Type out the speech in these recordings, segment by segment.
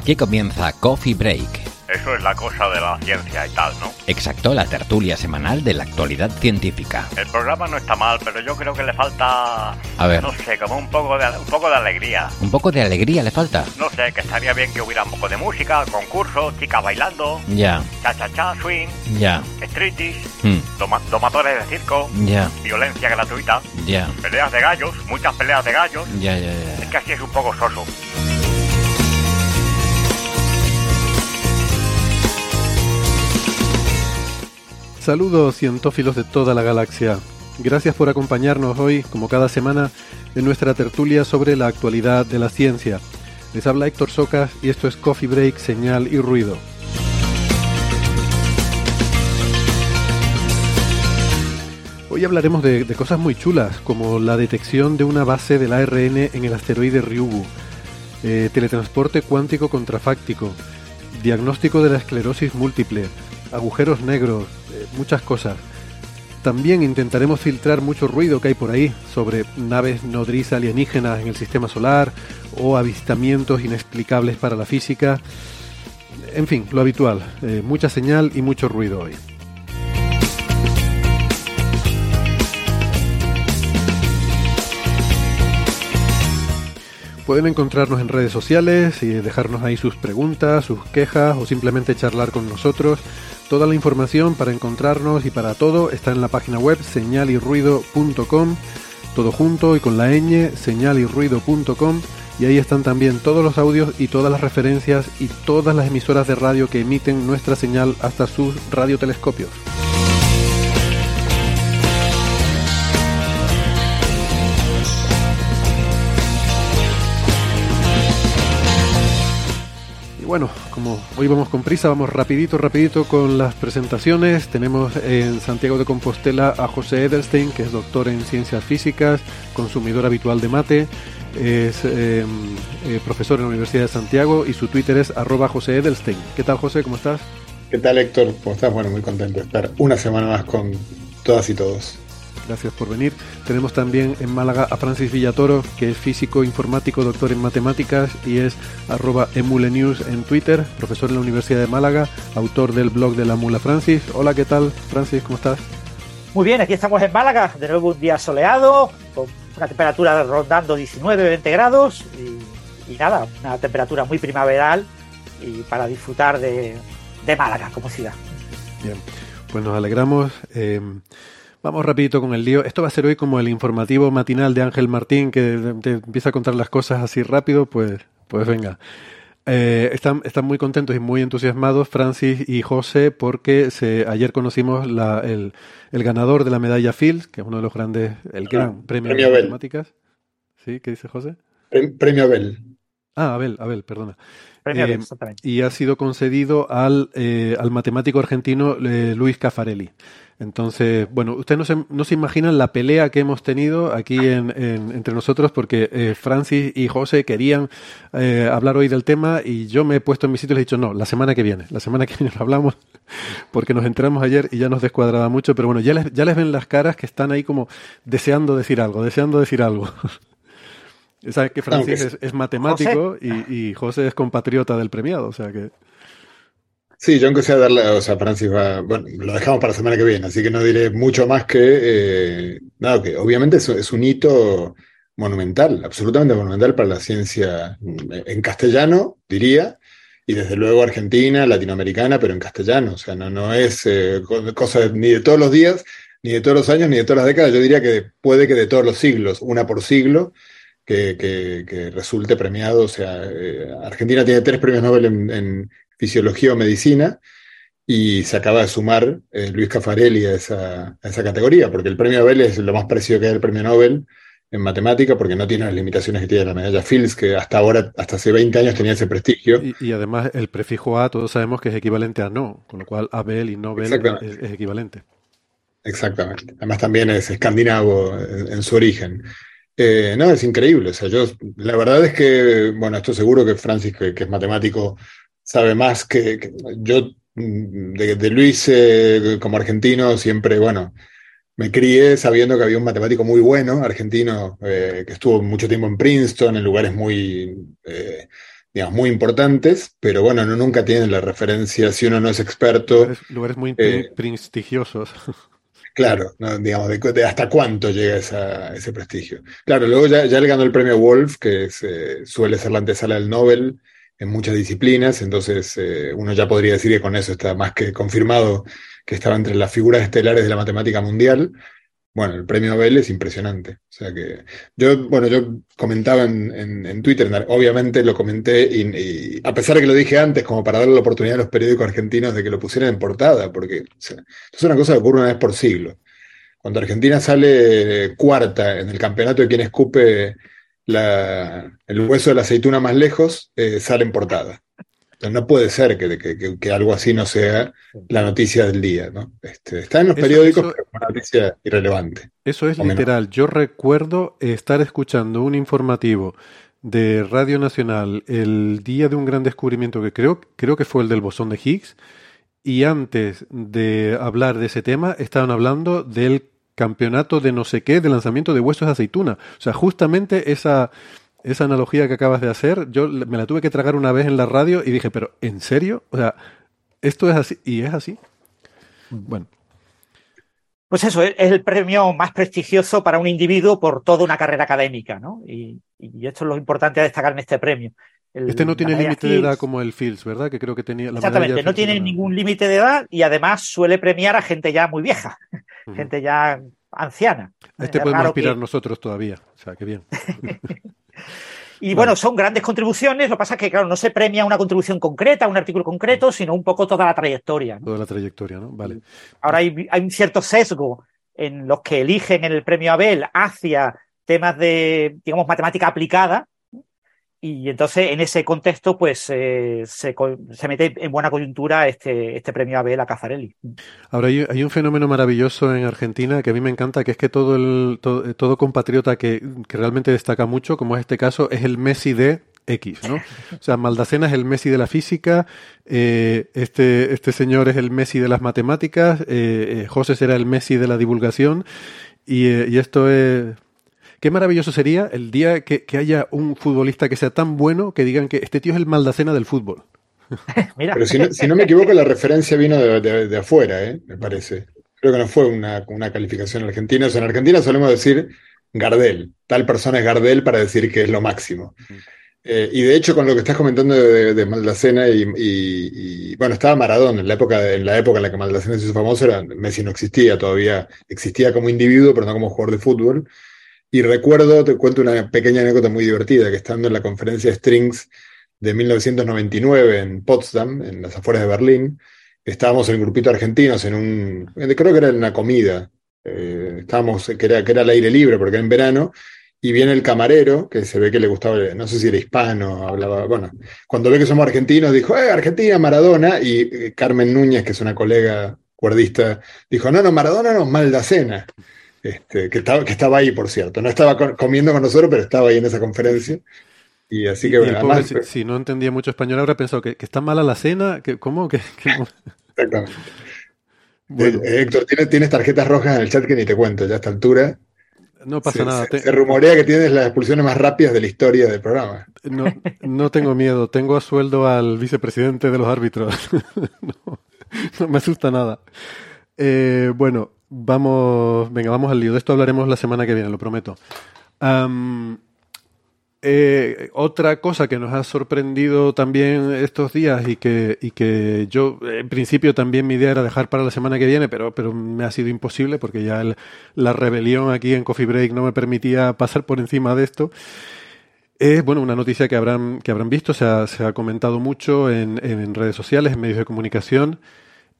Aquí comienza Coffee Break. Eso es la cosa de la ciencia y tal, ¿no? Exacto, la tertulia semanal de la actualidad científica. El programa no está mal, pero yo creo que le falta... A ver. No sé, como un poco de, un poco de alegría. Un poco de alegría le falta. No sé, que estaría bien que hubiera un poco de música, concursos, chicas bailando, Ya, cha-cha-cha, swing, ya, streetis, hmm, doma- domadores de circo, ya, violencia gratuita, ya, peleas de gallos, muchas peleas de gallos. ya, ya, Es ya. que así es un poco soso. Saludos cientófilos de toda la galaxia. Gracias por acompañarnos hoy, como cada semana, en nuestra tertulia sobre la actualidad de la ciencia. Les habla Héctor Socas y esto es Coffee Break, Señal y Ruido. Hoy hablaremos de, de cosas muy chulas, como la detección de una base del ARN en el asteroide Ryugu, eh, teletransporte cuántico contrafáctico, diagnóstico de la esclerosis múltiple, agujeros negros, muchas cosas. También intentaremos filtrar mucho ruido que hay por ahí sobre naves nodriza alienígenas en el sistema solar o avistamientos inexplicables para la física. En fin, lo habitual, eh, mucha señal y mucho ruido hoy. Pueden encontrarnos en redes sociales y dejarnos ahí sus preguntas, sus quejas o simplemente charlar con nosotros. Toda la información para encontrarnos y para todo está en la página web señalyrruido.com, todo junto y con la ñ, señalyrruido.com y ahí están también todos los audios y todas las referencias y todas las emisoras de radio que emiten nuestra señal hasta sus radiotelescopios. Bueno, como hoy vamos con prisa, vamos rapidito, rapidito con las presentaciones. Tenemos en Santiago de Compostela a José Edelstein, que es doctor en ciencias físicas, consumidor habitual de mate, es eh, eh, profesor en la Universidad de Santiago y su Twitter es arroba José Edelstein. ¿Qué tal José? ¿Cómo estás? ¿Qué tal, Héctor? ¿Cómo estás? Bueno, muy contento de estar una semana más con todas y todos. Gracias por venir. Tenemos también en Málaga a Francis Villatoro, que es físico informático, doctor en matemáticas y es arroba emulenews en Twitter, profesor en la Universidad de Málaga, autor del blog de la Mula Francis. Hola, ¿qué tal Francis? ¿Cómo estás? Muy bien, aquí estamos en Málaga, de nuevo un día soleado, con una temperatura rondando 19-20 grados y, y nada, una temperatura muy primaveral y para disfrutar de, de Málaga como ciudad. Bien, pues nos alegramos. Eh, vamos rapidito con el lío. Esto va a ser hoy como el informativo matinal de Ángel Martín, que te empieza a contar las cosas así rápido, pues, pues venga. Eh, están, están muy contentos y muy entusiasmados Francis y José porque se, ayer conocimos la, el, el ganador de la medalla Fields, que es uno de los grandes, el gran premio, Premio de Abel. matemáticas. ¿Sí? ¿Qué dice José? Pre- Premio Abel. Ah, Abel, Abel, perdona. Premio Eh, exactamente. y ha sido concedido al, eh, al matemático argentino eh, Luis Caffarelli. Entonces, bueno, ustedes no se, no se imaginan la pelea que hemos tenido aquí en, en- entre nosotros porque eh, Francis y José querían eh, hablar hoy del tema y yo me he puesto en mi sitio y les he dicho, no, la semana que viene, la semana que viene lo hablamos porque nos enteramos ayer y ya nos descuadraba mucho, pero bueno, ya les, ya les ven las caras que están ahí como deseando decir algo, deseando decir algo. Sabes que Francis es matemático y, y José es compatriota del premiado, o sea que... Sí, yo aunque sea darle, o sea, Francis va, bueno, lo dejamos para la semana que viene, así que no diré mucho más que, eh, nada, que obviamente es, un hito monumental, absolutamente monumental para la ciencia en castellano, diría, y desde luego argentina, latinoamericana, pero en castellano, o sea, no, no es eh, co- cosa ni de todos los días, ni de todos los años, ni de todas las décadas, yo diría que puede que de todos los siglos, una por siglo, que, que- que resulte premiado, o sea, eh, Argentina tiene tres premios Nobel en fisiología o medicina, y se acaba de sumar eh, Luis Caffarelli a esa, a esa categoría, porque el premio Nobel es lo más parecido que hay al premio Nobel en matemática porque no tiene las limitaciones que tiene la medalla Fields, que hasta ahora, hasta hace 20 años tenía ese prestigio. Y, además el prefijo A todos sabemos que es equivalente a no, con lo cual Abel y Nobel es, es, equivalente. Exactamente. Además también es escandinavo en, su origen. Eh, no, es increíble. O sea, yo, la verdad es que, bueno, esto seguro que Francis, que, es matemático, sabe más que, yo mm, de, Luis eh, como argentino siempre, bueno, me crié sabiendo que había un matemático muy bueno, argentino, eh, que estuvo mucho tiempo en Princeton, en lugares muy, eh, digamos, muy importantes, pero bueno, no nunca tienen la referencia si uno no es experto. Lugares, muy eh, prestigiosos. Claro, digamos, de, hasta cuánto llega ese prestigio. Claro, luego ya, ya, le ganó el premio Wolf, que suele ser la antesala del Nobel en muchas disciplinas, entonces uno ya podría decir que con eso está más que confirmado que estaba entre las figuras estelares de la matemática mundial. Bueno, el premio Nobel es impresionante. O sea que yo, bueno, yo comentaba en, Twitter, obviamente lo comenté, y, a pesar de que lo dije antes, como para darle la oportunidad a los periódicos argentinos de que lo pusieran en portada, porque es una cosa que ocurre una vez por siglo. Cuando Argentina sale cuarta en el campeonato de quien escupe el hueso de la aceituna más lejos, eh, sale en portada no puede ser que, algo así no sea la noticia del día, ¿no? Este, está en los periódicos, pero es una noticia irrelevante. Eso es literal. Yo recuerdo estar escuchando un informativo de Radio Nacional el día de un gran descubrimiento que creo, creo que fue el del bosón de Higgs, y antes de hablar de ese tema estaban hablando del campeonato de no sé qué de lanzamiento de huesos de aceituna. O sea, justamente esa esa analogía que acabas de hacer, yo me la tuve que tragar una vez en la radio y dije, pero ¿en serio? O sea, esto es así y es así. Bueno. Pues eso, es el premio más prestigioso para un individuo por toda una carrera académica, ¿no? Y, esto es lo importante a destacar en este premio. este no tiene límite de edad como el Fields, ¿verdad? Que creo que tenía. La exactamente, no tiene ningún límite de edad y además suele premiar a gente ya muy vieja, gente ya anciana. este podemos aspirar nosotros todavía, o sea, qué bien. Y bueno, son grandes contribuciones, lo que pasa es que, claro, no se premia una contribución concreta, un artículo concreto, sino un poco toda la trayectoria. Toda la trayectoria, ¿no? Vale. Ahora hay, hay, un cierto sesgo en los que eligen en el premio Abel hacia temas de, digamos, matemática aplicada, y entonces, en ese contexto, pues eh, se, se, mete en buena coyuntura este, este premio Abel a Cazarelli. Ahora, hay, un fenómeno maravilloso en Argentina que a mí me encanta, que es que todo, el, todo, compatriota que, realmente destaca mucho, como es este caso, es el Messi de X, ¿no? O sea, Maldacena es el Messi de la física, eh, este, este señor es el Messi de las matemáticas, eh, José será el Messi de la divulgación, y, y esto es Qué maravilloso sería el día que, haya un futbolista que sea tan bueno que digan que este tío es el Maldacena del fútbol. Pero si no, me equivoco, la referencia vino de, afuera, ¿eh? me parece. Creo que no fue una, calificación argentina. O sea, en Argentina solemos decir Gardel. Tal persona es Gardel para decir que es lo máximo. Eh, y de hecho, con lo que estás comentando de, Maldacena, y, bueno, estaba Maradona en la época, en la época en la que Maldacena se hizo famoso, era, Messi no existía todavía, existía como individuo, pero no como jugador de fútbol. Y recuerdo, te cuento una pequeña anécdota muy divertida, que estando en la conferencia Strings de 1999 en Potsdam, en las afueras de Berlín, estábamos en el grupito argentinos en un, creo que era en una comida, eh, estábamos, que era, que era al aire libre porque era en verano, y viene el camarero, que se ve que le gustaba, no sé si era hispano, hablaba, bueno, cuando ve que somos argentinos, dijo, eh, Argentina, Maradona, y eh, Carmen Núñez, que es una colega cuerdista, dijo, no, no, Maradona no, Maldacena. Este, que, estaba, que estaba ahí, por cierto. No estaba comiendo con nosotros, pero estaba ahí en esa conferencia. Y así que, bueno, si, no entendía mucho español, habrá pensado que, está mala la cena. Que, ¿Cómo? Que, Exactamente. Eh, Héctor, ¿tienes, tarjetas rojas en el chat que ni te cuento ya a esta altura. No pasa nada. Se, rumorea que tienes las expulsiones más rápidas de la historia del programa. No, no tengo miedo. Tengo a sueldo al vicepresidente de los árbitros. no, me asusta nada. Eh, bueno, Vamos, venga, vamos al lío. De esto hablaremos la semana que viene, lo prometo. Eh, otra cosa que nos ha sorprendido también estos días y que, y que yo, en principio, también mi idea era dejar para la semana que viene, pero, pero me ha sido imposible porque ya la rebelión aquí en Coffee Break no me permitía pasar por encima de esto. Es bueno, una noticia que habrán, que habrán visto, se ha, se ha comentado mucho en, en redes sociales, en medios de comunicación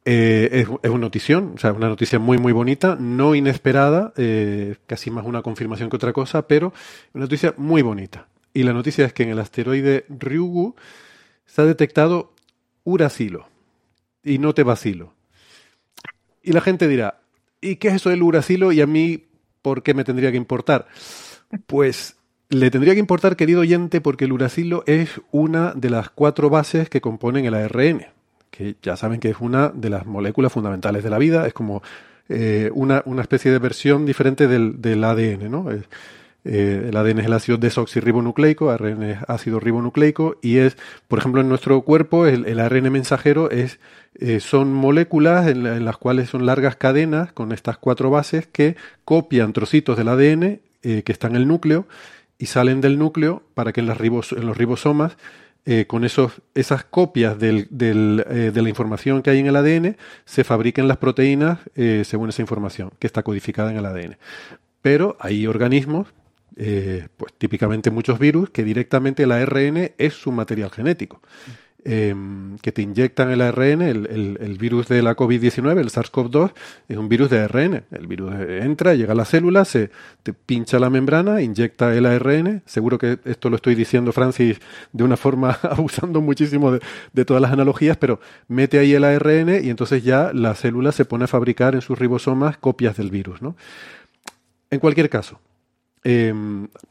Eh, es, es, una notición, o sea, una noticia muy, muy bonita, no inesperada, eh, casi más una confirmación que otra cosa, pero una noticia muy bonita. Y la noticia es que en el asteroide Ryugu se ha detectado uracilo. Y no te vacilo. Y la gente dirá, ¿y qué es eso del uracilo? Y a mí, ¿por qué me tendría que importar? Pues le tendría que importar, querido oyente, porque el uracilo es una de las cuatro bases que componen el ARN, que ya saben que es una de las moléculas fundamentales de la vida, es como eh, una, una, especie de versión diferente del, del ADN, ¿no? Eh, el ADN es el ácido desoxirribonucleico, ARN es ácido ribonucleico y es, por ejemplo, en nuestro cuerpo el, el ARN mensajero es, eh, son moléculas en, las cuales son largas cadenas con estas cuatro bases que copian trocitos del ADN que están en el núcleo y salen del núcleo para que en, ribos, en los ribosomas eh, con esos, esas copias eh, de la información que hay en el ADN se fabriquen las proteínas eh, según esa información que está codificada en el ADN. Pero hay organismos, pues típicamente muchos virus, que directamente el ARN es su material genético eh, que te inyectan el ARN, el, el, virus de la COVID-19, el SARS-CoV-2, es un virus de ARN. El virus entra, llega a la célula, se te pincha la membrana, inyecta el ARN. Seguro que esto lo estoy diciendo, Francis, de una forma abusando muchísimo de, todas las analogías, pero mete ahí el ARN y entonces ya la célula se pone a fabricar en sus ribosomas copias del virus. ¿no? En cualquier caso, eh,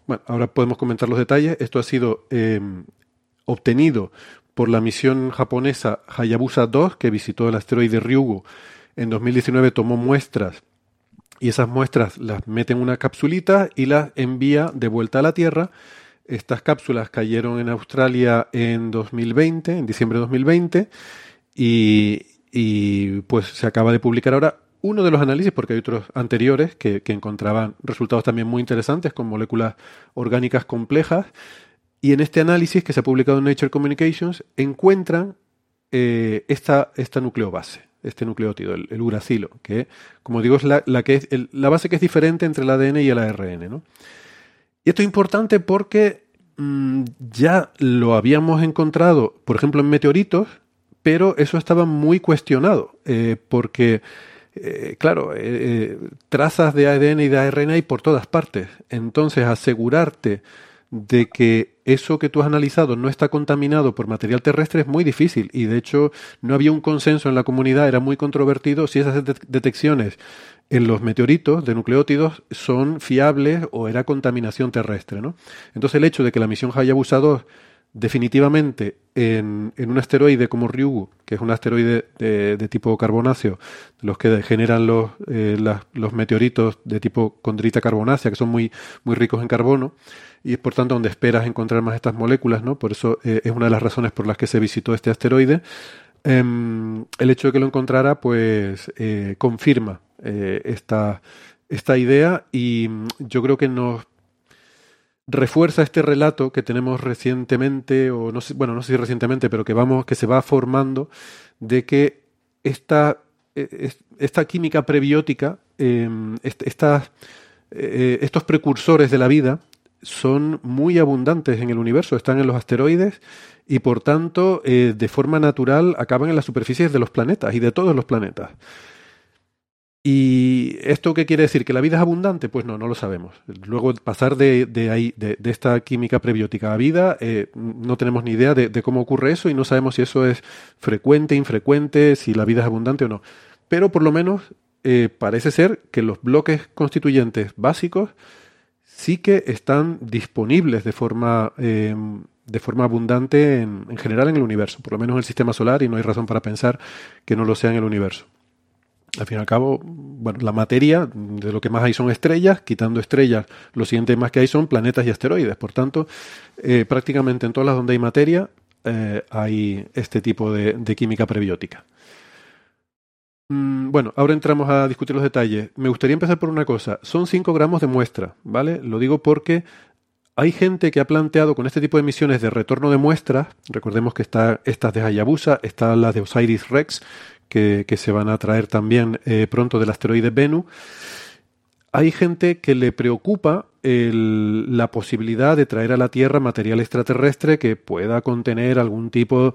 bueno, ahora podemos comentar los detalles. Esto ha sido eh, obtenido por la misión japonesa Hayabusa 2, que visitó el asteroide Ryugu en 2019, tomó muestras y esas muestras las mete en una capsulita y las envía de vuelta a la Tierra. Estas cápsulas cayeron en Australia en 2020, en diciembre de 2020, y, pues se acaba de publicar ahora uno de los análisis, porque hay otros anteriores que, encontraban resultados también muy interesantes con moléculas orgánicas complejas, y en este análisis que se ha publicado en Nature Communications encuentran eh, esta, esta nucleobase, este nucleótido, el, uracilo, que, como digo, es la, la base que es diferente entre el ADN y el ARN. Y esto es importante porque mmm, ya lo habíamos encontrado, por ejemplo, en meteoritos, pero eso estaba muy cuestionado, eh, porque eh, claro, eh, trazas de ADN y de ARN hay por todas partes. Entonces, asegurarte de que eso que tú has analizado no está contaminado por material terrestre es muy difícil y de hecho no había un consenso en la comunidad, era muy controvertido si esas de detecciones en los meteoritos de nucleótidos son fiables o era contaminación terrestre. ¿no? Entonces el hecho de que la misión Hayabusa 2 definitivamente en, en, un asteroide como Ryugu, que es un asteroide de, tipo carbonáceo, los que generan los, eh, los meteoritos de tipo condrita carbonácea, que son muy, muy ricos en carbono, y es por tanto donde esperas encontrar más estas moléculas, ¿no? Por eso eh, es una de las razones por las que se visitó este asteroide. Eh, el hecho de que lo encontrara, pues, eh, confirma eh, esta, esta idea y yo creo que nos refuerza este relato que tenemos recientemente, o no sé, bueno, no sé si recientemente, pero que vamos, que se va formando, de que esta, e, esta química prebiótica, eh, esta, estos precursores de la vida, son muy abundantes en el universo, están en los asteroides y por tanto eh, de forma natural acaban en las superficies de los planetas y de todos los planetas. ¿Y esto qué quiere decir? ¿Que la vida es abundante? Pues no, no lo sabemos. Luego pasar de, de ahí, de, esta química prebiótica a vida, eh, no tenemos ni idea de, de, cómo ocurre eso y no sabemos si eso es frecuente, infrecuente, si la vida es abundante o no. Pero por lo menos eh, parece ser que los bloques constituyentes básicos sí que están disponibles de forma, eh, de forma abundante en, en, general en el universo, por lo menos en el sistema solar, y no hay razón para pensar que no lo sea en el universo. Al fin y al cabo, bueno, la materia, de lo que más hay son estrellas, quitando estrellas, lo siguiente más que hay son planetas y asteroides. Por tanto, eh, prácticamente en todas las donde hay materia eh, hay este tipo de química prebiótica. Mm, bueno, ahora entramos a discutir los detalles. Me gustaría empezar por una cosa. Son 5 gramos de muestra, ¿vale? Lo digo porque hay gente que ha planteado con este tipo de misiones de retorno de muestras, recordemos que está estas de Hayabusa, está la de Osiris Rex, que, se van a traer también eh, pronto del asteroide Bennu. Hay gente que le preocupa la posibilidad de traer a la Tierra material extraterrestre que pueda contener algún tipo de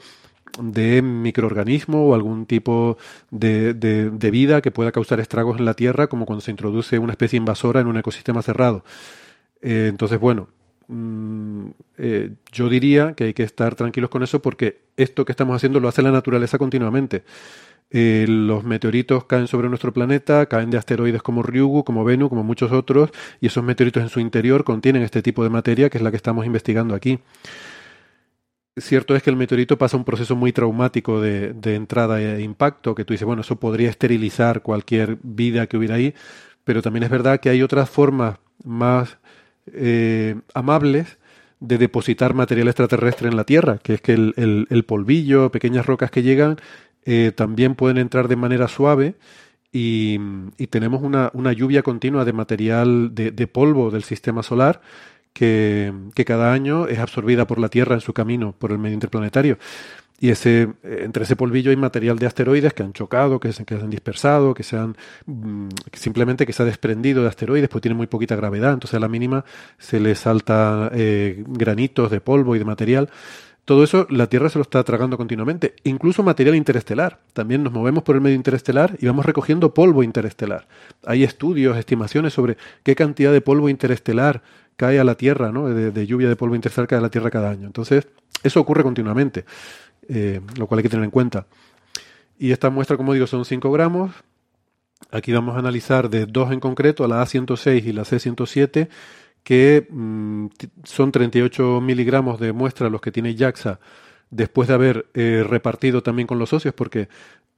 microorganismo o algún tipo de, de, vida que pueda causar estragos en la Tierra, como cuando se introduce una especie invasora en un ecosistema cerrado. Eh, entonces, bueno, mm, eh, yo diría que hay que estar tranquilos con eso porque esto que estamos haciendo lo hace la naturaleza continuamente. Eh, los meteoritos caen sobre nuestro planeta, caen de asteroides como Ryugu, como Venus, como muchos otros, y esos meteoritos en su interior contienen este tipo de materia que es la que estamos investigando aquí. Cierto es que el meteorito pasa un proceso muy traumático de, entrada e impacto, que tú dices, bueno, eso podría esterilizar cualquier vida que hubiera ahí, pero también es verdad que hay otras formas más eh, amables de depositar material extraterrestre en la Tierra, que es que el, polvillo, pequeñas rocas que llegan, eh, también pueden entrar de manera suave y, tenemos una, lluvia continua de material de, de polvo del sistema solar que, cada año es absorbida por la Tierra en su camino por el medio interplanetario. Y ese, entre ese polvillo hay material de asteroides que han chocado, que se, que han dispersado, que se han mm, simplemente que se ha desprendido de asteroides, pues tiene muy poquita gravedad, entonces a la mínima se le salta eh, granitos de polvo y de material. Todo eso la Tierra se lo está tragando continuamente, incluso material interestelar. También nos movemos por el medio interestelar y vamos recogiendo polvo interestelar. Hay estudios, estimaciones sobre qué cantidad de polvo interestelar cae a la Tierra, ¿no? De, lluvia de polvo interestelar cae a la Tierra cada año. Entonces, eso ocurre continuamente, eh, lo cual hay que tener en cuenta. Y esta muestra, como digo, son 5 gramos. Aquí vamos a analizar de dos en concreto, la A106 y la C107, que mm, son 38 miligramos de muestra los que tiene JAXA después de haber eh, repartido también con los socios, porque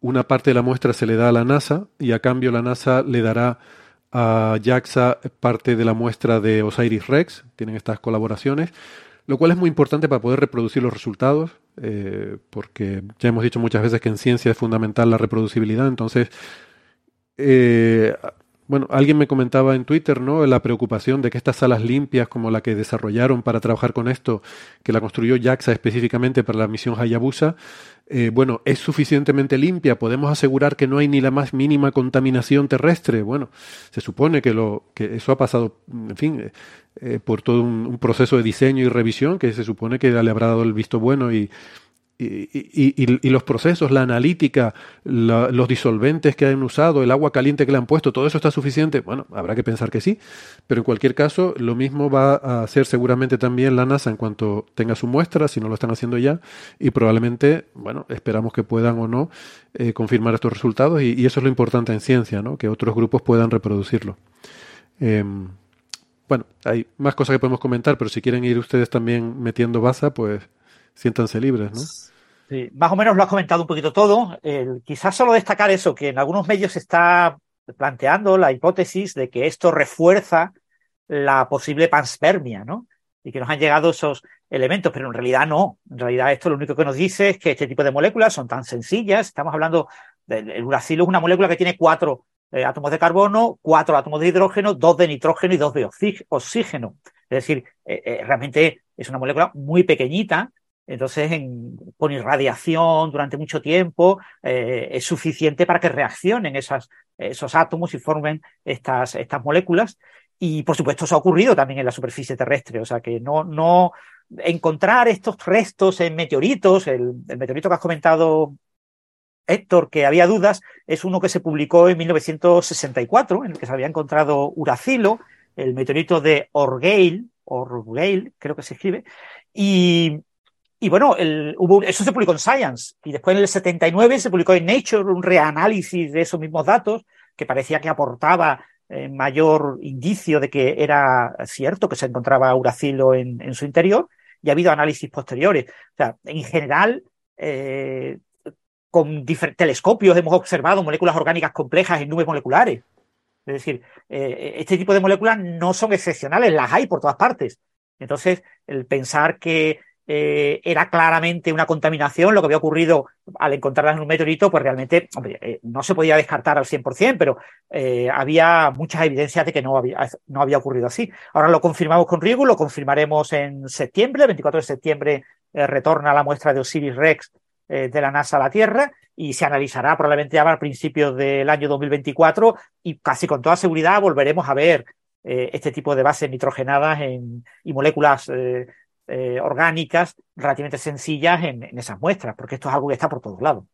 una parte de la muestra se le da a la NASA y a cambio la NASA le dará a JAXA parte de la muestra de Osiris Rex, tienen estas colaboraciones, lo cual es muy importante para poder reproducir los resultados, eh, porque ya hemos dicho muchas veces que en ciencia es fundamental la reproducibilidad, entonces eh, bueno, alguien me comentaba en Twitter, ¿no? La preocupación de que estas salas limpias, como la que desarrollaron para trabajar con esto, que la construyó JAXA específicamente para la misión Hayabusa, eh, bueno, es suficientemente limpia. Podemos asegurar que no hay ni la más mínima contaminación terrestre. Bueno, se supone que lo que eso ha pasado, en fin, eh, por todo un, proceso de diseño y revisión que se supone que le habrá dado el visto bueno y y, los procesos, la analítica, los disolventes que han usado, el agua caliente que le han puesto, todo eso está suficiente. Bueno, habrá que pensar que sí, pero en cualquier caso, lo mismo va a hacer seguramente también la NASA en cuanto tenga su muestra, si no lo están haciendo ya, y probablemente, bueno, esperamos que puedan o no eh, confirmar estos resultados, y, eso es lo importante en ciencia, ¿no? que otros grupos puedan reproducirlo. Em, bueno, hay más cosas que podemos comentar, pero si quieren ir ustedes también metiendo baza, pues siéntanse libres, ¿no? Sí, más o menos lo has comentado un poquito todo. quizás solo destacar eso, que en algunos medios se está planteando la hipótesis de que esto refuerza la posible panspermia, ¿no? Y que nos han llegado esos elementos, pero en realidad no. En realidad esto lo único que nos dice es que este tipo de moléculas son tan sencillas. Estamos hablando del uracilo, es una molécula que tiene cuatro eh, átomos de carbono, cuatro átomos de hidrógeno, dos de nitrógeno y dos de oxígeno. Es decir, eh, eh, realmente es una molécula muy pequeñita entonces, con irradiación durante mucho tiempo, eh, es suficiente para que reaccionen esos átomos y formen estas, estas moléculas. Y por supuesto, eso ha ocurrido también en la superficie terrestre. O sea que no, no encontrar estos restos en meteoritos, el, meteorito que has comentado, Héctor, que había dudas, es uno que se publicó en 1964, en el que se había encontrado uracilo, el meteorito de Orgale, Orgale, creo que se escribe, y y bueno, eso se publicó en Science y después en el 79 se publicó en Nature un reanálisis de esos mismos datos que parecía que aportaba eh, mayor indicio de que era cierto que se encontraba uracilo en, en, su interior y ha habido análisis posteriores. O sea, en general, eh, con telescopios hemos observado moléculas orgánicas complejas en nubes moleculares. Es decir, eh, este tipo de moléculas no son excepcionales, las hay por todas partes. Entonces, el pensar que eh, era claramente una contaminación, lo que había ocurrido al encontrarlas en un meteorito, pues realmente eh, no se podía descartar al 100%, pero eh, había muchas evidencias de que no había, no había ocurrido así. Ahora lo confirmamos con Rigo, lo confirmaremos en septiembre, el 24 de septiembre retorna la muestra de Osiris Rex de la NASA a la Tierra y se analizará probablemente ya a principios del año 2024 y casi con toda seguridad volveremos a ver este tipo de bases nitrogenadas en, y moléculas orgánicas relativamente sencillas en, esas muestras, porque esto es algo que está por todos lados.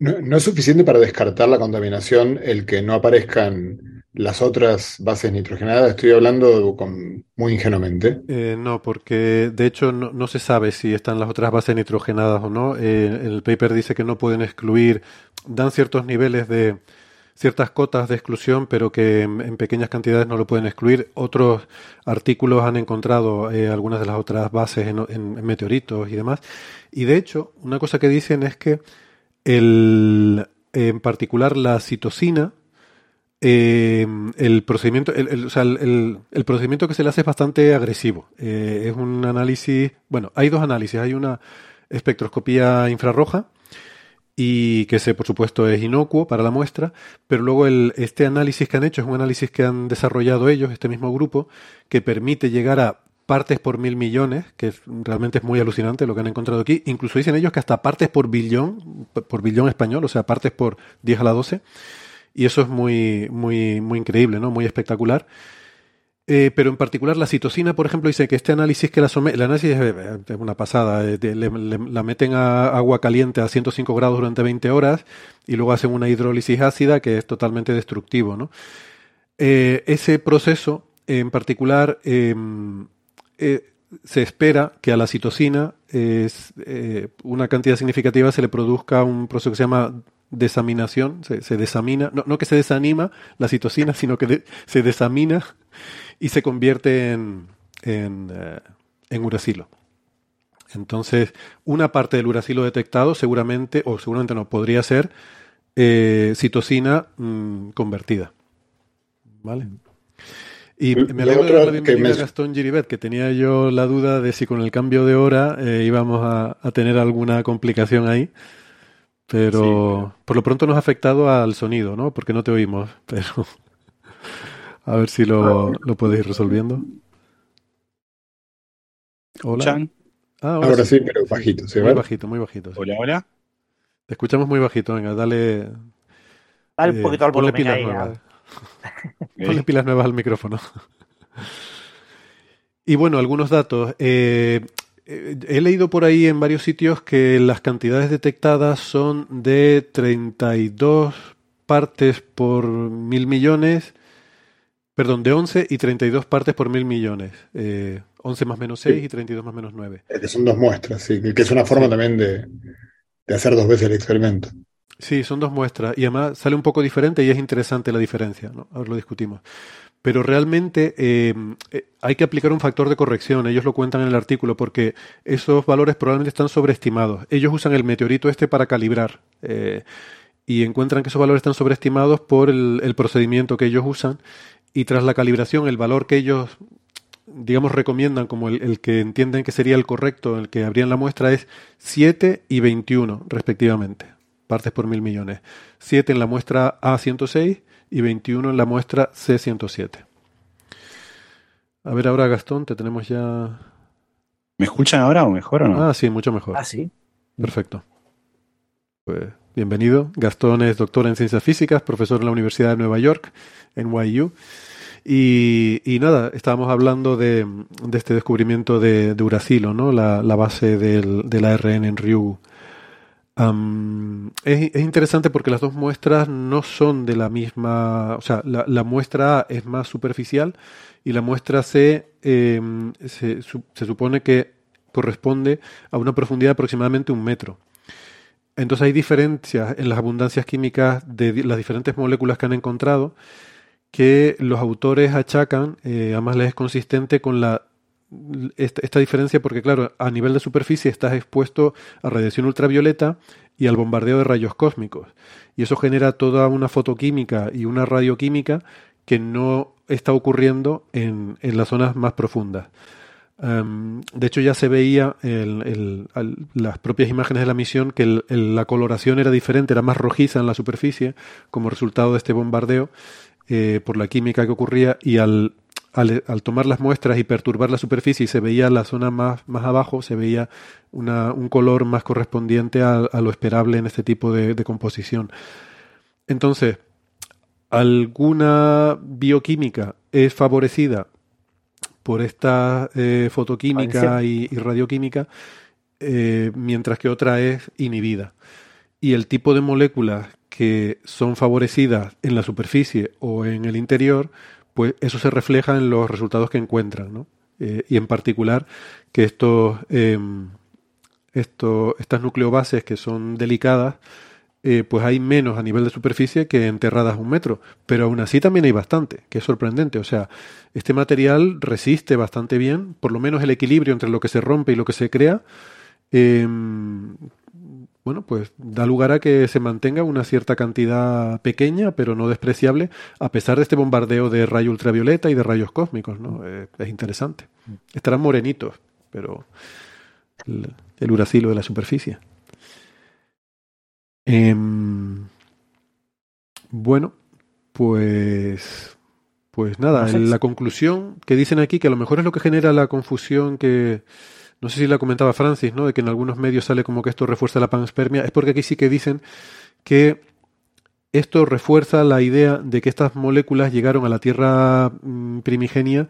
No, es suficiente para descartar la contaminación el que no aparezcan las otras bases nitrogenadas. Estoy hablando con, muy ingenuamente. Eh, no, porque de hecho no, se sabe si están las otras bases nitrogenadas o no. Eh, el paper dice que no pueden excluir, dan ciertos niveles de, ciertas cotas de exclusión, pero que en, pequeñas cantidades no lo pueden excluir. Otros artículos han encontrado eh, algunas de las otras bases en, meteoritos y demás. Y de hecho, una cosa que dicen es que el, en particular la citosina, eh, el procedimiento, el, o sea, el, procedimiento que se le hace es bastante agresivo. Eh, es un análisis, bueno, hay dos análisis. Hay una espectroscopía infrarroja y que ese, por supuesto, es inocuo para la muestra, pero luego el, este análisis que han hecho es un análisis que han desarrollado ellos, este mismo grupo, que permite llegar a partes por mil millones, que realmente es muy alucinante lo que han encontrado aquí. Incluso dicen ellos que hasta partes por billón, por billón español, o sea, partes por 10 a la 12. Y eso es muy, muy, muy increíble, ¿no? Muy espectacular. Eh, pero en particular la citosina, por ejemplo, dice que este análisis que la somete, el análisis es, una pasada, eh, la meten a agua caliente a 105 grados durante 20 horas y luego hacen una hidrólisis ácida que es totalmente destructivo. ¿no? Eh, ese proceso en particular em, se espera que a la citosina es, una cantidad significativa se le produzca un proceso que se llama desaminación, se, desamina, no, que se desanima la citosina, sino que se desamina y se convierte en, en, eh, uracilo. Entonces, una parte del uracilo detectado seguramente, o seguramente no, podría ser eh, citosina mm, convertida. ¿Vale? Y me alegro de dar la bienvenida a Gastón Giribet, que tenía yo la duda de si con el cambio de hora eh, íbamos a, tener alguna complicación ahí. Pero por lo pronto nos ha afectado al sonido, ¿no? Porque no te oímos. Pero a ver si lo, lo puedes ir resolviendo. Hola. Ah, ahora, sí, pero bajito. muy bajito, muy bajito. Hola, hola. Te escuchamos muy bajito. Venga, dale. Dale un eh, poquito al volumen. Ponle pilas nuevas. ponle pilas nuevas al micrófono. y bueno, algunos datos. Eh, eh, he leído por ahí en varios sitios que las cantidades detectadas son de 32 partes por mil millones Perdón, de 11 y 32 partes por mil millones. Eh, 11 más menos 6 y 32 más menos 9. que son dos muestras, sí, que es una forma también de, hacer dos veces el experimento. Sí, son dos muestras y además sale un poco diferente y es interesante la diferencia, ¿no? Ahora lo discutimos. Pero realmente eh, eh, hay que aplicar un factor de corrección, ellos lo cuentan en el artículo, porque esos valores probablemente están sobreestimados. Ellos usan el meteorito este para calibrar eh, y encuentran que esos valores están sobreestimados por el, el procedimiento que ellos usan y tras la calibración el valor que ellos digamos recomiendan como el, que entienden que sería el correcto, el que habrían la muestra es 7 y 21 respectivamente, partes por mil millones. 7 en la muestra A106 y 21 en la muestra C107. A ver ahora Gastón, te tenemos ya... ¿Me escuchan ahora o mejor o no? Ah, sí, mucho mejor. Ah, sí. Perfecto. Pues bienvenido. Gastón es doctor en ciencias físicas, profesor en la Universidad de Nueva York NYU. Y, nada, estábamos hablando de, este descubrimiento de, Uracilo, ¿no? la, base del, del, ARN en Ryugu. es, es, interesante porque las dos muestras no son de la misma, o sea, la, la muestra A es más superficial y la muestra C em, se, se, supone que corresponde a una profundidad de aproximadamente un metro. Entonces hay diferencias en las abundancias químicas de las diferentes moléculas que han encontrado que los autores achacan, eh, además les es consistente con la esta, diferencia porque, claro, a nivel de superficie estás expuesto a radiación ultravioleta y al bombardeo de rayos cósmicos. Y eso genera toda una fotoquímica y una radioquímica que no está ocurriendo en, en las zonas más profundas. Em, de hecho, ya se veía en las propias imágenes de la misión que la coloración era diferente, era más rojiza en la superficie como resultado de este bombardeo eh, por la química que ocurría y al, al, tomar las muestras y perturbar la superficie y se veía la zona más, más abajo, se veía una, un color más correspondiente a, a, lo esperable en este tipo de, de composición. Entonces, alguna bioquímica es favorecida por esta eh, fotoquímica y, radioquímica, eh, mientras que otra es inhibida. Y el tipo de moléculas que son favorecidas en la superficie o en el interior, pues eso se refleja en los resultados que encuentran, ¿no? Eh, y en particular que estos, em, estos, estas nucleobases que son delicadas, eh, pues hay menos a nivel de superficie que enterradas un metro, pero aún así también hay bastante, que es sorprendente. O sea, este material resiste bastante bien, por lo menos el equilibrio entre lo que se rompe y lo que se crea, em, bueno, pues da lugar a que se mantenga una cierta cantidad pequeña, pero no despreciable, a pesar de este bombardeo de rayo ultravioleta y de rayos cósmicos, ¿no? Eh, es interesante. Estarán morenitos, pero el, el uracilo de la superficie. Em, bueno, pues, pues nada, la conclusión que dicen aquí, que a lo mejor es lo que genera la confusión que, no sé si la comentaba Francis, ¿no? De que en algunos medios sale como que esto refuerza la panspermia, es porque aquí sí que dicen que esto refuerza la idea de que estas moléculas llegaron a la Tierra mm, primigenia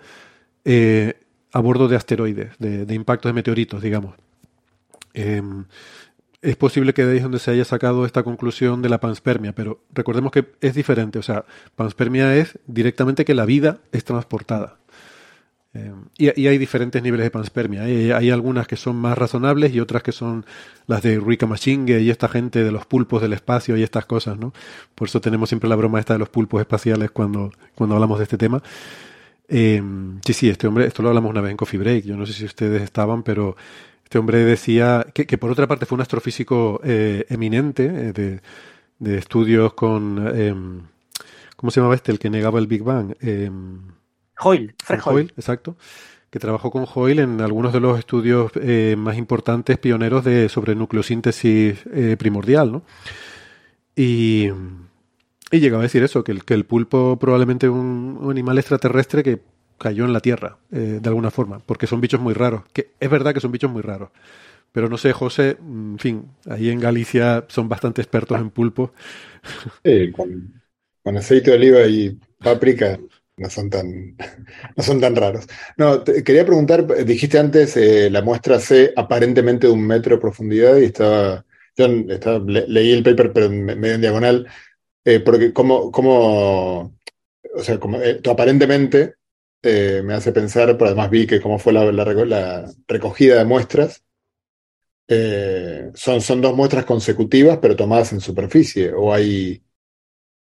eh, a bordo de asteroides, de, impactos de meteoritos, digamos. Em, es posible que de ahí es donde se haya sacado esta conclusión de la panspermia, pero recordemos que es diferente. O sea, panspermia es directamente que la vida es transportada. Eh, y, hay diferentes niveles de panspermia. Hay, hay, algunas que son más razonables y otras que son las de Rika Machingue y esta gente de los pulpos del espacio y estas cosas, ¿no? Por eso tenemos siempre la broma esta de los pulpos espaciales cuando, cuando hablamos de este tema. Eh, sí, sí, este hombre, esto lo hablamos una vez en Coffee Break. Yo no sé si ustedes estaban, pero este hombre decía que, por otra parte fue un astrofísico eh, eminente eh, de, estudios con... Em, ¿Cómo se llamaba este? El que negaba el Big Bang. Eh, Hoyle, Fred Hoyle. Exacto. Que trabajó con Hoyle en algunos de los estudios eh, más importantes, pioneros de, sobre nucleosíntesis primordial, ¿no? Y, y llegaba a decir eso, que el, que el pulpo probablemente es un animal extraterrestre que cayó en la Tierra, eh, de alguna forma, porque son bichos muy raros. Que es verdad que son bichos muy raros. Pero no sé, José, en fin, ahí en Galicia son bastante expertos en pulpo. Sí, con, aceite de oliva y páprica no son tan, no son tan raros. No, quería preguntar, dijiste antes eh, la muestra C aparentemente de un metro de profundidad y estaba, yo estaba, leí el paper pero medio en diagonal, eh, porque como, como, o sea, como, aparentemente eh, me hace pensar, pero además vi que cómo fue la, recogida de muestras. Son, son dos muestras consecutivas, pero tomadas en superficie, o hay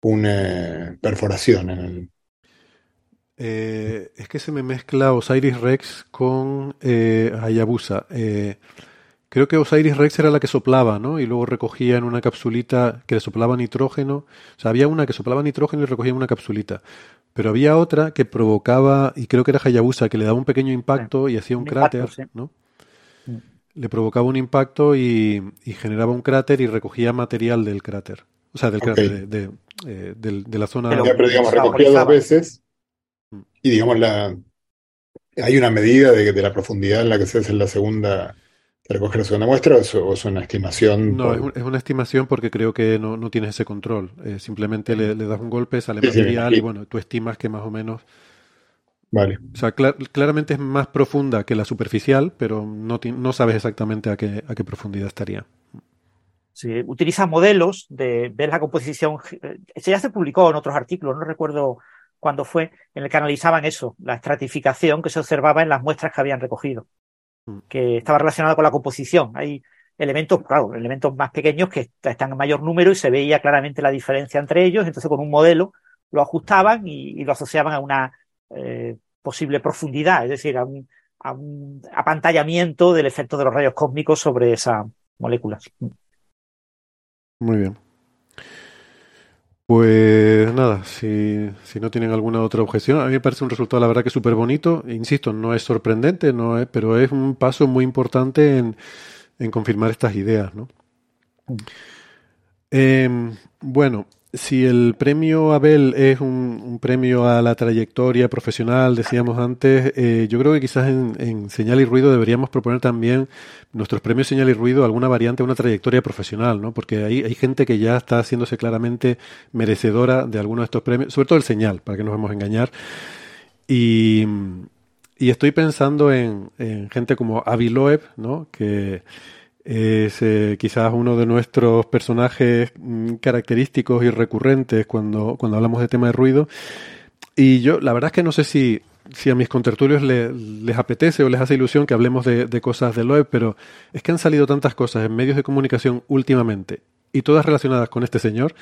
una perforación en el. Eh, es que se me mezcla Osiris Rex con Hayabusa. creo que Osiris Rex era la que soplaba, ¿no? Y luego recogía en una capsulita que le soplaba nitrógeno. O sea, había una que soplaba nitrógeno y recogía en una capsulita. Pero había otra que provocaba, y creo que era Hayabusa, que le daba un pequeño impacto y hacía un, cráter, ¿no? Le provocaba un impacto y, generaba un cráter y recogía material del cráter. O sea, del cráter, de, eh, de, la zona... Pero, pero digamos, recogía dos veces. Y digamos, la, hay una medida de, de la profundidad en la que se hace en la segunda recoger la segunda muestra o es, una estimación? No, es, una estimación porque creo que no, no tienes ese control. Eh, simplemente le, das un golpe, sale material y bueno, tú estimas que más o menos. Vale. O sea, claramente es más profunda que la superficial, pero no, no sabes exactamente a qué, a qué profundidad estaría. Sí, utiliza modelos de ver la composición. Eh, ya se publicó en otros artículos, no recuerdo cuándo fue, en el que analizaban eso, la estratificación que se observaba en las muestras que habían recogido que estaba relacionado con la composición. Hay elementos, claro, elementos más pequeños que están en mayor número y se veía claramente la diferencia entre ellos. Entonces, con un modelo lo ajustaban y, lo asociaban a una eh, posible profundidad, es decir, a un, a un apantallamiento del efecto de los rayos cósmicos sobre esas moléculas. Muy bien. Pues nada, si, si, no tienen alguna otra objeción, a mí me parece un resultado, la verdad, que súper bonito. Insisto, no es sorprendente, no es, pero es un paso muy importante en, en confirmar estas ideas. ¿no? Mm. Eh, bueno, si el premio Abel es un, premio a la trayectoria profesional, decíamos antes, eh, yo creo que quizás en, Señal y Ruido deberíamos proponer también nuestros premios Señal y Ruido alguna variante a una trayectoria profesional, ¿no? Porque hay, hay gente que ya está haciéndose claramente merecedora de alguno de estos premios, sobre todo el Señal, para que nos vamos a engañar. Y, estoy pensando en, en gente como Avi Loeb, ¿no? Que es eh, quizás uno de nuestros personajes mm, característicos y recurrentes cuando, cuando hablamos de tema de ruido. Y yo, la verdad es que no sé si, si a mis contertulios les apetece o les hace ilusión que hablemos de, de cosas de Loeb, pero es que han salido tantas cosas en medios de comunicación últimamente y todas relacionadas con este señor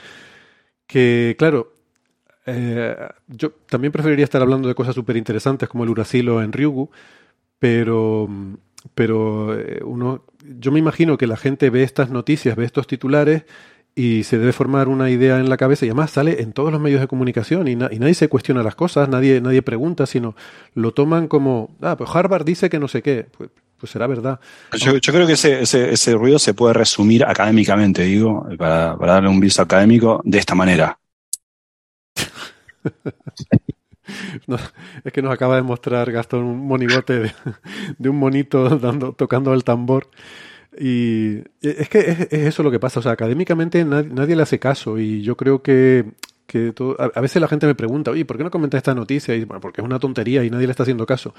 que, claro, eh, yo también preferiría estar hablando de cosas súper interesantes como el Uracilo en Ryugu, pero, pero eh, uno, yo me imagino que la gente ve estas noticias, ve estos titulares y se debe formar una idea en la cabeza y además sale en todos los medios de comunicación y, y, nadie se cuestiona las cosas, nadie, nadie pregunta, sino lo toman como, ah, pues Harvard dice que no sé qué, pues, pues será verdad. Yo, yo creo que ese, ese, ese, ruido se puede resumir académicamente, digo, para, para darle un viso académico, de esta manera. No, es que nos acaba de mostrar Gastón un monigote de, un monito dando, tocando el tambor. Y es que es, es, eso lo que pasa. O sea, académicamente nadie, le hace caso. Y yo creo que, a, veces la gente me pregunta, oye, ¿por qué no comentas esta noticia? Y bueno, porque es una tontería y nadie le está haciendo caso.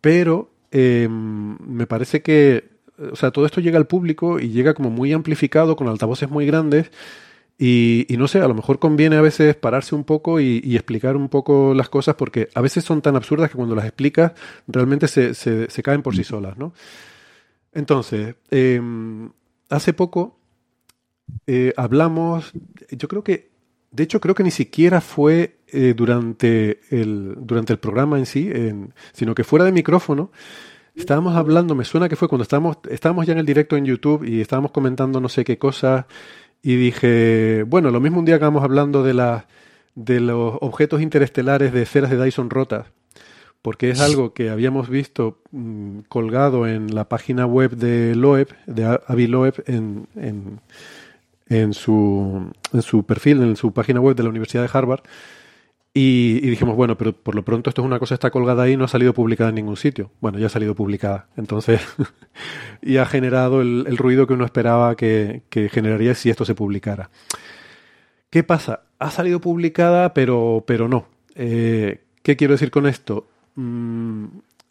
Pero eh, me parece que, o sea, todo esto llega al público y llega como muy amplificado, con altavoces muy grandes. Y, y, no sé, a lo mejor conviene a veces pararse un poco y, y, explicar un poco las cosas porque a veces son tan absurdas que cuando las explicas realmente se, se, se caen por sí solas, ¿no? Entonces, eh, hace poco eh, hablamos, yo creo que, de hecho creo que ni siquiera fue eh, durante, el, durante el programa en sí, en, sino que fuera de micrófono, estábamos hablando, me suena que fue cuando estábamos, estábamos ya en el directo en YouTube y estábamos comentando no sé qué cosas y dije, bueno, lo mismo un día vamos hablando de, la, de los objetos interestelares de esferas de Dyson rotas, porque es algo que habíamos visto mmm, colgado en la página web de Loeb, de Avi Loeb, en, en, en, su, en su perfil, en su página web de la Universidad de Harvard. Y, y, dijimos, bueno, pero por lo pronto esto es una cosa está colgada ahí, no ha salido publicada en ningún sitio. Bueno, ya ha salido publicada. Entonces, y ha generado el, el, ruido que uno esperaba que, que, generaría si esto se publicara. ¿Qué pasa? Ha salido publicada, pero, pero no. Eh, ¿Qué quiero decir con esto? Mm,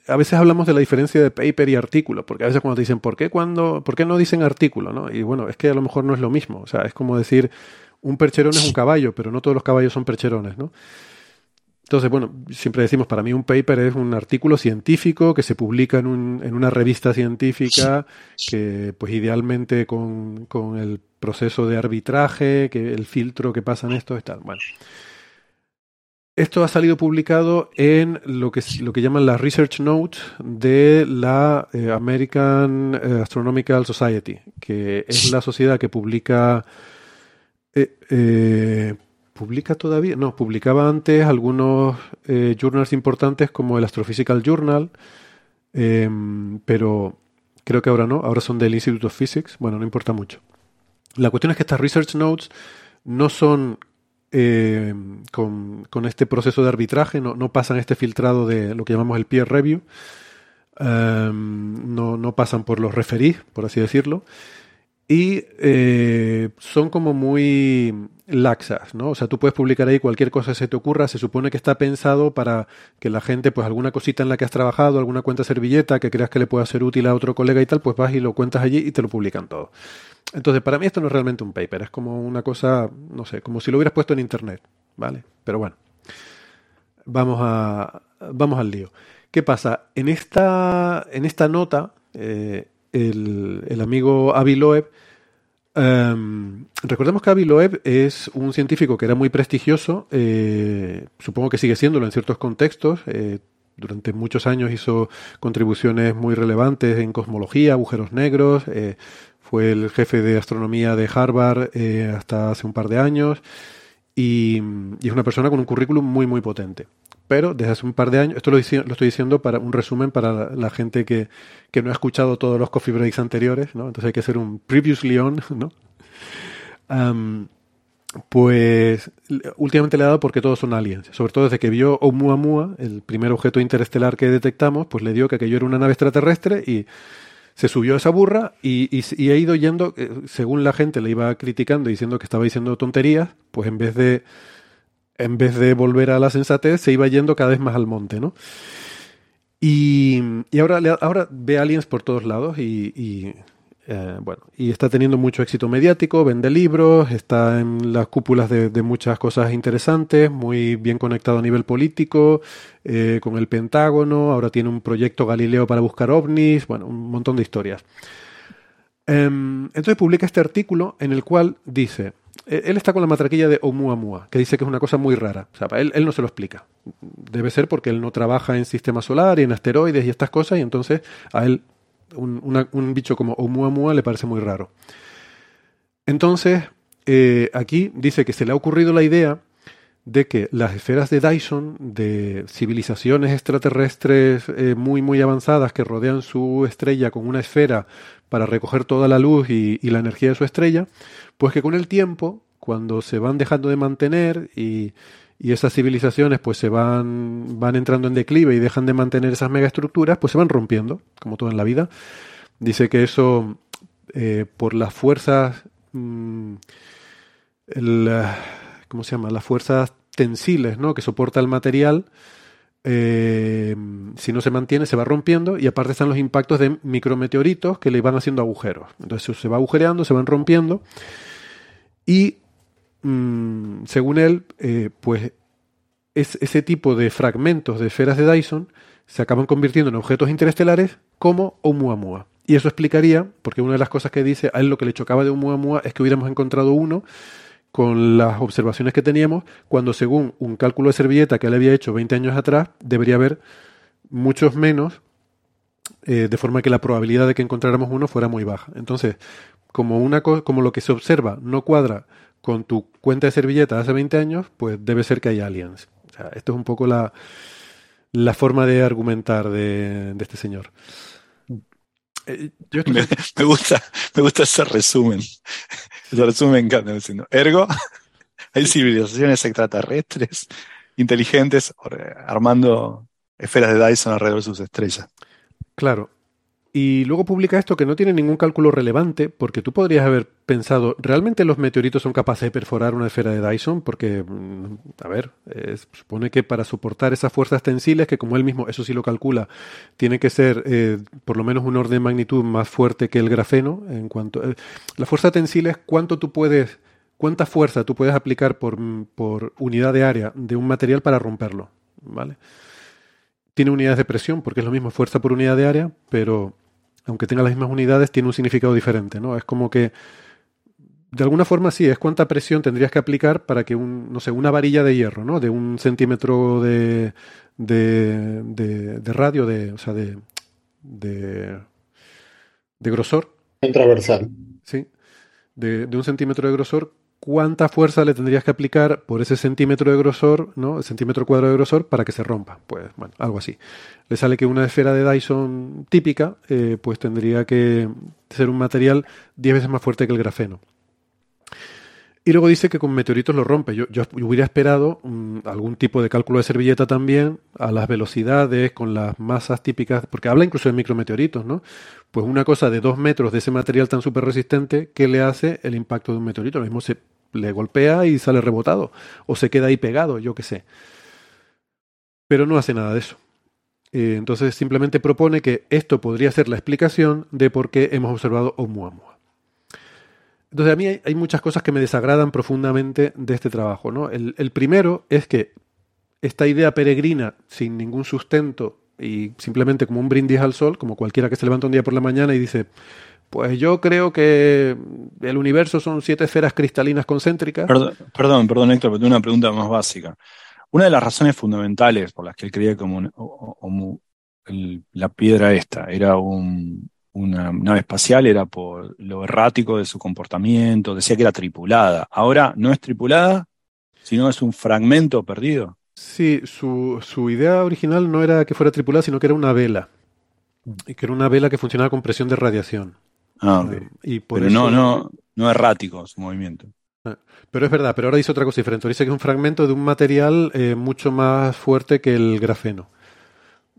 a veces hablamos de la diferencia de paper y artículo, porque a veces cuando te dicen, ¿por qué, cuando, ¿por qué no dicen artículo? ¿no? Y bueno, es que a lo mejor no es lo mismo. O sea, es como decir, un percherón es un caballo, pero no todos los caballos son percherones, ¿no? Entonces, bueno, siempre decimos, para mí un paper es un artículo científico que se publica en, un, en una revista científica, que pues idealmente con, con, el proceso de arbitraje, que el filtro que pasa en esto y tal. Bueno. Esto ha salido publicado en lo que, lo que llaman las Research Notes de la eh, American eh, Astronomical Society, que es la sociedad que publica... Eh, publica todavía, no, publicaba antes algunos eh, journals importantes como el Astrophysical Journal, eh, pero creo que ahora no, ahora son del Institute of Physics, bueno, no importa mucho. La cuestión es que estas research notes no son eh, con, con, este proceso de arbitraje, no, no, pasan este filtrado de lo que llamamos el peer review, no, no, pasan por los referís, por así decirlo, y eh, son como muy laxas, ¿no? O sea, tú puedes publicar ahí cualquier cosa que se te ocurra, se supone que está pensado para que la gente, pues alguna cosita en la que has trabajado, alguna cuenta servilleta que creas que le pueda ser útil a otro colega y tal, pues vas y lo cuentas allí y te lo publican todo. Entonces, para mí esto no es realmente un paper, es como una cosa, no sé, como si lo hubieras puesto en internet, ¿vale? Pero bueno, vamos a, vamos al lío. ¿Qué pasa? En esta, en esta nota, eh, el, el amigo Avi Loeb, Um, recordemos que Avi Loeb es un científico que era muy prestigioso, eh, supongo que sigue siéndolo en ciertos contextos. Eh, durante muchos años hizo contribuciones muy relevantes en cosmología, agujeros negros, eh, fue el jefe de astronomía de Harvard hasta hace un par de años y, y, es una persona con un currículum muy, muy potente pero desde hace un par de años, esto lo, estoy diciendo para un resumen para la, gente que, que, no ha escuchado todos los coffee breaks anteriores, ¿no? Entonces hay que hacer un previously on, ¿no? Pues últimamente le ha dado porque todos son aliens, sobre todo desde que vio Oumuamua, el primer objeto interestelar que detectamos, pues le dio que aquello era una nave extraterrestre y se subió a esa burra y, y, y ha ido yendo, eh, según la gente le iba criticando diciendo que estaba diciendo tonterías, pues en vez de en vez de volver a la sensatez, se iba yendo cada vez más al monte, ¿no? Y, y ahora, ahora ve aliens por todos lados y, eh, bueno, y está teniendo mucho éxito mediático, vende libros, está en las cúpulas de, muchas cosas interesantes, muy bien conectado a nivel político, eh, con el Pentágono, ahora tiene un proyecto Galileo para buscar ovnis, bueno, un montón de historias. Em, entonces publica este artículo en el cual dice, él está con la matraquilla de Oumuamua, que dice que es una cosa muy rara. O sea, él, él no se lo explica. Debe ser porque él no trabaja en sistema solar y en asteroides y estas cosas, y entonces a él un, un bicho como Oumuamua le parece muy raro. Entonces, eh, aquí dice que se le ha ocurrido la idea de que las esferas de Dyson, de civilizaciones extraterrestres eh, muy, muy avanzadas que rodean su estrella con una esfera para recoger toda la luz y, y la energía de su estrella, pues que con el tiempo, cuando se van dejando de mantener y, y esas civilizaciones pues se van, van entrando en declive y dejan de mantener esas megaestructuras, pues se van rompiendo, como todo en la vida. Dice que eso, eh, por las fuerzas, mm, ¿cómo se llama? Las fuerzas tensiles, ¿no? Que soporta el material, eh, si no se mantiene, se va rompiendo y aparte están los impactos de micrometeoritos que le van haciendo agujeros. Entonces se va agujereando, se van rompiendo y mm, según él, eh, pues es, ese tipo de fragmentos de esferas de Dyson se acaban convirtiendo en objetos interestelares como Oumuamua. Y eso explicaría, porque una de las cosas que dice, a él lo que le chocaba de Oumuamua es que hubiéramos encontrado uno con las observaciones que teníamos, cuando según un cálculo de servilleta que él había hecho 20 años atrás, debería haber muchos menos, eh, de forma que la probabilidad de que encontráramos uno fuera muy baja. Entonces, como, una co- como lo que se observa no cuadra con tu cuenta de servilleta hace 20 años, pues debe ser que hay aliens. O sea, esto es un poco la, la forma de argumentar de, este señor. Me gusta, me gusta ese resumen. Resumen me encanta. Diciendo, ergo, hay civilizaciones extraterrestres inteligentes or- armando esferas de Dyson alrededor de sus estrellas. Claro. Y luego publica esto que no tiene ningún cálculo relevante, porque tú podrías haber pensado, ¿realmente los meteoritos son capaces de perforar una esfera de Dyson? Porque, mm, a ver, eh, supone que para soportar esas fuerzas tensiles, que como él mismo, eso sí lo calcula, tiene que ser eh, por lo menos un orden de magnitud más fuerte que el grafeno, en cuanto... eh, la fuerza tensil es cuánto tú puedes, cuánta fuerza tú puedes aplicar por, mm, por unidad de área de un material para romperlo, ¿vale? Tiene unidades de presión, porque es lo mismo fuerza por unidad de área, pero aunque tenga las mismas unidades, tiene un significado diferente, ¿no? Es como que, de alguna forma sí, es cuánta presión tendrías que aplicar para que un, no sé, una varilla de hierro, ¿no? De un centímetro de, de, de, de radio, de, o sea, de, de, de grosor, Transversal. ¿sí? De, de un centímetro de grosor, ¿cuánta fuerza le tendrías que aplicar por ese centímetro de grosor, ¿no? El centímetro cuadrado de grosor para que se rompa? Pues, bueno, algo así. Le sale que una esfera de Dyson típica, eh, pues tendría que ser un material 10 veces más fuerte que el grafeno. Y luego dice que con meteoritos lo rompe. Yo, hubiera esperado mm, algún tipo de cálculo de servilleta también, a las velocidades, con las masas típicas, porque habla incluso de micrometeoritos, ¿no? Pues una cosa de dos metros de ese material tan súper resistente, ¿qué le hace el impacto de un meteorito? Lo mismo se le golpea y sale rebotado, o se queda ahí pegado, yo qué sé. Pero no hace nada de eso. Eh, entonces simplemente propone que esto podría ser la explicación de por qué hemos observado Oumuamua. Entonces a mí hay, muchas cosas que me desagradan profundamente de este trabajo. ¿no? El, primero es que esta idea peregrina, sin ningún sustento y simplemente como un brindis al sol, como cualquiera que se levanta un día por la mañana y dice, pues yo creo que el universo son siete esferas cristalinas concéntricas. Perdón, perdón, Héctor, pero tengo una pregunta más básica. Una de las razones fundamentales por las que él creía que la piedra esta era un- una nave espacial era por lo errático de su comportamiento, decía que era tripulada. Ahora no es tripulada, sino es un fragmento perdido. Sí, su, su idea original no era que fuera tripulada, sino que era una vela. Y que era una vela que funcionaba con presión de radiación. Ah, ok. Eh, y por Pero eso- no, no, no errático su movimiento. Pero es verdad, pero ahora dice otra cosa diferente. Dice que es un fragmento de un material eh, mucho más fuerte que el grafeno.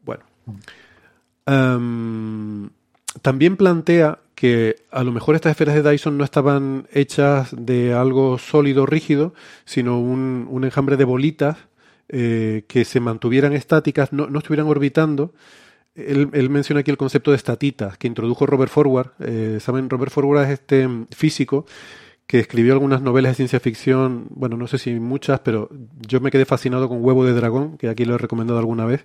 Bueno. Am, también plantea que a lo mejor estas esferas de Dyson no estaban hechas de algo sólido, rígido, sino un, un enjambre de bolitas eh, que se mantuvieran estáticas, no, no estuvieran orbitando, él, menciona aquí el concepto de estatitas que introdujo Robert Forward. Eh, Saben, Robert Forward es este físico que escribió algunas novelas de ciencia ficción, bueno, no sé si muchas, pero yo me quedé fascinado con Huevo de Dragón, que aquí lo he recomendado alguna vez.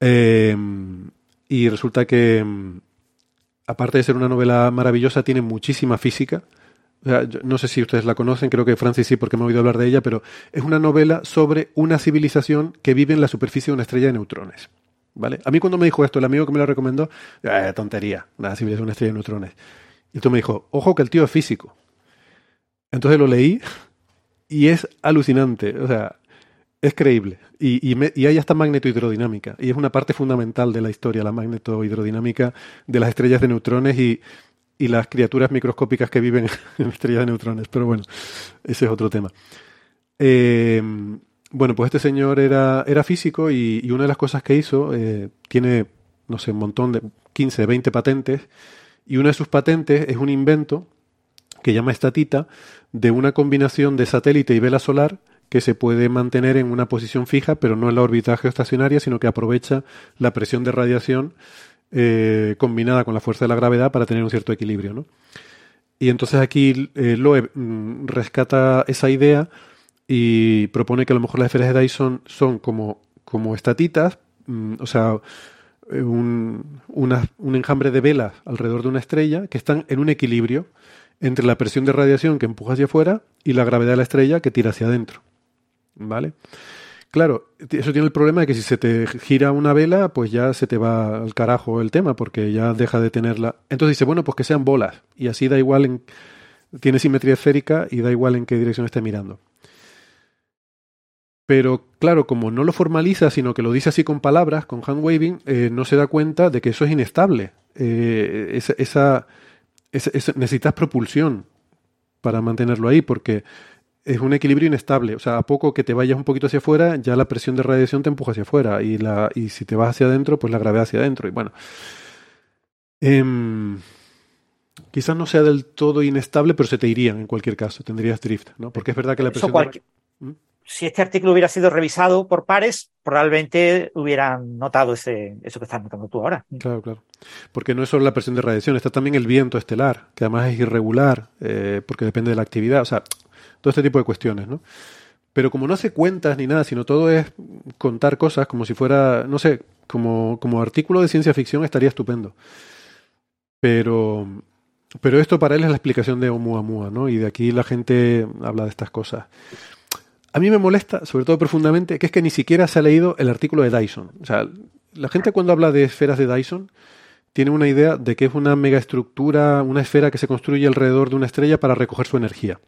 Eh, y resulta que, aparte de ser una novela maravillosa, tiene muchísima física. no sé si ustedes la conocen, creo que Francis sí, porque me he oído hablar de ella, pero es una novela sobre una civilización que vive en la superficie de una estrella de neutrones. ¿Vale? A mí cuando me dijo esto, el amigo que me lo recomendó, eh, tontería, una civilización de una estrella de neutrones. Y tú me dijo, ojo que el tío es físico. Entonces lo leí y es alucinante, o sea, es creíble. Y, y, hay hasta magnetohidrodinámica. Y es una parte fundamental de la historia, la magnetohidrodinámica de las estrellas de neutrones y, y las criaturas microscópicas que viven en estrellas de neutrones. Pero bueno, ese es otro tema. Eh, bueno, pues este señor era, era físico y, una de las cosas que hizo, eh, tiene, no sé, un montón de 15, 20 patentes, y una de sus patentes es un invento que llama estatita, de una combinación de satélite y vela solar que se puede mantener en una posición fija, pero no en la órbita geoestacionaria, sino que aprovecha la presión de radiación eh, combinada con la fuerza de la gravedad para tener un cierto equilibrio. ¿no? Y entonces aquí eh, Loeb mm, rescata esa idea y propone que a lo mejor las esferas de Dyson son como, como estatitas, mm, o sea, un, un enjambre de velas alrededor de una estrella que están en un equilibrio entre la presión de radiación que empuja hacia afuera y la gravedad de la estrella que tira hacia adentro. ¿Vale? Claro, eso tiene el problema de que si se te gira una vela, pues ya se te va al carajo el tema, porque ya deja de tenerla. Entonces dice, bueno, pues que sean bolas, y así da igual en. Tiene simetría esférica y da igual en qué dirección esté mirando. Pero claro, como no lo formaliza, sino que lo dice así con palabras, con hand waving, eh, no se da cuenta de que eso es inestable. Eh, esa necesitas propulsión para mantenerlo ahí, porque es un equilibrio inestable. O sea, a poco que te vayas un poquito hacia afuera, ya la presión de radiación te empuja hacia afuera. Y, la, y si te vas hacia adentro, pues la gravedad hacia adentro. Y bueno. Em, quizás no sea del todo inestable, pero se te irían en cualquier caso. Tendrías drift, ¿no? Porque es verdad que la presión si este artículo hubiera sido revisado por pares, probablemente hubieran notado ese, eso que estás notando tú ahora. Claro, claro. Porque no es solo la presión de radiación, está también el viento estelar, que además es irregular, eh, porque depende de la actividad, o sea, todo este tipo de cuestiones, ¿no? Pero como no hace cuentas ni nada, sino todo es contar cosas como si fuera, no sé, como, como artículo de ciencia ficción estaría estupendo. Pero, pero esto para él es la explicación de Oumuamua, ¿no? Y de aquí la gente habla de estas cosas. A mí me molesta, sobre todo profundamente, que es que ni siquiera se ha leído el artículo de Dyson. O sea, la gente cuando habla de esferas de Dyson tiene una idea de que es una megaestructura, una esfera que se construye alrededor de una estrella para recoger su energía.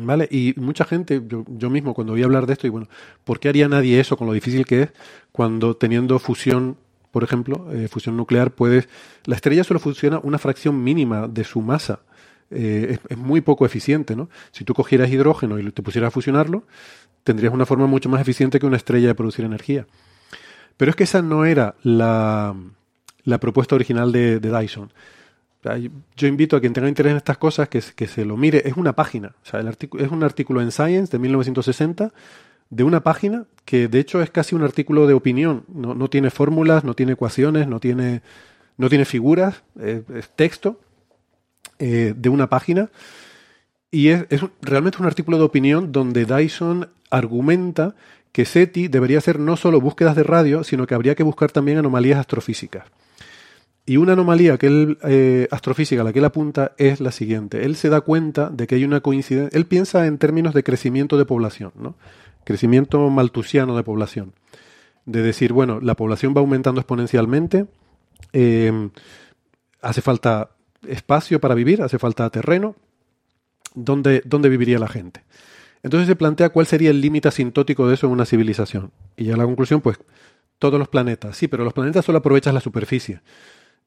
¿Vale? Y mucha gente, yo, mismo cuando voy a hablar de esto, y bueno, ¿por qué haría nadie eso con lo difícil que es cuando teniendo fusión, por ejemplo, eh, fusión nuclear, puedes... La estrella solo funciona una fracción mínima de su masa. Eh, es, muy poco eficiente, ¿no? Si tú cogieras hidrógeno y te pusieras a fusionarlo, tendrías una forma mucho más eficiente que una estrella de producir energía. Pero es que esa no era la, propuesta original de, Dyson. Yo invito a quien tenga interés en estas cosas que, se lo mire. Es una página. O sea, el es un artículo en Science de 1960 de una página que de hecho es casi un artículo de opinión. No, tiene fórmulas, no tiene ecuaciones, no tiene, no tiene figuras, es texto. Eh, de una página y es, realmente un artículo de opinión donde Dyson argumenta que SETI debería ser no solo búsquedas de radio, sino que habría que buscar también anomalías astrofísicas. Y una anomalía que él, eh, astrofísica a la que él apunta es la siguiente. Él se da cuenta de que hay una coincidencia. Él piensa en términos de crecimiento de población, ¿no? Crecimiento maltusiano de población. De decir, bueno, la población va aumentando exponencialmente. Eh, hace falta espacio para vivir, hace falta terreno. ¿Dónde, dónde viviría la gente? Entonces se plantea cuál sería el límite asintótico de eso en una civilización. Y ya la conclusión, pues, todos los planetas. Sí, pero los planetas solo aprovechas la superficie.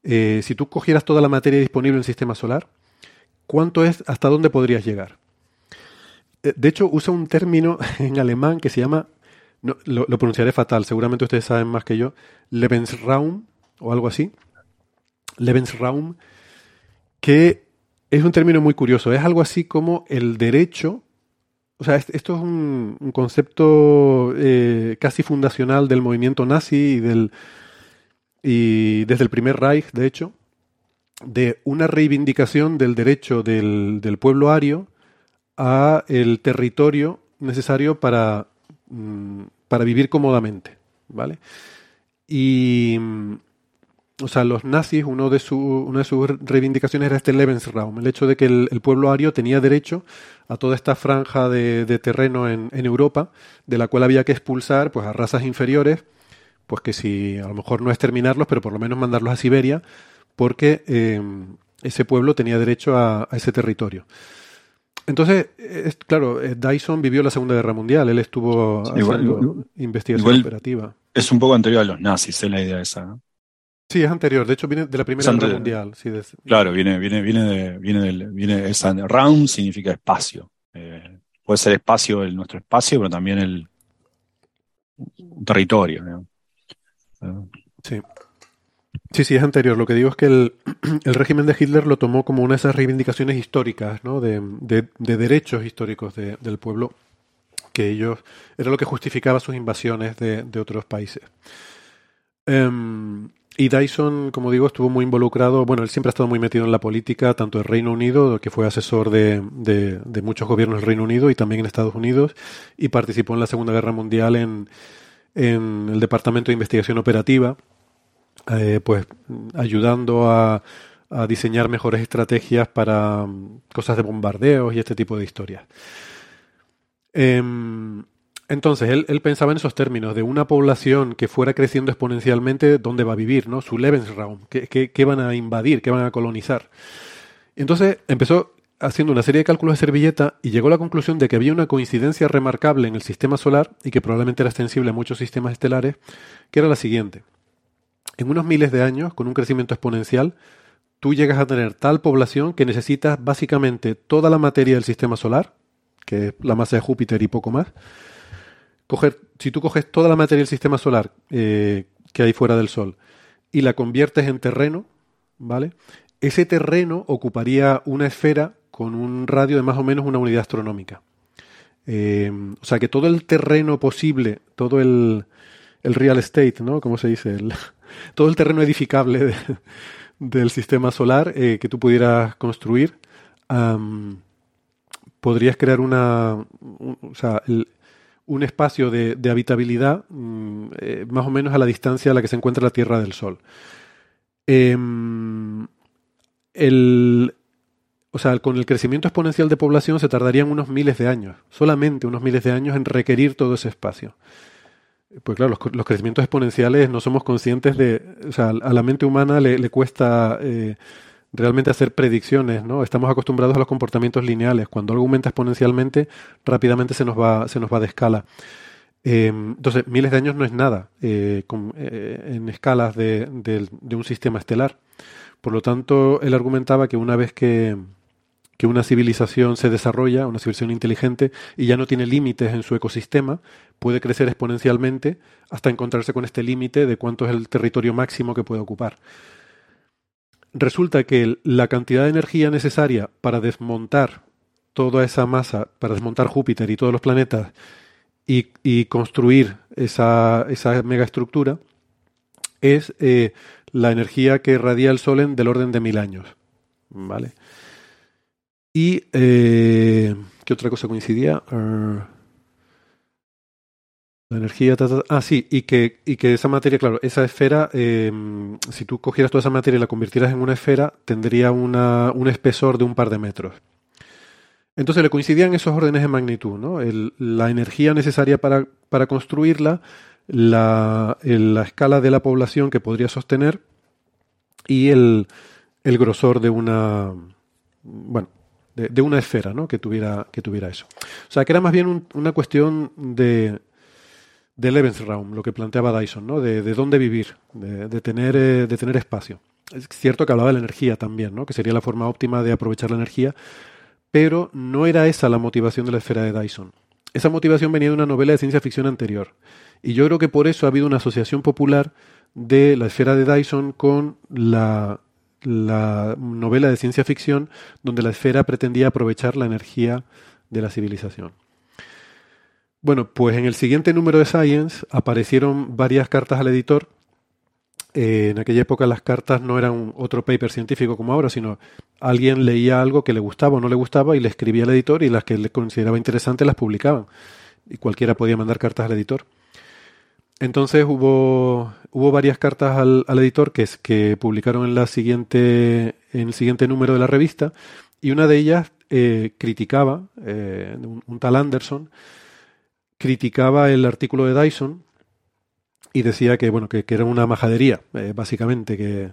Eh, si tú cogieras toda la materia disponible en el sistema solar, ¿cuánto es, hasta dónde podrías llegar? Eh, de hecho, usa un término en alemán que se llama, lo, pronunciaré fatal, seguramente ustedes saben más que yo, Lebensraum o algo así. Lebensraum, que es un término muy curioso. Es algo así como el derecho. O sea, esto es un, concepto eh, casi fundacional del movimiento nazi y del. Y desde el primer Reich, de hecho, de una reivindicación del derecho del, del pueblo ario a el territorio necesario para, mm, para vivir cómodamente, ¿vale? Y, mm, o sea, los nazis, uno de su, una de sus reivindicaciones era este Lebensraum, el hecho de que el, el pueblo ario tenía derecho a toda esta franja de, de terreno en, en, Europa, de la cual había que expulsar pues, a razas inferiores, pues que si a lo mejor no exterminarlos, pero por lo menos mandarlos a Siberia, porque eh, ese pueblo tenía derecho a, a ese territorio. Entonces, es, claro, eh, Dyson vivió la Segunda Guerra Mundial, él estuvo sí, haciendo igual, investigación igual operativa. Es un poco anterior a los nazis, es la idea esa. Sí, es anterior, de hecho viene de la Primera Guerra Mundial. Sí, de, claro, viene, viene, viene de, viene del, viene esa round significa espacio. Eh, puede ser espacio, el, nuestro espacio, pero también el un territorio. ¿no? Sí. Sí, sí, es anterior. Lo que digo es que el, régimen de Hitler lo tomó como una de esas reivindicaciones históricas, ¿no? de, de, de derechos históricos de, del pueblo, que ellos era lo que justificaba sus invasiones de, otros países. Um, y Dyson, como digo, estuvo muy involucrado, bueno, él siempre ha estado muy metido en la política, tanto en Reino Unido, que fue asesor de, de, de, muchos gobiernos del Reino Unido y también en Estados Unidos, y participó en la Segunda Guerra Mundial en, en el Departamento de Investigación Operativa, eh, pues ayudando a, diseñar mejores estrategias para um, cosas de bombardeos y este tipo de historias. Eh, entonces, él, él, pensaba en esos términos, de una población que fuera creciendo exponencialmente, ¿dónde va a vivir? ¿no? Su Lebensraum, ¿qué, qué, qué van a invadir? ¿Qué van a colonizar? Entonces empezó haciendo una serie de cálculos de servilleta y llegó a la conclusión de que había una coincidencia remarcable en el sistema solar y que probablemente era extensible a muchos sistemas estelares, que era la siguiente. En unos miles de años, con un crecimiento exponencial, tú llegas a tener tal población que necesitas básicamente toda la materia del sistema solar, que es la masa de Júpiter y poco más, coger, si tú coges toda la materia del sistema solar eh, que hay fuera del Sol y la conviertes en terreno, ¿vale? Ese terreno ocuparía una esfera con un radio de más o menos una unidad astronómica. Eh, o sea que todo el terreno posible, todo el, real estate, ¿no? ¿Cómo se dice? Todo el terreno edificable de, del sistema solar eh, que tú pudieras construir, podrías crear una, un, espacio de, habitabilidad mm, eh, más o menos a la distancia a la que se encuentra la Tierra del Sol. Eh, el, o sea, con el crecimiento exponencial de población se tardarían unos miles de años, solamente unos miles de años en requerir todo ese espacio. Pues claro, los, los crecimientos exponenciales no somos conscientes de, o sea, a la mente humana le, le cuesta eh, realmente hacer predicciones, ¿no? Estamos acostumbrados a los comportamientos lineales. Cuando algo aumenta exponencialmente, rápidamente se nos va, se nos va de escala. Eh, entonces, miles de años no es nada eh, en escalas de, de, un sistema estelar. Por lo tanto, él argumentaba que una vez que, que una civilización se desarrolla, una civilización inteligente, y ya no tiene límites en su ecosistema, puede crecer exponencialmente hasta encontrarse con este límite de cuánto es el territorio máximo que puede ocupar resulta que la cantidad de energía necesaria para desmontar toda esa masa, para desmontar Júpiter y todos los planetas y, construir esa, esa megaestructura, es eh, la energía que radia el Sol en del orden de mil años. ¿Vale? Y, eh, ¿qué otra cosa coincidía? Uh, la energía, ah, sí, y que, y que esa materia, claro, esa esfera, eh, si tú cogieras toda esa materia y la convirtieras en una esfera, tendría una, un espesor de un par de metros. Entonces le coincidían esos órdenes de magnitud, ¿no? La energía necesaria para, para construirla, la, la, escala de la población que podría sostener y el, el grosor de una, bueno, de, una esfera, ¿no? Que tuviera, que tuviera eso. O sea, que era más bien un, una cuestión de, de Lebensraum, lo que planteaba Dyson, ¿no? de, de dónde vivir, de, de tener, eh, de tener espacio. Es cierto que hablaba de la energía también, ¿no? que sería la forma óptima de aprovechar la energía, pero no era esa la motivación de la esfera de Dyson. Esa motivación venía de una novela de ciencia ficción anterior. Y yo creo que por eso ha habido una asociación popular de la esfera de Dyson con la, la novela de ciencia ficción donde la esfera pretendía aprovechar la energía de la civilización. Bueno, pues en el siguiente número de Science aparecieron varias cartas al editor eh, en aquella época las cartas no eran otro paper científico como ahora, sino alguien leía algo que le gustaba o no le gustaba y le escribía al editor y las que le consideraba interesantes las publicaban. Y cualquiera podía mandar cartas al editor. Entonces hubo, hubo varias cartas al, editor que, que publicaron en, la siguiente, en el siguiente número de la revista y una de ellas eh, criticaba, eh, un, tal Anderson, criticaba el artículo de Dyson y decía que, bueno, que, era una majadería, eh, básicamente, que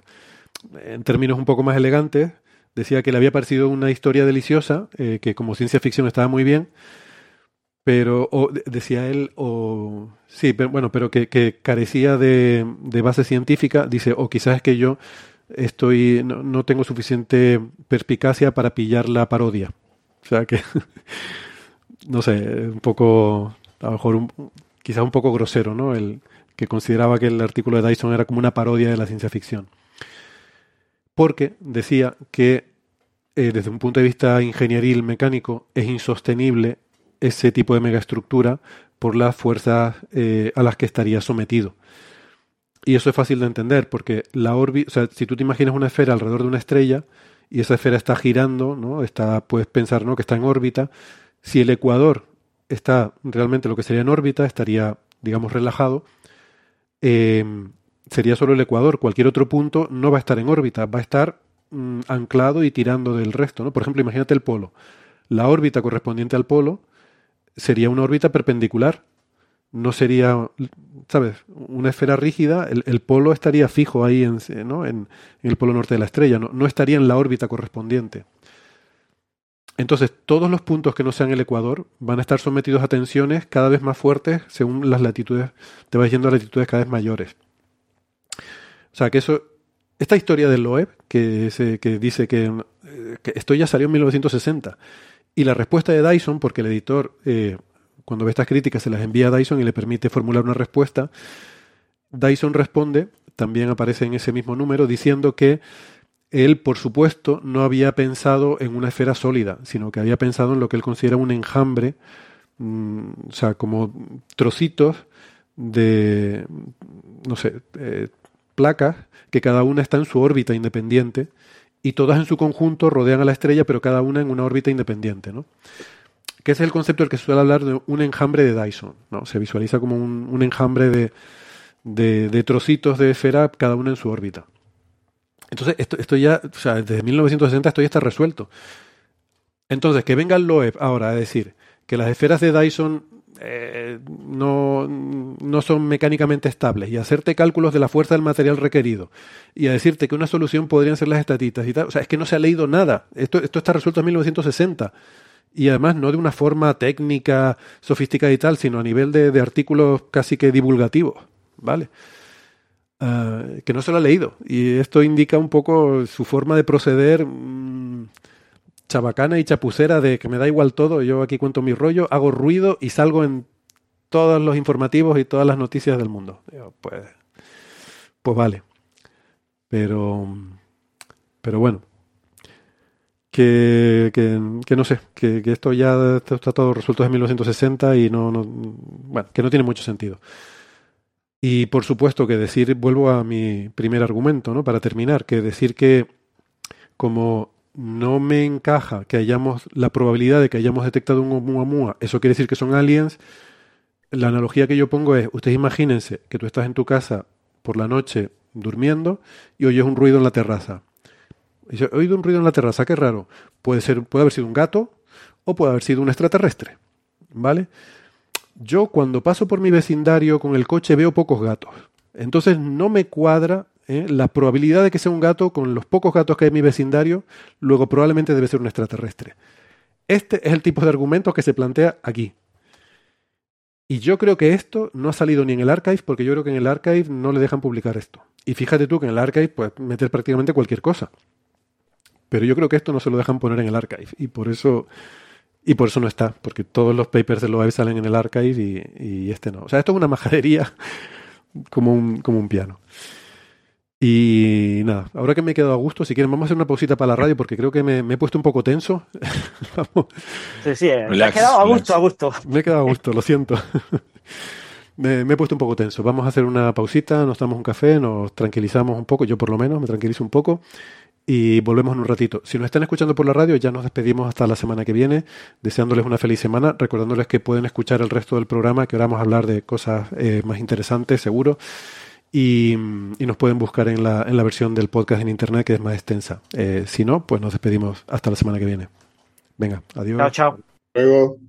en términos un poco más elegantes, decía que le había parecido una historia deliciosa, que como ciencia ficción estaba muy bien, pero decía él, o sí, pero bueno, pero que, carecía de, base científica, dice, o quizás es que yo estoy, no, tengo suficiente perspicacia para pillar la parodia. O sea que, no sé, un poco, a lo mejor quizás un poco grosero, ¿no? El que consideraba que el artículo de Dyson era como una parodia de la ciencia ficción. Porque decía que eh, desde un punto de vista ingenieril mecánico es insostenible ese tipo de megaestructura por las fuerzas eh, a las que estaría sometido. Y eso es fácil de entender, porque la órbita, o sea, si tú te imaginas una esfera alrededor de una estrella y esa esfera está girando, ¿no? Está, puedes pensar, ¿no? Que está en órbita. Si el ecuador está realmente lo que sería en órbita, estaría, digamos, relajado. Eh, sería solo el ecuador. Cualquier otro punto no va a estar en órbita, va a estar mm, anclado y tirando del resto, ¿no? Por ejemplo, imagínate el polo. La órbita correspondiente al polo sería una órbita perpendicular. No sería, ¿sabes? Una esfera rígida, el, polo estaría fijo ahí en, el polo norte de la estrella, no, estaría en la órbita correspondiente. Entonces, todos los puntos que no sean el ecuador van a estar sometidos a tensiones cada vez más fuertes según las latitudes, te vas yendo a latitudes cada vez mayores. O sea, que eso, esta historia del Loeb, que, que dice que, que, esto ya salió en 1960, y la respuesta de Dyson, porque el editor, eh, cuando ve estas críticas, se las envía a Dyson y le permite formular una respuesta, Dyson responde, también aparece en ese mismo número, diciendo que él, por supuesto, no había pensado en una esfera sólida, sino que había pensado en lo que él considera un enjambre, mm, o sea, como trocitos de, no sé, eh, placas que cada una está en su órbita independiente y todas en su conjunto rodean a la estrella, pero cada una en una órbita independiente, ¿no? Que es el concepto del que suele hablar de un enjambre de Dyson, ¿no? Se visualiza como un, enjambre de, de, trocitos de esfera, cada una en su órbita. Entonces, esto, esto ya, o sea, desde 1960 esto ya está resuelto. Entonces, que venga el Loeb ahora a decir que las esferas de Dyson eh, no, no, son mecánicamente estables y hacerte cálculos de la fuerza del material requerido y a decirte que una solución podrían ser las estatitas y tal. O sea, es que no se ha leído nada. Esto, esto está resuelto en 1960 y además no de una forma técnica, sofisticada y tal, sino a nivel de, artículos casi que divulgativos, ¿vale? Ah, que no se lo ha leído y esto indica un poco su forma de proceder mm, chabacana y chapucera de que me da igual todo, yo aquí cuento mi rollo, hago ruido y salgo en todos los informativos y todas las noticias del mundo. pues, pues vale. Pero, pero bueno, que, que, no sé, que, esto ya está todo resuelto en 1960 y no, bueno, que no tiene mucho sentido. Y por supuesto que decir, vuelvo a mi primer argumento, ¿no? Para terminar, que decir que como no me encaja que hayamos la probabilidad de que hayamos detectado un Oumuamua, eso quiere decir que son aliens. La analogía que yo pongo es, ustedes imagínense que tú estás en tu casa por la noche durmiendo y oyes un ruido en la terraza. he oído un ruido en la terraza, qué raro. Puede ser, puede haber sido un gato o puede haber sido un extraterrestre. ¿Vale? Yo cuando paso por mi vecindario con el coche veo pocos gatos. Entonces no me cuadra ¿eh? la probabilidad de que sea un gato, con los pocos gatos que hay en mi vecindario, luego probablemente debe ser un extraterrestre. Este es el tipo de argumento que se plantea aquí. Y yo creo que esto no ha salido ni en el archive, porque yo creo que en el archive no le dejan publicar esto. Y fíjate tú que en el archive puedes meter prácticamente cualquier cosa. Pero yo creo que esto no se lo dejan poner en el archive. Y por eso, y por eso no está, porque todos los papers de web salen en el archive y, y, este no. O sea, esto es una majadería como un, como un piano. Y nada, ahora que me he quedado a gusto, si quieren, vamos a hacer una pausita para la radio porque creo que me, he puesto un poco tenso. Sí, sí, me he quedado a gusto, a gusto. Me he quedado a gusto, lo siento. me, he puesto un poco tenso. Vamos a hacer una pausita, nos damos un café, nos tranquilizamos un poco, yo por lo menos me tranquilizo un poco y volvemos en un ratito. Si nos están escuchando por la radio, ya nos despedimos hasta la semana que viene, deseándoles una feliz semana, recordándoles que pueden escuchar el resto del programa, que ahora vamos a hablar de cosas eh, más interesantes, seguro. Y, nos pueden buscar en la, en la versión del podcast en internet que es más extensa. Eh, si no, pues nos despedimos hasta la semana que viene. Venga, adiós. Chao, chao. Luego.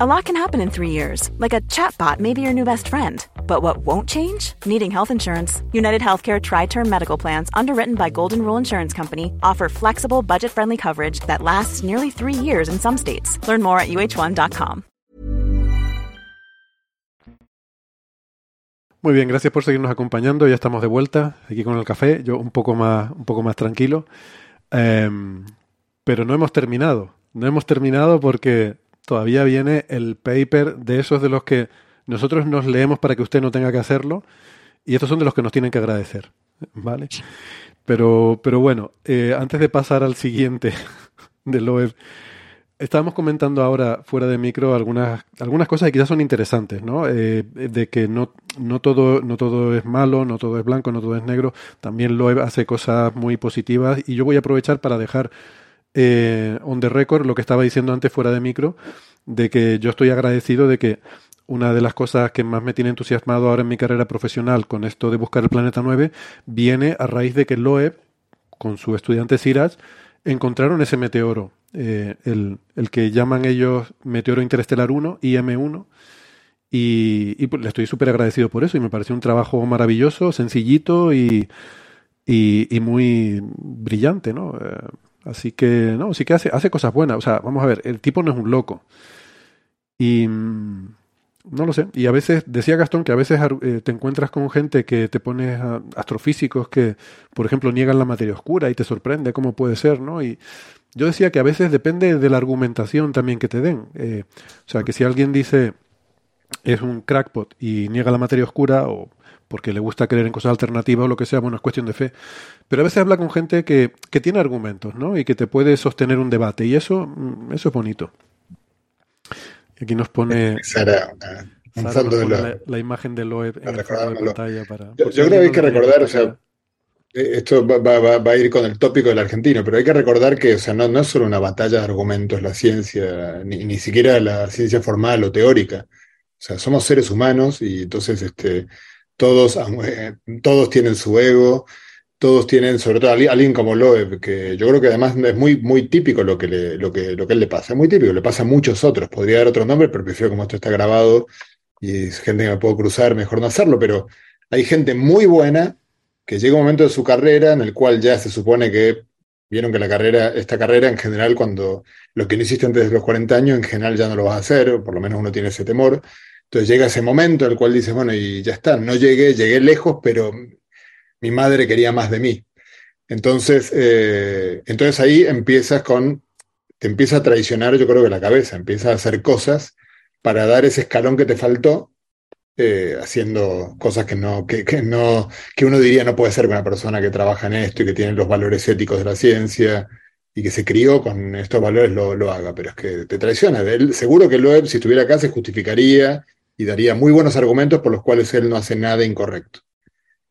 A lot can happen in three years, like a chatbot may be your new best friend. But what won't change? Needing health insurance. United Healthcare Tri Term Medical Plans, underwritten by Golden Rule Insurance Company, offer flexible, budget friendly coverage that lasts nearly three years in some states. Learn more at uh1.com. Muy bien, gracias por seguirnos acompañando. Ya estamos de vuelta aquí con el café. Yo un poco más, tranquilo. Um, pero no hemos terminado. No hemos terminado porque todavía viene el paper de esos de los que nosotros nos leemos para que usted no tenga que hacerlo. Y estos son de los que nos tienen que agradecer. ¿Vale? Pero, pero bueno, eh, antes de pasar al siguiente de web Estábamos comentando ahora, fuera de micro, algunas, algunas cosas que quizás son interesantes, ¿no? Eh, de que no, no, todo, no todo es malo, no todo es blanco, no todo es negro. También Loeb hace cosas muy positivas y yo voy a aprovechar para dejar eh, on the record lo que estaba diciendo antes fuera de micro, de que yo estoy agradecido de que una de las cosas que más me tiene entusiasmado ahora en mi carrera profesional con esto de buscar el planeta 9 viene a raíz de que Loeb, con su estudiante Siraj, encontraron ese meteoro eh, el, el, que llaman ellos Meteoro Interestelar 1, IM1, y, y pues, le estoy súper agradecido por eso, y me pareció un trabajo maravilloso, sencillito y, y, y muy brillante, ¿no? Eh, así que, no, sí que hace, hace cosas buenas, o sea, vamos a ver, el tipo no es un loco. Y mm, no lo sé. Y a veces, decía Gastón, que a veces eh, te encuentras con gente que te pones astrofísicos que, por ejemplo, niegan la materia oscura y te sorprende cómo puede ser, ¿no? Y yo decía que a veces depende de la argumentación también que te den. Eh, o sea, que si alguien dice es un crackpot y niega la materia oscura o porque le gusta creer en cosas alternativas o lo que sea, bueno, es cuestión de fe. Pero a veces habla con gente que, que tiene argumentos, ¿no? Y que te puede sostener un debate. Y eso, mm, eso es bonito. Aquí nos pone... la, imagen de Loeb en la pantalla para... Yo, creo que hay que recordar, o sea, eh, esto va, a ir con el tópico del argentino, pero hay que recordar que o sea, no, no es solo una batalla de argumentos la ciencia, ni, ni, siquiera la ciencia formal o teórica. O sea, somos seres humanos y entonces este, todos, eh, todos tienen su ego, todos tienen, sobre todo alguien como Loeb, que yo creo que además es muy, muy típico lo que, le, lo, que, lo que él le pasa, es muy típico, le pasa a muchos otros. Podría dar otro nombre, pero prefiero como esto está grabado y es gente que me puedo cruzar, mejor no hacerlo, pero hay gente muy buena que llega un momento de su carrera en el cual ya se supone que vieron que la carrera, esta carrera en general, cuando lo que no hiciste antes de los 40 años, en general ya no lo vas a hacer, o por lo menos uno tiene ese temor. Entonces llega ese momento en el cual dices, bueno, y ya está, no llegué, llegué lejos, pero mi madre quería más de mí. Entonces, eh, entonces ahí empiezas con, te empieza a traicionar, yo creo que la cabeza, empieza a hacer cosas para dar ese escalón que te faltó eh, haciendo cosas que no, que, que, no, que uno diría no puede ser una persona que trabaja en esto y que tiene los valores éticos de la ciencia y que se crió con estos valores lo, lo haga, pero es que te traiciona. Seguro que Loeb, si estuviera acá, se justificaría y daría muy buenos argumentos por los cuales él no hace nada incorrecto.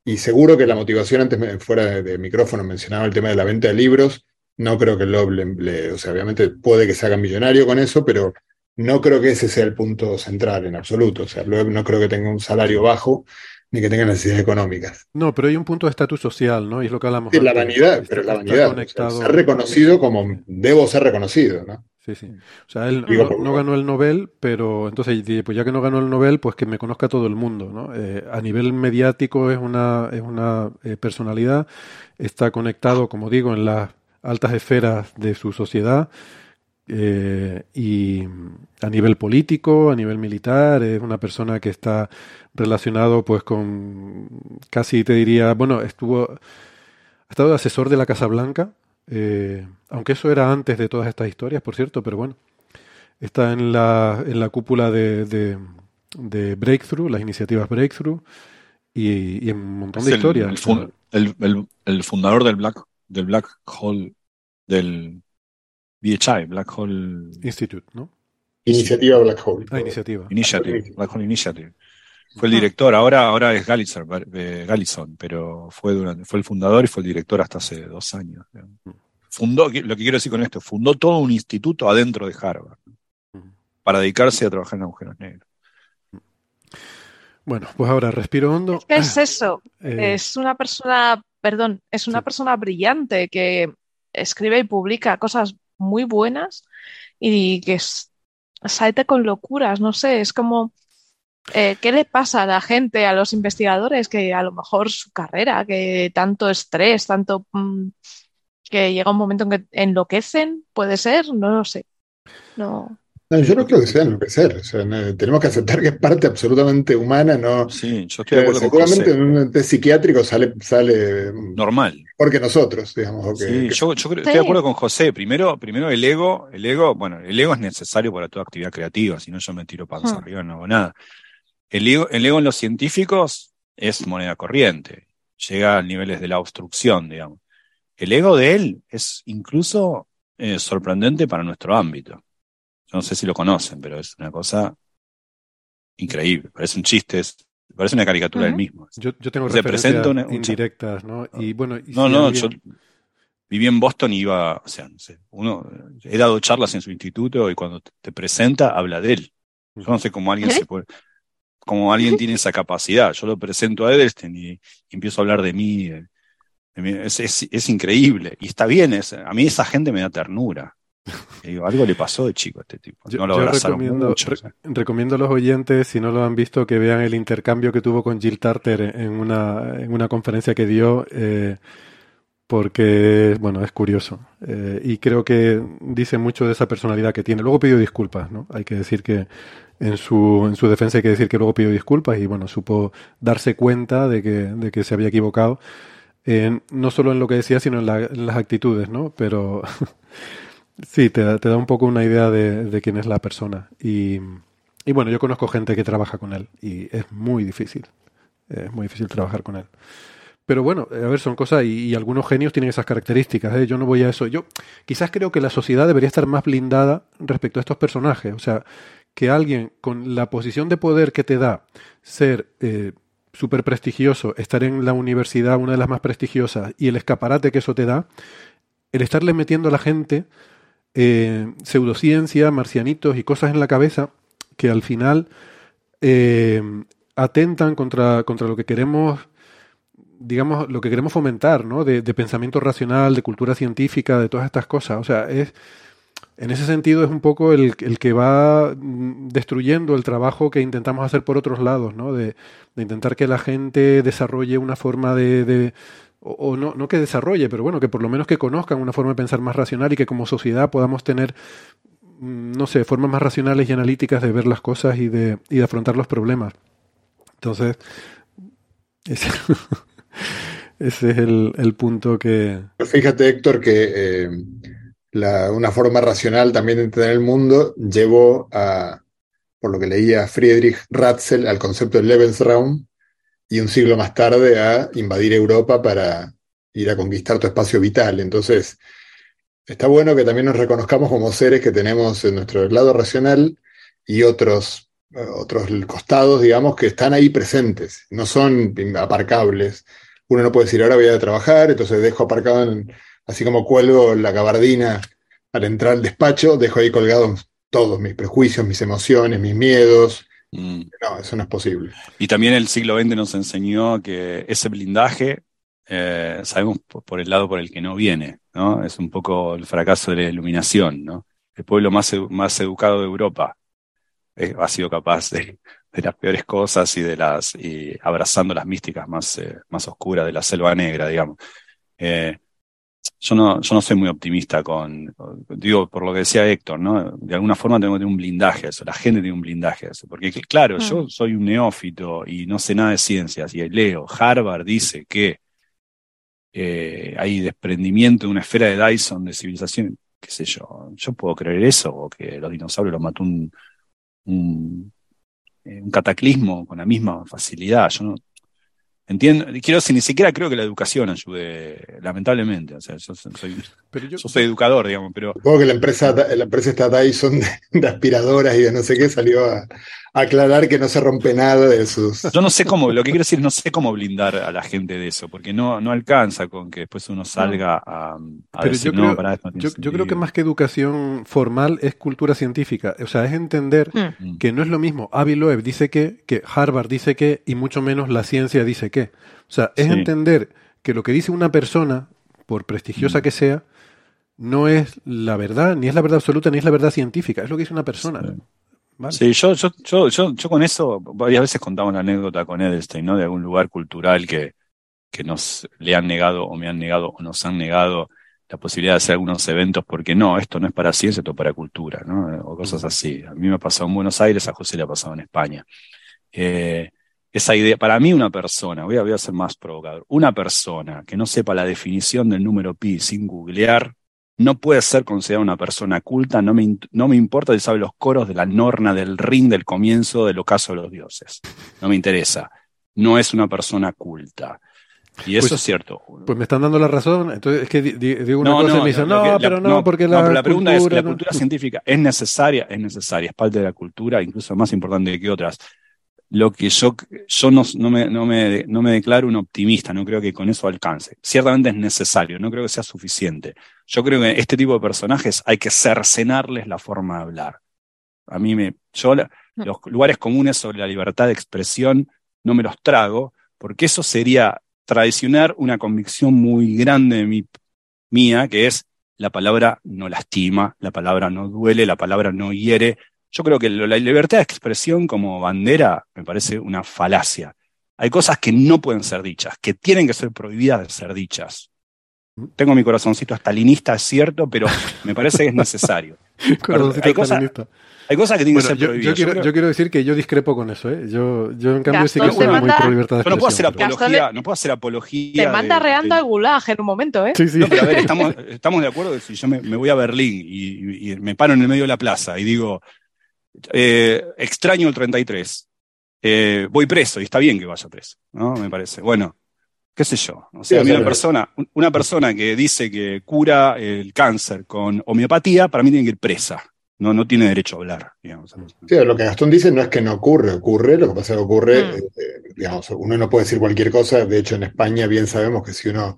Y seguro que la motivación, antes fuera de, micrófono mencionaba el tema de la venta de libros, no creo que Love le, o sea, obviamente puede que se haga millonario con eso, pero no creo que ese sea el punto central en absoluto. O sea, Loeb no creo que tenga un salario bajo ni que tenga necesidades económicas. No, pero hay un punto de estatus social, ¿no? Y es lo que hablamos. Sí, la vanidad, pero la vanidad. ser reconocido como debo ser reconocido, ¿no? Sí, sí. O sea, él no, ganó el Nobel, pero entonces, pues ya que no ganó el Nobel, pues que me conozca todo el mundo, ¿no? Eh, a nivel mediático es una, es una eh, personalidad, está conectado, como digo, en las altas esferas de su sociedad eh, y a nivel político, a nivel militar, es una persona que está relacionado pues con casi te diría, bueno, estuvo, ha estado de asesor de la Casa Blanca, eh, aunque eso era antes de todas estas historias, por cierto, pero bueno, está en la, en la cúpula de, de, Breakthrough, las iniciativas Breakthrough, y, en un montón de historias. El, el, el, fundador del Black, del Black Hole, del BHI, Black Hole Institute, ¿no? Iniciativa Black Hole. Ah, iniciativa. Initiative, Black Hole Initiative. Fue el director, ahora, ahora es Gallison, eh, Gallison, pero fue, durante, fue el fundador y fue el director hasta hace dos años. Fundó, lo que quiero decir con esto, fundó todo un instituto adentro de Harvard para dedicarse a trabajar en agujeros negros. Bueno, pues ahora respiro hondo. ¿Qué es eso? Eh, es una persona, perdón, es una persona brillante que escribe y publica cosas muy buenas y que salte con locuras, no sé, es como eh, ¿qué le pasa a la gente, a los investigadores, que a lo mejor su carrera, que tanto estrés, tanto mm, que llega un momento en que enloquecen, puede ser, no lo sé. No. yo no creo que sea enloquecer. O sea, tenemos que aceptar que es parte absolutamente humana, ¿no? Sí, yo estoy de acuerdo Seguramente en un test psiquiátrico sale, sale normal. Porque nosotros, digamos. sí, yo, estoy de acuerdo con José. Primero, primero el ego, el ego, bueno, el ego es necesario para toda actividad creativa, si no yo me tiro para hmm. arriba no hago nada. El ego, en los científicos es moneda corriente, llega a niveles de la obstrucción, digamos. El ego de él es incluso eh, sorprendente para nuestro ámbito. Yo no sé si lo conocen, pero es una cosa increíble. Parece un chiste, parece una caricatura del mismo. Yo, tengo referencias indirectas, ¿no? Y bueno, no, no, yo viví en Boston y iba, o sea, no sé, uno, he dado charlas en su instituto y cuando te presenta habla de él. Yo no sé cómo alguien se puede, como alguien tiene esa capacidad. Yo lo presento a Edelstein y, empiezo a hablar de mí. Es, increíble. Y está bien, a mí esa gente me da ternura. algo le pasó de chico a este tipo. No lo recomiendo, recomiendo a los oyentes, si no lo han visto, que vean el intercambio que tuvo con Jill Tarter en una, en una conferencia que dio. Eh, porque, bueno, es curioso. Eh, y creo que dice mucho de esa personalidad que tiene. Luego pidió disculpas, ¿no? Hay que decir que en su, en su defensa hay que decir que luego pidió disculpas y, bueno, supo darse cuenta de que, de que se había equivocado, no solo en lo que decía, sino en, las actitudes, ¿no? Pero sí, te, te, da un poco una idea de, de quién es la persona. Y, y, bueno, yo conozco gente que trabaja con él y es muy difícil. Es muy difícil trabajar con él. Pero bueno, a ver, son cosas y, algunos genios tienen esas características. ¿eh? Yo no voy a eso. Yo quizás creo que la sociedad debería estar más blindada respecto a estos personajes. O sea, que alguien con la posición de poder que te da ser eh, súper prestigioso, estar en la universidad, una de las más prestigiosas, y el escaparate que eso te da, el estarle metiendo a la gente eh, pseudociencia, marcianitos y cosas en la cabeza que al final eh, atentan contra, contra lo que queremos digamos, lo que queremos fomentar, ¿no? De, pensamiento racional, de cultura científica, de todas estas cosas. O sea, es, en ese sentido es un poco el, que va mm, destruyendo el trabajo que intentamos hacer por otros lados, ¿no? De, intentar que la gente desarrolle una forma de, o, no, no que desarrolle, pero bueno, que por lo menos que conozcan una forma de pensar más racional y que como sociedad podamos tener, mm, no sé, formas más racionales y analíticas de ver las cosas y de, y de afrontar los problemas. Entonces, es Ese es el, punto que... Fíjate, Héctor, que eh, una forma racional también de entender el mundo llevó a, por lo que leía Friedrich Ratzel, al concepto de Lebensraum, y un siglo más tarde a invadir Europa para ir a conquistar tu espacio vital. Entonces, está bueno que también nos reconozcamos como seres que tenemos en nuestro lado racional y otros otros costados, digamos, que están ahí presentes, no son aparcables. Uno no puede decir, ahora voy a trabajar, entonces dejo aparcado, así como cuelgo la gabardina al entrar al despacho, dejo ahí colgados todos mis prejuicios, mis emociones, mis miedos. Mm. No, eso no es posible. Y también el siglo XX nos enseñó que ese blindaje, eh, sabemos por el lado por el que no viene, ¿no? Es un poco el fracaso de la iluminación, ¿no? El pueblo más, más educado de Europa eh, ha sido capaz de, las peores cosas y de las y abrazando las místicas más, eh, más oscuras de la selva negra, digamos. Eh, yo no, yo no soy muy optimista con, digo, por lo que decía Héctor, ¿no? De alguna forma tengo que tener un blindaje eso, la gente tiene un blindaje eso, porque claro, yo mm. soy un neófito y no sé nada de ciencias y leo, Harvard dice que hay desprendimiento de una esfera de Dyson de civilización, qué sé yo, yo puedo creer eso, o que los dinosaurios los mató un, un, eh, un cataclismo con la misma facilidad. Yo no entiendo, quiero decir, ni siquiera creo que la educación ayude, lamentablemente. O sea, yo soy, yo, soy educador, digamos, pero. Supongo que la empresa, la empresa está Dyson de, aspiradoras y de no sé qué salió a, aclarar que no se rompe nada de sus. Yo no sé cómo, lo que quiero decir, no sé cómo blindar a la gente de eso, porque no, no alcanza con que después uno salga a, decir, yo creo, yo, creo que más que educación formal es cultura científica. O sea, es entender mm. que no es lo mismo Avi Loeb dice que, que Harvard dice que, y mucho menos la ciencia dice que. O sea, es entender que lo que dice una persona, por prestigiosa mm. que sea, no es la verdad, ni es la verdad absoluta, ni es la verdad científica, es lo que dice una persona. Sí, yo, yo, yo, yo, yo con eso varias veces contaba una anécdota con Edelstein, ¿no? De algún lugar cultural que, que nos le han negado o me han negado o nos han negado la posibilidad de hacer algunos eventos porque no, esto no es para ciencia, esto es para cultura, ¿no? O cosas así. A mí me ha pasado en Buenos Aires, a José le ha pasado en España. Eh, esa idea, para mí una persona, voy a, voy a ser más provocador, una persona que no sepa la definición del número pi sin googlear, no puede ser considerada una persona culta, no me, no me importa si sabe los coros de la norna del ring del comienzo del ocaso de los dioses. No me interesa. No es una persona culta. Y eso pues, es cierto. Pues me están dando la razón. Entonces es que digo una cosa y me dicen, no, pero no, porque la, la pregunta es, ¿la cultura científica es necesaria? Es necesaria, es parte de la cultura, incluso más importante que otras lo que yo, yo no, no, me, no, me, no me declaro un optimista, no creo que con eso alcance. Ciertamente es necesario, no creo que sea suficiente. Yo creo que este tipo de personajes hay que cercenarles la forma de hablar. A mí me, yo mm. los lugares comunes sobre la libertad de expresión no me los trago, porque eso sería traicionar una convicción muy grande de mi, mía, que es la palabra no lastima, la palabra no duele, la palabra no hiere, yo creo que la libertad de expresión como bandera me parece una falacia. Hay cosas que no pueden ser dichas, que tienen que ser prohibidas de ser dichas. Tengo mi corazoncito estalinista, es cierto, pero me parece que es necesario. hay, cosas, hay, cosas, que tienen que ser prohibidas. Yo quiero, decir que yo discrepo con eso. ¿eh? Yo, yo, en cambio, sí que soy muy pro libertad de expresión. no puedo hacer apología. No puedo hacer apología te manda reando al gulag en un momento, ¿eh? Sí, sí. No, pero a ver, estamos, estamos de acuerdo que si yo me, me voy a Berlín y, y, me paro en el medio de la plaza y digo, eh, extraño el 33. Eh, voy preso y está bien que vaya preso, ¿no? Me parece. Bueno, qué sé yo. O sea, una persona, una persona que dice que cura el cáncer con homeopatía, para mí tiene que ir presa. No, no tiene derecho a hablar. Digamos. Sí, lo que Gastón dice no es que no ocurre, ocurre, lo que pasa es que ocurre, mm. eh, digamos, uno no puede decir cualquier cosa, de hecho en España bien sabemos que si uno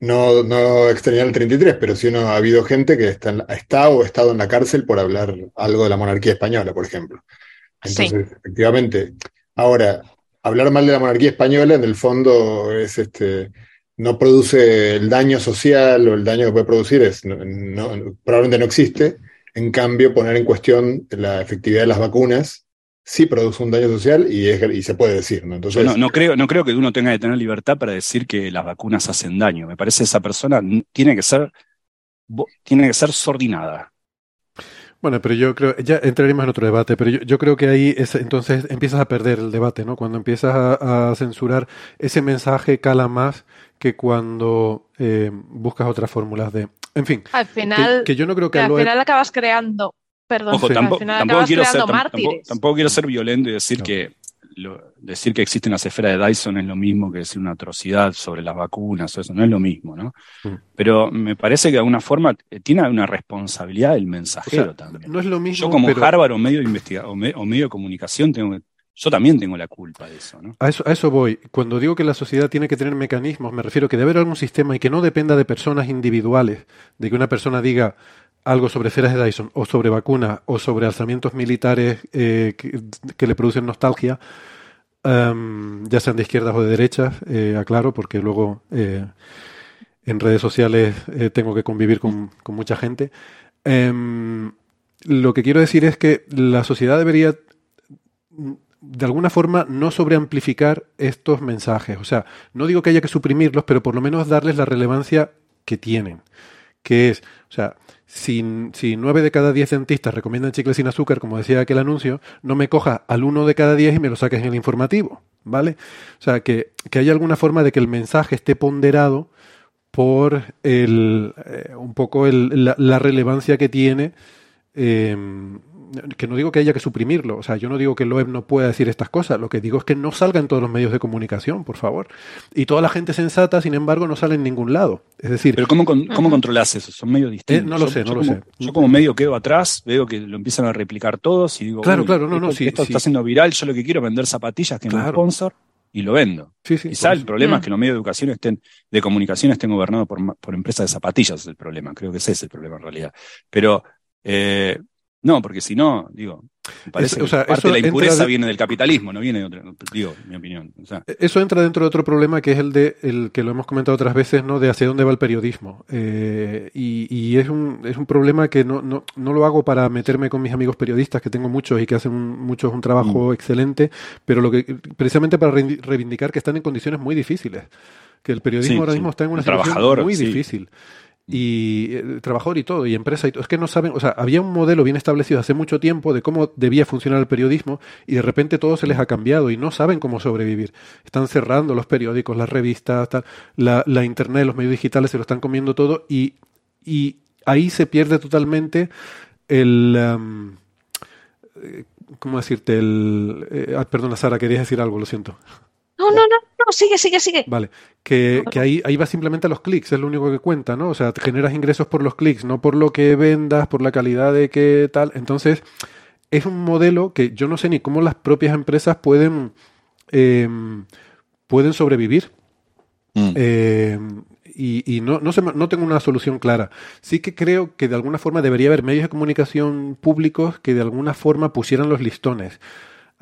no, no extrañar el 33, pero sí uno, ha habido gente que está, está o ha estado en la cárcel por hablar algo de la monarquía española, por ejemplo. Entonces, efectivamente, ahora, hablar mal de la monarquía española en el fondo es este no produce el daño social o el daño que puede producir, es, probablemente no existe. En cambio, poner en cuestión la efectividad de las vacunas sí produce un daño social y, y se puede decir. ¿no? Entonces, no, no, creo, no creo que uno tenga que tener libertad para decir que las vacunas hacen daño. Me parece que esa persona tiene que ser, tiene que ser sordinada. Bueno, pero yo creo, ya entraremos en otro debate, pero yo, creo que ahí es, entonces empiezas a perder el debate, ¿no? Cuando empiezas a, censurar, ese mensaje cala más que cuando eh, buscas otras fórmulas de... En fin, al final, que, yo no creo que al final acabas creando Perdón, tampoco, quiero ser, tampoco, quiero ser, violento y decir que decir que existe una esfera de Dyson es lo mismo que decir una atrocidad sobre las vacunas, o eso no es lo mismo, ¿no? Mm. Pero me parece que de alguna forma eh, tiene una responsabilidad el mensajero también. No es lo mismo. Yo como Harvard o medio de o, medio de comunicación tengo yo también tengo la culpa de eso, ¿no? A eso, a eso voy. Cuando digo que la sociedad tiene que tener mecanismos, me refiero a que debe haber algún sistema y que no dependa de personas individuales, de que una persona diga, algo sobre esferas de Dyson o sobre vacunas o sobre alzamientos militares eh, que, le producen nostalgia, em, ya sean de izquierdas o de derechas, eh, aclaro, porque luego eh, en redes sociales tengo que convivir con, mucha gente. Em, lo que quiero decir es que la sociedad debería de alguna forma no sobreamplificar estos mensajes. O sea, no digo que haya que suprimirlos, pero por lo menos darles la relevancia que tienen. Que es, o sea, si, si 9 de cada 10 dentistas recomiendan chicles sin azúcar, como decía aquel anuncio, no me coja al uno de cada 10 y me lo saques en el informativo, ¿vale? O sea, que, que haya alguna forma de que el mensaje esté ponderado por el, eh, un poco la, relevancia que tiene eh, que no digo que haya que suprimirlo, o sea, yo no digo que el web no pueda decir estas cosas, lo que digo es que no salga en todos los medios de comunicación, por favor. Y toda la gente sensata, sin embargo, no sale en ningún lado. Es decir... Pero ¿cómo, cómo controlas eso? Son medios distintos. Eh, no lo sé, no lo sé. Yo como medio quedo atrás, veo que lo empiezan a replicar todos y digo, claro, claro, no, no, esto, esto está siendo viral, yo lo que quiero es vender zapatillas que no sponsor y lo vendo. Sí, sí, Quizá el problema es que los medios de educación estén, de comunicación estén gobernados por, por empresas de zapatillas, es el problema. Creo que ese es el problema en realidad. Pero eh, no, porque si no, digo, parece que parte de la impureza viene del capitalismo, no viene de otro, digo, mi opinión. E-, eso entra dentro de otro problema que es el de el que lo hemos comentado otras veces, ¿no? De hacia dónde va el periodismo. Eh, y, es un es un problema que no, no, no, lo hago para meterme con mis amigos periodistas, que tengo muchos y que hacen muchos un trabajo mm. excelente, pero lo que precisamente para reivindicar que están en condiciones muy difíciles que el periodismo ahora mismo está en una situación muy difícil y eh, trabajador y todo, y empresa y todo. Es que no saben, o sea, había un modelo bien establecido hace mucho tiempo de cómo debía funcionar el periodismo y de repente todo se les ha cambiado y no saben cómo sobrevivir. Están cerrando los periódicos, las revistas, la, la, internet, los medios digitales se lo están comiendo todo y, y ahí se pierde totalmente el... Eh, ¿Cómo decirte? El, eh, ah, perdona, Sara, querías decir algo, lo siento. No, no, no, no, sigue, sigue, sigue. Vale, que, que ahí, ahí va simplemente a los clics, es lo único que cuenta, ¿no? O sea, generas ingresos por los clics, no por lo que vendas, por la calidad de qué tal. Entonces, es un modelo que yo no sé ni cómo las propias empresas pueden, em, pueden sobrevivir. Mm. Em, y, y no, no, sé, no tengo una solución clara. Sí que creo que de alguna forma debería haber medios de comunicación públicos que de alguna forma pusieran los listones.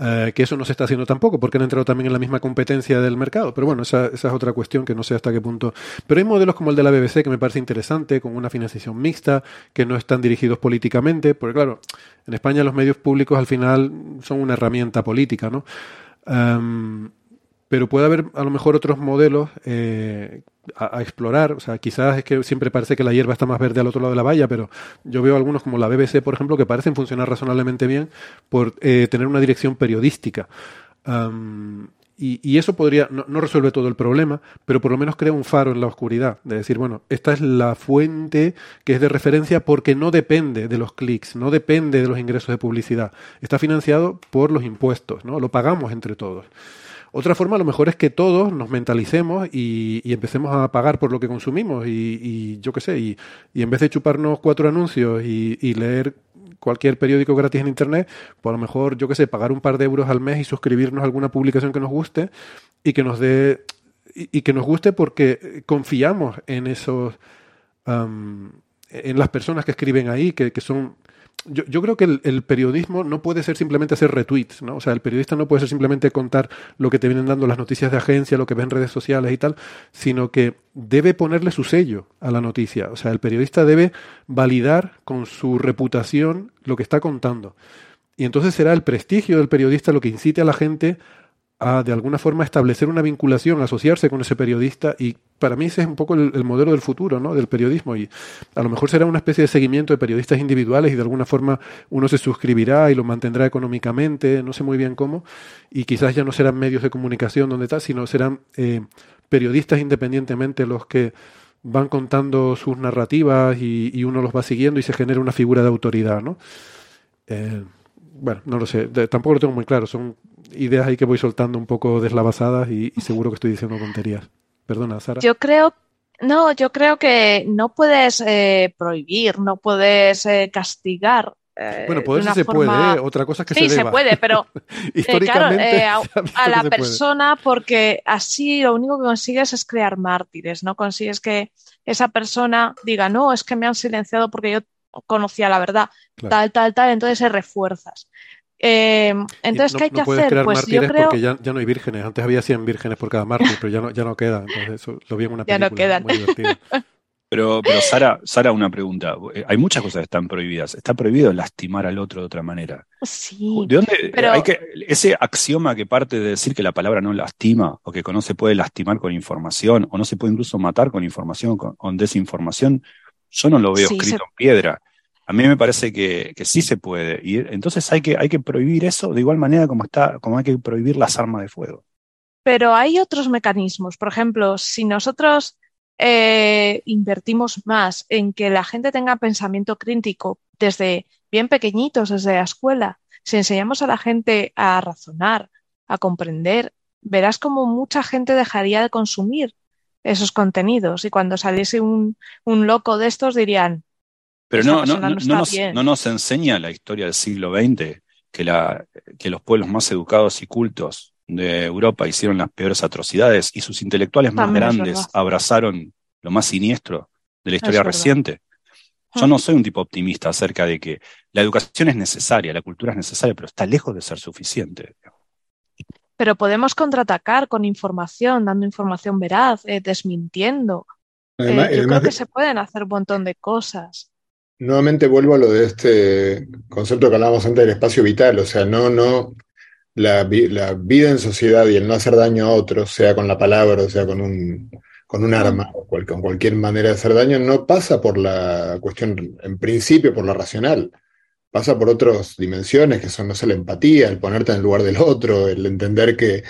Eh, que eso no se está haciendo tampoco, porque han entrado también en la misma competencia del mercado. Pero bueno, esa, esa, es otra cuestión que no sé hasta qué punto. Pero hay modelos como el de la BBC que me parece interesante, con una financiación mixta, que no están dirigidos políticamente, porque claro, en España los medios públicos al final son una herramienta política, ¿no? Em, pero puede haber a lo mejor otros modelos eh, a, explorar. O sea, quizás es que siempre parece que la hierba está más verde al otro lado de la valla, pero yo veo algunos como la BBC, por ejemplo, que parecen funcionar razonablemente bien por eh, tener una dirección periodística. y, eso podría, no, no, resuelve todo el problema, pero por lo menos crea un faro en la oscuridad, de decir, bueno, esta es la fuente que es de referencia porque no depende de los clics, no depende de los ingresos de publicidad, está financiado por los impuestos, ¿no? Lo pagamos entre todos. Otra forma a lo mejor es que todos nos mentalicemos y, empecemos a pagar por lo que consumimos y, yo qué sé, y, en vez de chuparnos cuatro anuncios y, leer cualquier periódico gratis en Internet, pues a lo mejor, yo qué sé, pagar un par de euros al mes y suscribirnos a alguna publicación que nos guste y que nos dé y, que nos guste porque confiamos en esos en las personas que escriben ahí, que, que son yo, creo que el, periodismo no puede ser simplemente hacer retweets, ¿no? O sea, el periodista no puede ser simplemente contar lo que te vienen dando las noticias de agencia, lo que ven en redes sociales y tal, sino que debe ponerle su sello a la noticia. O sea, el periodista debe validar con su reputación lo que está contando. Y entonces será el prestigio del periodista lo que incite a la gente a de alguna forma establecer una vinculación, asociarse con ese periodista y para mí ese es un poco el, modelo del futuro, ¿no? Del periodismo y a lo mejor será una especie de seguimiento de periodistas individuales y de alguna forma uno se suscribirá y lo mantendrá económicamente, no sé muy bien cómo y quizás ya no serán medios de comunicación donde está, sino serán eh, periodistas independientemente los que van contando sus narrativas y, uno los va siguiendo y se genera una figura de autoridad, ¿no? Eh, bueno, no lo sé, tampoco lo tengo muy claro, son ideas ahí que voy soltando un poco deslavazadas y, seguro que estoy diciendo tonterías. Perdona, Sara. Yo creo, no, yo creo que no puedes eh, prohibir, no puedes eh, castigar eh, bueno, poder se puede, ¿eh? otra cosa es que sí, se Sí, se puede, pero históricamente a, a, la persona porque así lo único que consigues es crear mártires, no consigues que esa persona diga, no, es que me han silenciado porque yo conocía la verdad, tal, tal, tal, entonces se refuerzas. Eh, entonces, ¿qué hay que hacer? pues yo creo... porque ya, ya, no hay vírgenes. Antes había 100 vírgenes por cada mártir, pero ya no, ya no quedan. Entonces, eso lo vi en una película ya no quedan. muy divertida. Pero, pero Sara, Sara, una pregunta. Eh, hay muchas cosas que están prohibidas. Está prohibido lastimar al otro de otra manera. Sí. ¿De dónde pero... hay que ese axioma que parte de decir que la palabra no lastima o que no se puede lastimar con información o no se puede incluso matar con información con, con desinformación? Yo no lo veo escrito en piedra. A mí me parece que, que, sí se puede. Y entonces hay que, hay que prohibir eso de igual manera como está, como hay que prohibir las armas de fuego. Pero hay otros mecanismos. Por ejemplo, si nosotros eh, invertimos más en que la gente tenga pensamiento crítico desde bien pequeñitos, desde la escuela, si enseñamos a la gente a razonar, a comprender, verás como mucha gente dejaría de consumir esos contenidos y cuando saliese un, un loco de estos dirían... Pero no, no, no, nos, no, nos, enseña la historia del siglo XX que, la, que los pueblos más educados y cultos de Europa hicieron las peores atrocidades y sus intelectuales más grandes abrazaron lo más siniestro de la historia reciente. Yo no soy un tipo optimista acerca de que la educación es necesaria, la cultura es necesaria, pero está lejos de ser suficiente. Pero podemos contraatacar con información, dando información veraz, eh, desmintiendo. Eh, yo creo que se pueden hacer un montón de cosas. Nuevamente vuelvo a lo de este concepto que hablábamos antes del espacio vital, o sea, no, no, la, vida en sociedad y el no hacer daño a otros, sea con la palabra, o sea con un, con un arma o con cualquier manera de hacer daño, no pasa por la cuestión, en principio, por la racional. Pasa por otras dimensiones que son, no sé, la empatía, el ponerte en el lugar del otro, el entender que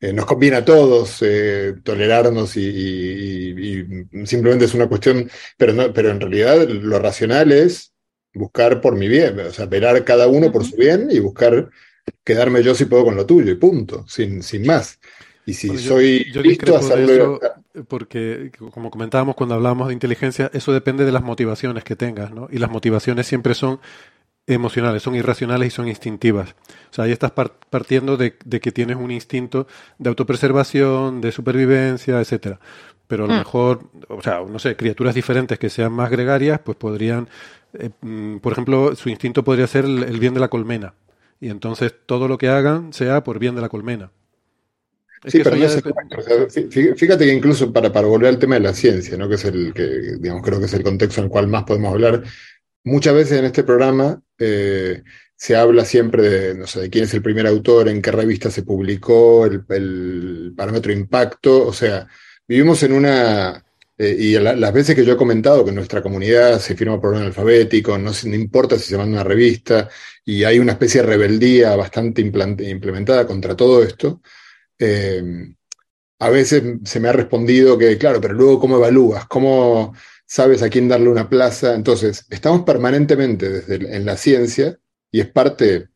eh, nos conviene a todos eh, tolerarnos y, simplemente es una cuestión, pero, no, pero en realidad lo racional es buscar por mi bien, o sea, velar cada uno por su bien y buscar quedarme yo si puedo con lo tuyo y punto, sin, sin más. Y si soy listo a hacerlo. porque, como comentábamos cuando hablábamos de inteligencia, eso depende de las motivaciones que tengas, ¿no? Y las motivaciones siempre son emocionales, son irracionales y son instintivas. O sea, ahí estás partiendo de, que tienes un instinto de autopreservación, de supervivencia, etcétera. Pero a lo mm. mejor, o sea, no sé, criaturas diferentes que sean más gregarias, pues podrían, eh, mm, por ejemplo, su instinto podría ser el bien de la colmena. Y entonces todo lo que hagan sea por bien de la colmena sí, pero fíjate que incluso para, para volver al tema de la ciencia, ¿no? que es el que, digamos, creo que es el contexto en el cual más podemos hablar, muchas veces en este programa eh, se habla siempre de, no sé, quién es el primer autor, en qué revista se publicó, el, parámetro impacto, o sea, vivimos en una... Eh, y las veces que yo he comentado que en nuestra comunidad se firma por orden alfabético, no, no importa si se manda una revista, y hay una especie de rebeldía bastante implementada contra todo esto, eh, a veces se me ha respondido que, claro, pero luego cómo evalúas, cómo sabes a quién darle una plaza. Entonces, estamos permanentemente desde en la ciencia y es parte,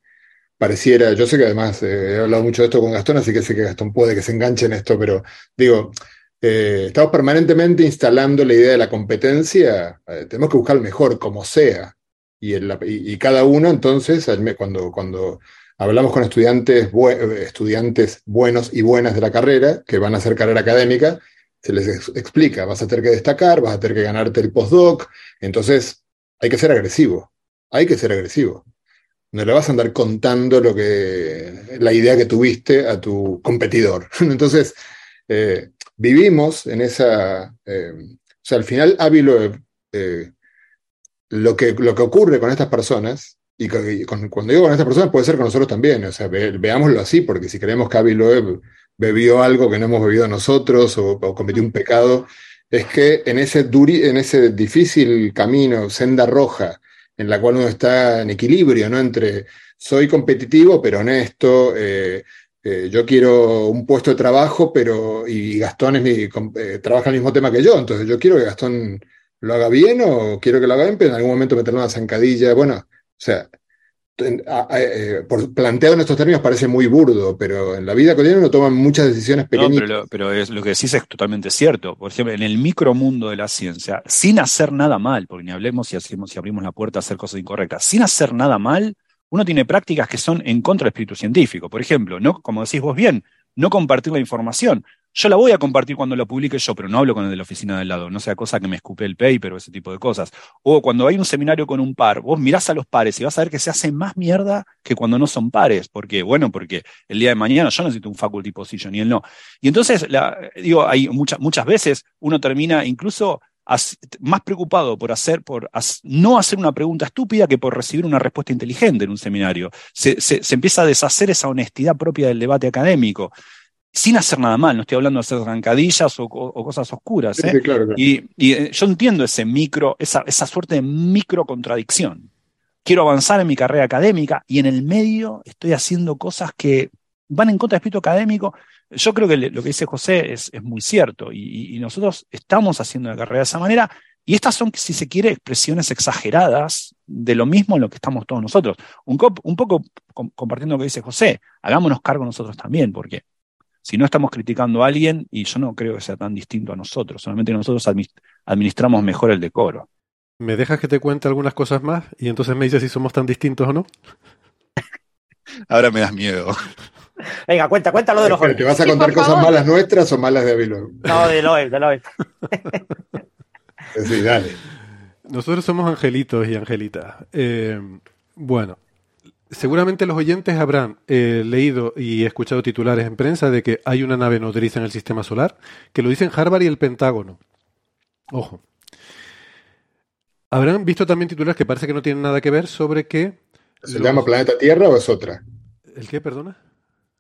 pareciera, yo sé que además eh, he hablado mucho de esto con Gastón, así que sé que Gastón puede que se enganche en esto, pero digo, eh, estamos permanentemente instalando la idea de la competencia, tenemos que buscar el mejor, como sea. Y, y, cada uno entonces, cuando, cuando hablamos con estudiantes, estudiantes buenos y buenas de la carrera que van a hacer carrera académica, se les explica, vas a tener que destacar, vas a tener que ganarte el postdoc, entonces hay que ser agresivo, hay que ser agresivo. No le vas a andar contando lo que, la idea que tuviste a tu competidor. Entonces, eh, vivimos en esa, eh, o sea, al final Ávilo, eh, lo, que, lo que ocurre con estas personas y, cuando digo con esta persona puede ser con nosotros también, o sea, veámoslo así, porque si creemos que bebió algo que no hemos bebido nosotros o, cometió un pecado, es que en ese, duri, en ese difícil camino, senda roja, en la cual uno está en equilibrio, ¿no? Entre soy competitivo pero honesto, eh, eh, yo quiero un puesto de trabajo, pero y Gastón es mi, eh, trabaja el mismo tema que yo, entonces yo quiero que Gastón lo haga bien o quiero que lo haga bien, pero en algún momento meterle una zancadilla, bueno, o sea, por, planteado en estos términos parece muy burdo, pero en la vida cotidiana uno toma muchas decisiones pequeñas. No, pero, es, lo que decís es totalmente cierto. Por ejemplo, en el micromundo de la ciencia, sin hacer nada mal, porque ni hablemos si, hacemos, si abrimos la puerta a hacer cosas incorrectas, sin hacer nada mal, uno tiene prácticas que son en contra del espíritu científico. Por ejemplo, no, como decís vos bien, no compartir la información. Yo la voy a compartir cuando la publique yo, pero no hablo con el de la oficina del lado, no sea cosa que me escupe el paper o ese tipo de cosas. O cuando hay un seminario con un par, vos mirás a los pares y vas a ver que se hace más mierda que cuando no son pares. porque Bueno, porque el día de mañana yo necesito un faculty position y él no. Y entonces, digo, hay muchas, muchas veces uno termina incluso más preocupado por hacer, por no hacer una pregunta estúpida que por recibir una respuesta inteligente en un seminario. Se, se empieza a deshacer esa honestidad propia del debate académico sin hacer nada mal, no estoy hablando de hacer zancadillas o, cosas oscuras. ¿eh? Y, eh, yo entiendo ese micro, esa, esa suerte de micro contradicción. Quiero avanzar en mi carrera académica y en el medio estoy haciendo cosas que van en contra del espíritu académico. Yo creo que lo que dice José es, muy cierto y, nosotros estamos haciendo la carrera de esa manera y estas son, si se quiere, expresiones exageradas de lo mismo en lo que estamos todos nosotros. Un, un poco compartiendo lo que dice José, hagámonos cargo nosotros también, porque si no estamos criticando a alguien, y yo no creo que sea tan distinto a nosotros, solamente nosotros administramos mejor el decoro. ¿Me dejas que te cuente algunas cosas más? Y entonces me dices si somos tan distintos o no. Ahora me das miedo. Venga, cuenta, cuéntalo de los ¿Te vas a contar cosas malas nuestras o malas de Avilo? No, de Loeb, de Loeb. sí, dale. Nosotros somos angelitos y angelitas. Eh, bueno, Seguramente los oyentes habrán eh, leído y escuchado titulares en prensa de que hay una nave nodriza en el sistema solar, que lo dicen Harvard y el Pentágono. Ojo. Habrán visto también titulares que parece que no tienen nada que ver sobre que... ¿Se llama Planeta Tierra o es otra? ¿El qué, perdona?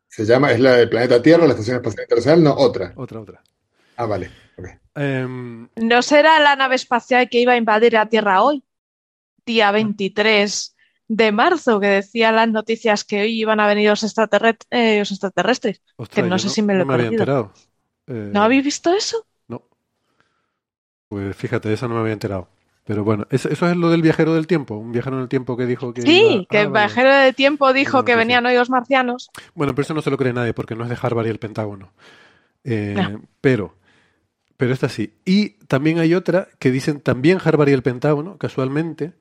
Se llama, es la del Planeta Tierra, la Estación Espacial Internacional, no, otra. Otra, otra. Ah, vale. Em, ¿No será la nave espacial que iba a invadir la Tierra hoy? Día 23 de marzo que decía las noticias que hoy iban a venir los, eh, extraterrestres. que no sé si me lo he perdido. Eh, ¿No habéis visto eso? No. Pues fíjate, esa no me había enterado. Pero bueno, eso, es lo del viajero del tiempo, un viajero en el tiempo que dijo que... Sí, que el ah, viajero del tiempo dijo que venían hoy los marcianos. Bueno, pero eso no se lo cree nadie porque no es de Harvard y el Pentágono. Eh, pero, pero esta sí. Y también hay otra que dicen también Harvard y el Pentágono, casualmente,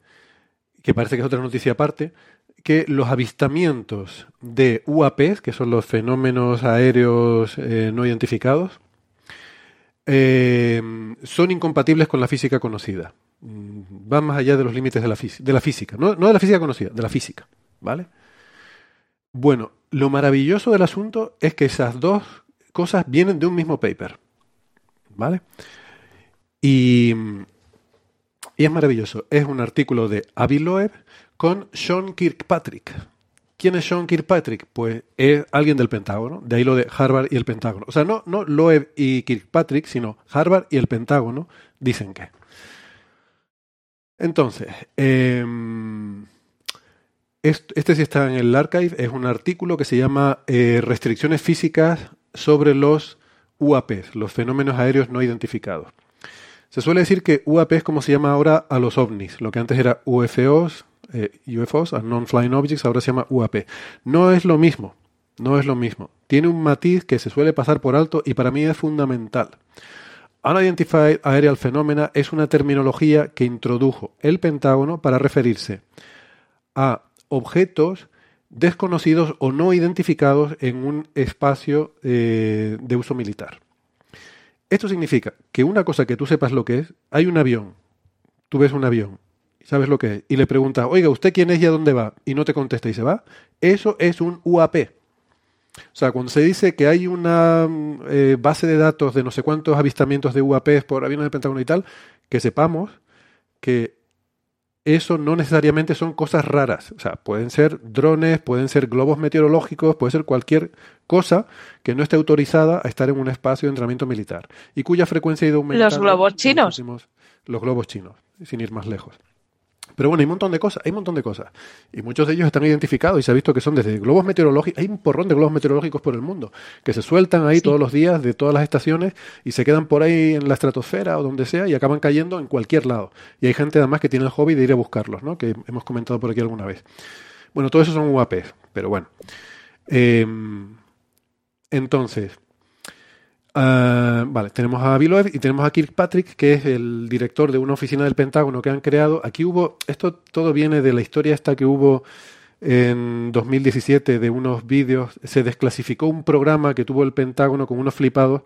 que parece que es otra noticia aparte, que los avistamientos de UAPs, que son los fenómenos aéreos eh, no identificados, eh, son incompatibles con la física conocida. Mm, van más allá de los límites de la, de la física, no, no de la física conocida, de la física. ¿Vale? Bueno, lo maravilloso del asunto es que esas dos cosas vienen de un mismo paper. ¿Vale? Y y es maravilloso. Es un artículo de Avi Loeb con Sean Kirkpatrick. ¿Quién es Sean Kirkpatrick? Pues es alguien del Pentágono, de ahí lo de Harvard y el Pentágono. O sea, no, no Loeb y Kirkpatrick, sino Harvard y el Pentágono dicen que. Entonces, em, este, sí está en el archive, es un artículo que se llama eh, Restricciones físicas sobre los UAPs, los fenómenos aéreos no identificados. Se suele decir que UAP es como se llama ahora a los ovnis, lo que antes era UFOs, eh, UFOs, Non-Flying Objects, ahora se llama UAP. No es lo mismo, no es lo mismo. Tiene un matiz que se suele pasar por alto y para mí es fundamental. Unidentified Aerial Phenomena es una terminología que introdujo el Pentágono para referirse a objetos desconocidos o no identificados en un espacio eh, de uso militar. Esto significa que una cosa que tú sepas lo que es, hay un avión, tú ves un avión, sabes lo que es, y le preguntas, oiga, ¿usted quién es y a dónde va? Y no te contesta y se va. Eso es un UAP. O sea, cuando se dice que hay una eh, base de datos de no sé cuántos avistamientos de UAPs por aviones del Pentágono y tal, que sepamos que eso no necesariamente son cosas raras. O sea, pueden ser drones, pueden ser globos meteorológicos, puede ser cualquier cosa que no esté autorizada a estar en un espacio de entrenamiento militar y cuya frecuencia ha ido aumentando. Los globos chinos. Los globos chinos, sin ir más lejos. Pero bueno, hay un montón de cosas, hay un montón de cosas. Y muchos de ellos están identificados y se ha visto que son desde globos meteorológicos, hay un porrón de globos meteorológicos por el mundo, que se sueltan ahí todos los días de todas las estaciones y se quedan por ahí en la estratosfera o donde sea y acaban cayendo en cualquier lado. Y hay gente además que tiene el hobby de ir a buscarlos, ¿no? que hemos comentado por aquí alguna vez. Bueno, todo eso son UAPs, pero bueno. Em, entonces, ah, vale, tenemos a Bill y tenemos a Kirkpatrick, que es el director de una oficina del Pentágono que han creado. Aquí hubo, esto todo viene de la historia esta que hubo en 2017 de unos vídeos, se desclasificó un programa que tuvo el Pentágono con unos flipados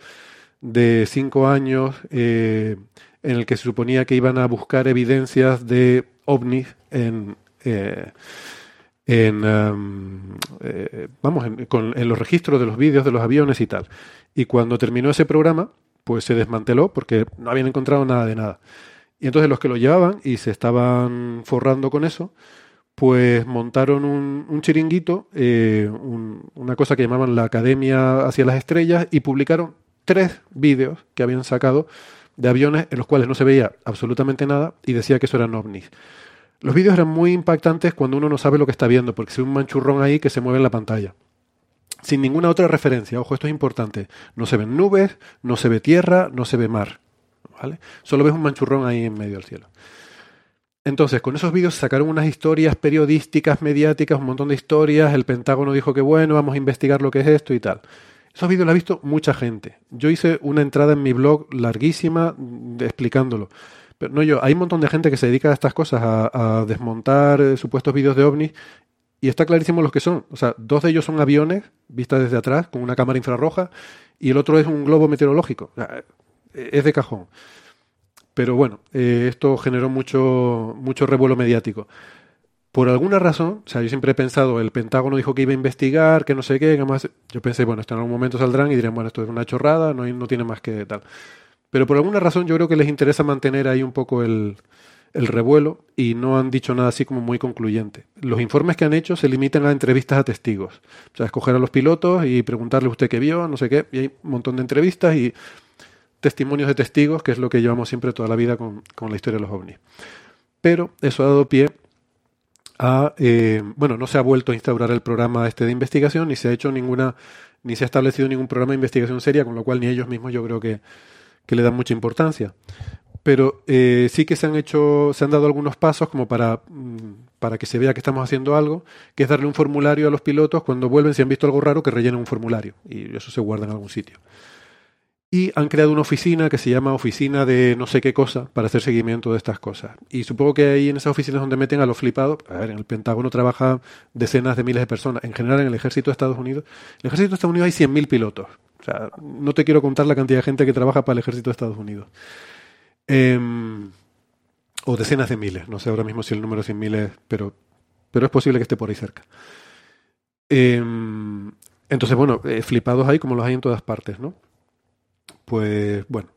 de cinco años eh, en el que se suponía que iban a buscar evidencias de ovnis en, eh, en um, vamos en, los registros de los vídeos de los aviones y tal. Y cuando terminó ese programa, pues se desmanteló porque no habían encontrado nada de nada. Y entonces los que lo llevaban y se estaban forrando con eso, pues montaron un, chiringuito, eh, una cosa que llamaban la Academia hacia las Estrellas, y publicaron tres vídeos que habían sacado de aviones en los cuales no se veía absolutamente nada y decía que eso eran ovnis. Los vídeos eran muy impactantes cuando uno no sabe lo que está viendo, porque se ve un manchurrón ahí que se mueve en la pantalla. Sin ninguna otra referencia, ojo, esto es importante. No se ven nubes, no se ve tierra, no se ve mar. ¿vale? Solo ves un manchurrón ahí en medio del cielo. Entonces, con esos vídeos sacaron unas historias periodísticas, mediáticas, un montón de historias. El Pentágono dijo que bueno, vamos a investigar lo que es esto y tal. Esos vídeos los ha visto mucha gente. Yo hice una entrada en mi blog larguísima explicándolo. Pero no yo, hay un montón de gente que se dedica a estas cosas, a, desmontar eh, supuestos vídeos de ovnis, y está clarísimo los que son. O sea, dos de ellos son aviones vistas desde atrás con una cámara infrarroja, y el otro es un globo meteorológico. es de cajón. Pero bueno, eh, esto generó mucho, mucho revuelo mediático. Por alguna razón, o sea, yo siempre he pensado, el Pentágono dijo que iba a investigar, que no sé qué, que más. Yo pensé, bueno, esto en algún momento saldrán y dirán, bueno, esto es una chorrada, no, no tiene más que tal. Pero por alguna razón yo creo que les interesa mantener ahí un poco el, el revuelo y no han dicho nada así como muy concluyente. Los informes que han hecho se limitan a entrevistas a testigos. O sea, escoger a los pilotos y preguntarle usted qué vio, no sé qué, y hay un montón de entrevistas y testimonios de testigos, que es lo que llevamos siempre toda la vida con, la historia de los ovnis. Pero eso ha dado pie a, eh, bueno, no se ha vuelto a instaurar el programa este de investigación, ni se ha hecho ninguna, ni se ha establecido ningún programa de investigación seria, con lo cual ni ellos mismos yo creo que, que le dan mucha importancia. Pero eh, sí que se han hecho, se han dado algunos pasos como para, mm, para que se vea que estamos haciendo algo, que es darle un formulario a los pilotos cuando vuelven, si han visto algo raro, que rellenen un formulario y eso se guarda en algún sitio y han creado una oficina que se llama Oficina de no sé qué cosa para hacer seguimiento de estas cosas. Y supongo que ahí en esas oficinas donde meten a los flipados, a ver, en el Pentágono trabajan decenas de miles de personas, en general en el ejército de Estados Unidos, en el ejército de Estados Unidos hay 100.000 pilotos. O sea, no te quiero contar la cantidad de gente que trabaja para el ejército de Estados Unidos. Em, o decenas de miles, no sé ahora mismo si el número es 100.000 es, pero, pero es posible que esté por ahí cerca. Em, entonces, bueno, eh, flipados hay como los hay en todas partes, ¿no? Pues bueno.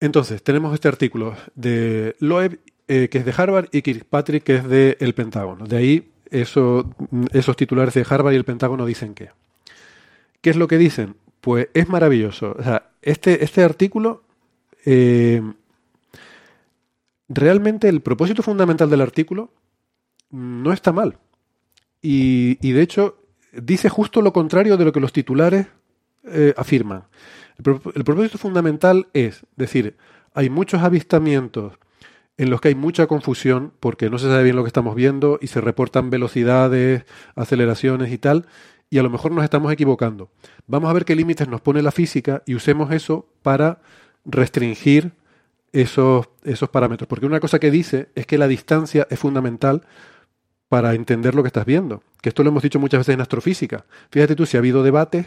Entonces, tenemos este artículo de Loeb, eh, que es de Harvard, y Kirkpatrick, que es del el Pentágono. De ahí, eso, esos titulares de Harvard y el Pentágono dicen que. ¿Qué es lo que dicen? Pues es maravilloso. O sea, este, este artículo. Eh, realmente el propósito fundamental del artículo no está mal. Y, de hecho, dice justo lo contrario de lo que los titulares eh, afirman. El, propósito fundamental es decir, hay muchos avistamientos en los que hay mucha confusión porque no se sabe bien lo que estamos viendo y se reportan velocidades, aceleraciones y tal, y a lo mejor nos estamos equivocando. Vamos a ver qué límites nos pone la física y usemos eso para restringir esos, esos parámetros. Porque una cosa que dice es que la distancia es fundamental para entender lo que estás viendo. Que esto lo hemos dicho muchas veces en astrofísica. Fíjate tú, si ha habido debates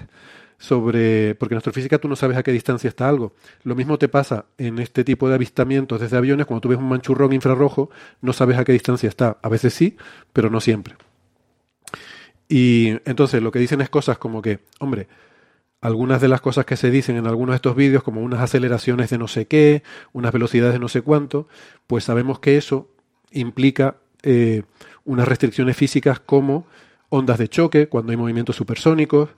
sobre, porque en astrofísica tú no sabes a qué distancia está algo. Lo mismo te pasa en este tipo de avistamientos desde aviones, cuando tú ves un manchurrón infrarrojo, no sabes a qué distancia está. A veces sí, pero no siempre. Y entonces lo que dicen es cosas como que, hombre, algunas de las cosas que se dicen en algunos de estos vídeos, como unas aceleraciones de no sé qué, unas velocidades de no sé cuánto, pues sabemos que eso implica eh, unas restricciones físicas como ondas de choque, cuando hay movimientos supersónicos,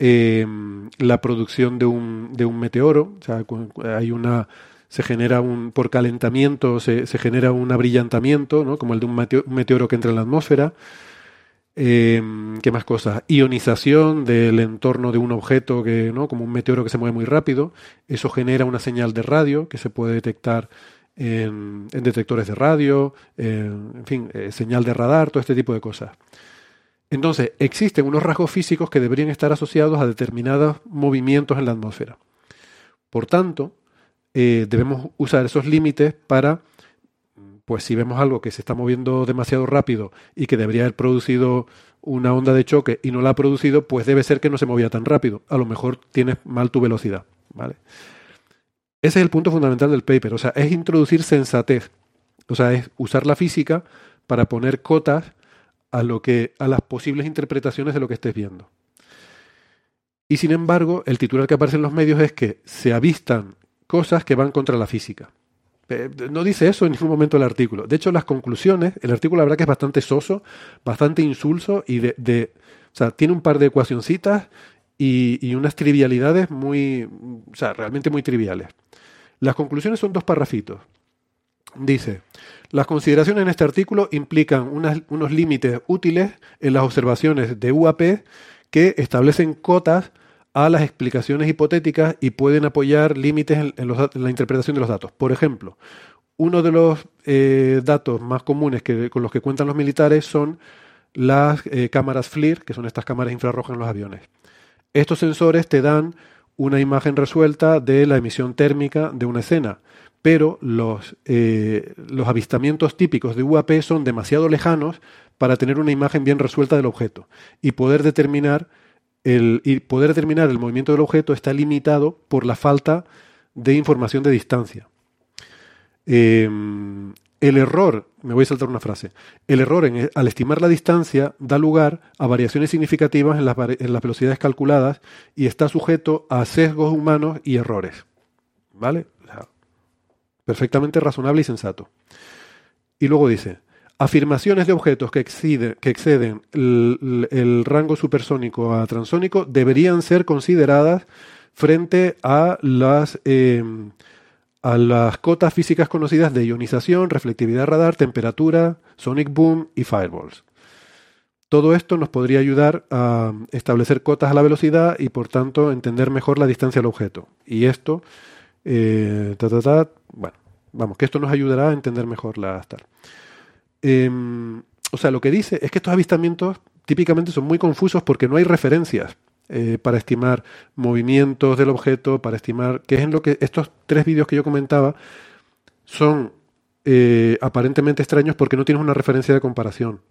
Em, la producción de un, de un meteoro, o sea, hay una se genera un por calentamiento se, se genera un abrillantamiento, ¿no? como el de un meteoro que entra en la atmósfera. Em, ¿Qué más cosas? Ionización del entorno de un objeto que, ¿no? como un meteoro que se mueve muy rápido. Eso genera una señal de radio que se puede detectar en, detectores de radio, en, fin, eh, señal de radar, todo este tipo de cosas. Entonces, existen unos rasgos físicos que deberían estar asociados a determinados movimientos en la atmósfera. Por tanto, eh, debemos usar esos límites para, pues si vemos algo que se está moviendo demasiado rápido y que debería haber producido una onda de choque y no la ha producido, pues debe ser que no se movía tan rápido. A lo mejor tienes mal tu velocidad. ¿vale? Ese es el punto fundamental del paper, o sea, es introducir sensatez, o sea, es usar la física para poner cotas a lo que a las posibles interpretaciones de lo que estés viendo. Y sin embargo, el titular que aparece en los medios es que se avistan cosas que van contra la física. Eh, no dice eso en ningún momento el artículo. De hecho, las conclusiones, el artículo la verdad que es bastante soso, bastante insulso y de, de o sea, tiene un par de ecuacioncitas y, y, unas trivialidades muy, o sea, realmente muy triviales. Las conclusiones son dos parrafitos. Dice, las consideraciones en este artículo implican unos límites útiles en las observaciones de UAP que establecen cotas a las explicaciones hipotéticas y pueden apoyar límites en, la interpretación de los datos. Por ejemplo, uno de los eh, datos más comunes que, con los que cuentan los militares son las eh, cámaras FLIR, que son estas cámaras infrarrojas en los aviones. Estos sensores te dan una imagen resuelta de la emisión térmica de una escena, pero los, eh, los avistamientos típicos de UAP son demasiado lejanos para tener una imagen bien resuelta del objeto y poder determinar el, y poder determinar el movimiento del objeto está limitado por la falta de información de distancia. Em, el error, me voy a saltar una frase, el error en, al estimar la distancia da lugar a variaciones significativas en las, en las velocidades calculadas y está sujeto a sesgos humanos y errores. ¿Vale? perfectamente razonable y sensato. Y luego dice, afirmaciones de objetos que, exceden el, rango supersónico a transónico deberían ser consideradas frente a las... Eh, a las cotas físicas conocidas de ionización, reflectividad radar, temperatura, sonic boom y fireballs. Todo esto nos podría ayudar a establecer cotas a la velocidad y por tanto entender mejor la distancia al objeto. Y esto, eh, bueno, vamos, que esto nos ayudará a entender mejor la. Em, o sea, lo que dice es que estos avistamientos típicamente son muy confusos porque no hay referencias. Eh, para estimar movimientos del objeto, para estimar, que es en lo que estos tres vídeos que yo comentaba son eh, aparentemente extraños porque no tienes una referencia de comparación.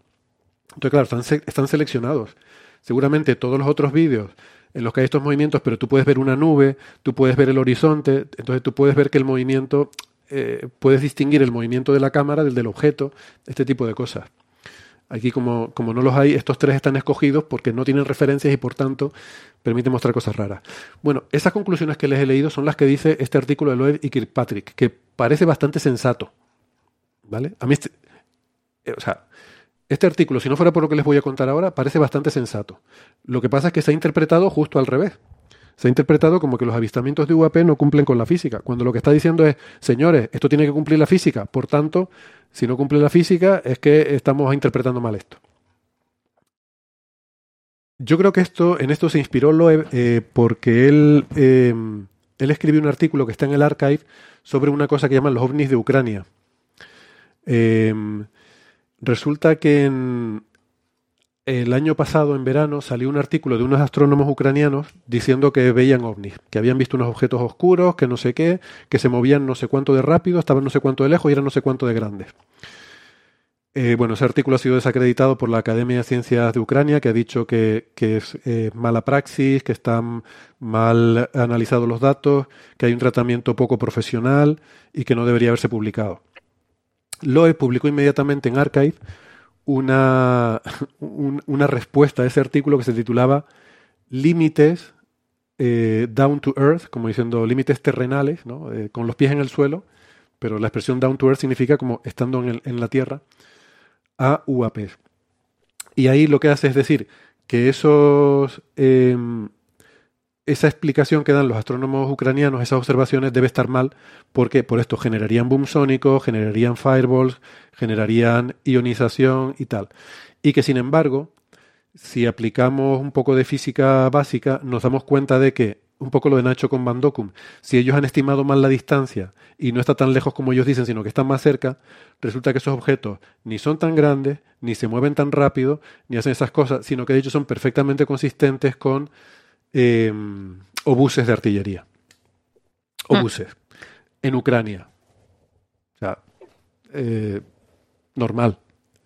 Entonces, claro, están seleccionados. Seguramente todos los otros vídeos en los que hay estos movimientos, pero tú puedes ver una nube, tú puedes ver el horizonte, entonces tú puedes ver que el movimiento, eh, puedes distinguir el movimiento de la cámara del del objeto, este tipo de cosas. Aquí, como, como no los hay, estos tres están escogidos porque no tienen referencias y por tanto permiten mostrar cosas raras. Bueno, esas conclusiones que les he leído son las que dice este artículo de Loeb y Kirkpatrick, que parece bastante sensato. ¿Vale? A mí, este, eh, o sea, este artículo, si no fuera por lo que les voy a contar ahora, parece bastante sensato. Lo que pasa es que se ha interpretado justo al revés se ha interpretado como que los avistamientos de UAP no cumplen con la física, cuando lo que está diciendo es, señores, esto tiene que cumplir la física, por tanto, si no cumple la física es que estamos interpretando mal esto. Yo creo que esto, en esto se inspiró Loeb eh, porque él, em, él escribió un artículo que está en el archive sobre una cosa que llaman los ovnis de Ucrania. Em, resulta que en, el año pasado, en verano, salió un artículo de unos astrónomos ucranianos diciendo que veían ovnis, que habían visto unos objetos oscuros, que no sé qué, que se movían no sé cuánto de rápido, estaban no sé cuánto de lejos y eran no sé cuánto de grandes. Eh, bueno, ese artículo ha sido desacreditado por la Academia de Ciencias de Ucrania, que ha dicho que, es eh, mala praxis, que están mal analizados los datos, que hay un tratamiento poco profesional y que no debería haberse publicado. Loe publicó inmediatamente en Archive una, una respuesta a ese artículo que se titulaba Límites eh, down to earth, como diciendo límites terrenales, ¿no? Eh, con los pies en el suelo, pero la expresión down to earth significa como estando en, la tierra, a UAP. Y ahí lo que hace es decir que esos em, esa explicación que dan los astrónomos ucranianos, esas observaciones, debe estar mal porque por esto generarían boom sónico, generarían fireballs, generarían ionización y tal. Y que sin embargo, si aplicamos un poco de física básica, nos damos cuenta de que un poco lo de Nacho con Van si ellos han estimado mal la distancia y no está tan lejos como ellos dicen, sino que están más cerca, resulta que esos objetos ni son tan grandes, ni se mueven tan rápido, ni hacen esas cosas, sino que de hecho son perfectamente consistentes con eh, obuses de artillería. Ah. Obuses. En Ucrania. O sea, eh, normal.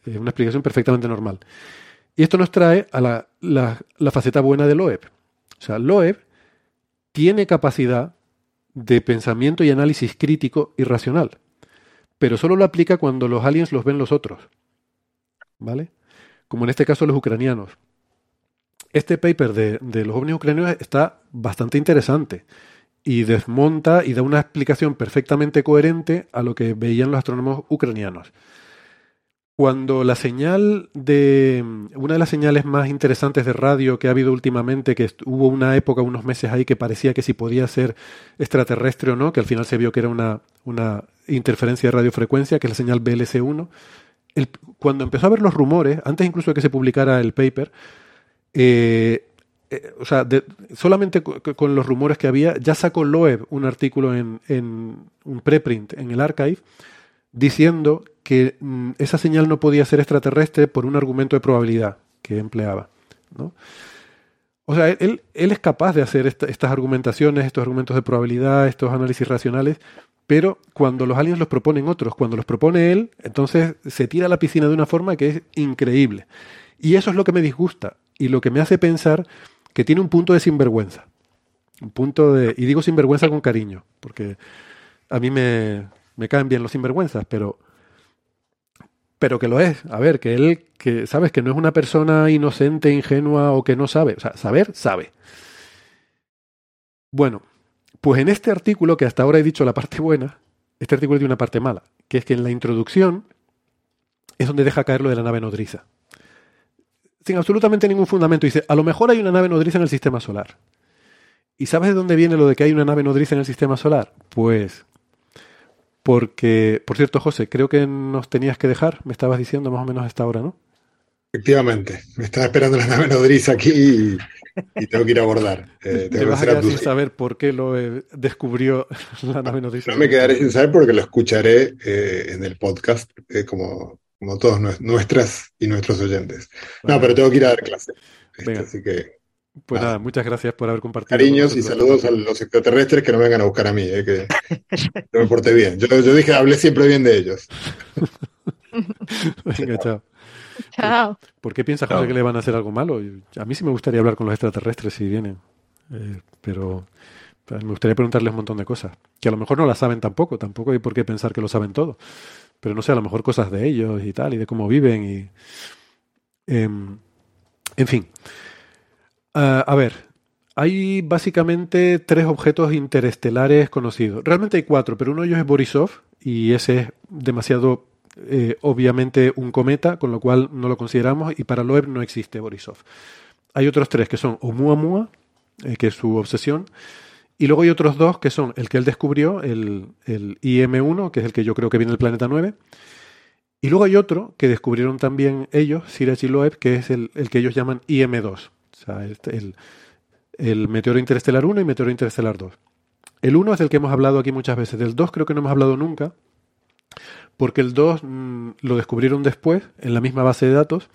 Es una explicación perfectamente normal. Y esto nos trae a la, la faceta buena de Loeb. O sea, Loeb tiene capacidad de pensamiento y análisis crítico y racional, pero solo lo aplica cuando los aliens los ven los otros. ¿Vale? Como en este caso los ucranianos. Este paper de, los ovnis ucranianos está bastante interesante y desmonta y da una explicación perfectamente coherente a lo que veían los astrónomos ucranianos. Cuando la señal de. Una de las señales más interesantes de radio que ha habido últimamente, que hubo una época, unos meses ahí, que parecía que si podía ser extraterrestre o no, que al final se vio que era una, una interferencia de radiofrecuencia, que es la señal BLC1. cuando empezó a haber los rumores, antes incluso de que se publicara el paper, eh, eh, o sea, solamente con, los rumores que había, ya sacó Loeb un artículo en, en un preprint en el archive diciendo que mm, esa señal no podía ser extraterrestre por un argumento de probabilidad que empleaba. O sea, él, es capaz de hacer estas argumentaciones, estos argumentos de probabilidad, estos análisis racionales, pero cuando los aliens los proponen otros, cuando los propone él, entonces se tira a la piscina de una forma que es increíble. Y eso es lo que me disgusta y lo que me hace pensar que tiene un punto de sinvergüenza. Un punto de. Y digo sinvergüenza con cariño, porque a mí me, me caen bien los sinvergüenzas, pero pero que lo es. A ver, que él, que sabes que no es una persona inocente, ingenua o que no sabe. O sea, saber, sabe. Bueno, pues en este artículo, que hasta ahora he dicho la parte buena, este artículo tiene una parte mala, que es que en la introducción es donde deja caer lo de la nave nodriza. Sin absolutamente ningún fundamento. Dice, a lo mejor hay una nave nodriza en el sistema solar. ¿Y sabes de dónde viene lo de que hay una nave nodriza en el sistema solar? Pues porque, por cierto, José, creo que nos tenías que dejar, me estabas diciendo más o menos a esta hora, ¿no? Efectivamente, me estaba esperando la nave nodriza aquí y, tengo que ir a abordar. Eh, tengo que sin saber por qué lo eh, descubrió la nave nodriza. No me quedaré sin saber porque lo escucharé eh, en el podcast, eh, como, como todos nuestras y nuestros oyentes. No, pero tengo que ir a dar clase. Este, así que pues nada, muchas gracias por haber compartido. Cariños y saludos a los extraterrestres que no vengan a buscar a mí, eh, que yo me porté bien. Yo, yo, dije, hablé siempre bien de ellos. Venga, chao. Chao. ¿Por qué piensa José que le van a hacer algo malo? A mí sí me gustaría hablar con los extraterrestres si vienen, eh, pero me gustaría preguntarles un montón de cosas, que a lo mejor no las saben tampoco, tampoco hay por qué pensar que lo saben todo, pero no sé, a lo mejor cosas de ellos y tal, y de cómo viven y... Em, en fin. Ah, a ver, hay básicamente tres objetos interestelares conocidos. Realmente hay cuatro, pero uno de ellos es Borisov y ese es demasiado eh, obviamente un cometa, con lo cual no lo consideramos y para Loeb no existe Borisov. Hay otros tres que son Oumuamua, eh, que es su obsesión, y luego hay otros dos que son el que él descubrió, el, el IM-1, que es el que yo creo que viene del planeta 9, y luego hay otro que descubrieron también ellos, Siraj y Loeb, que es el, el que ellos llaman IM-2 o sea, el, el, meteoro interestelar 1 y meteoro interestelar 2. El 1 es el que hemos hablado aquí muchas veces. Del 2 creo que no hemos hablado nunca, porque el 2 mm, lo descubrieron después, en la misma base de datos,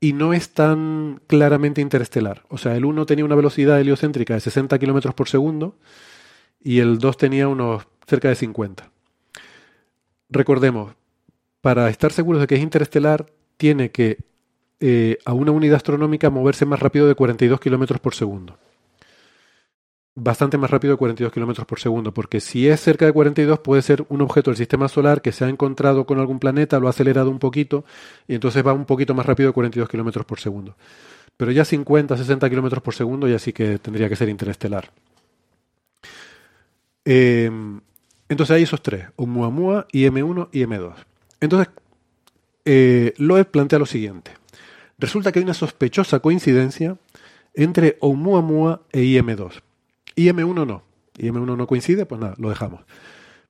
y no es tan claramente interestelar. O sea, el 1 tenía una velocidad heliocéntrica de 60 km por segundo y el 2 tenía unos cerca de 50. Recordemos, para estar seguros de que es interestelar, tiene que eh, a una unidad astronómica moverse más rápido de 42 kilómetros por segundo. Bastante más rápido de 42 kilómetros por segundo, porque si es cerca de 42 puede ser un objeto del sistema solar que se ha encontrado con algún planeta, lo ha acelerado un poquito y entonces va un poquito más rápido de 42 kilómetros por segundo. Pero ya 50, 60 kilómetros por segundo ya sí que tendría que ser interestelar. Eh, entonces hay esos tres, Oumuamua, IM1 y M2. Entonces, eh, Loeb plantea lo siguiente. Resulta que hay una sospechosa coincidencia entre Oumuamua e IM2. IM1 no. IM1 no coincide, pues nada, lo dejamos.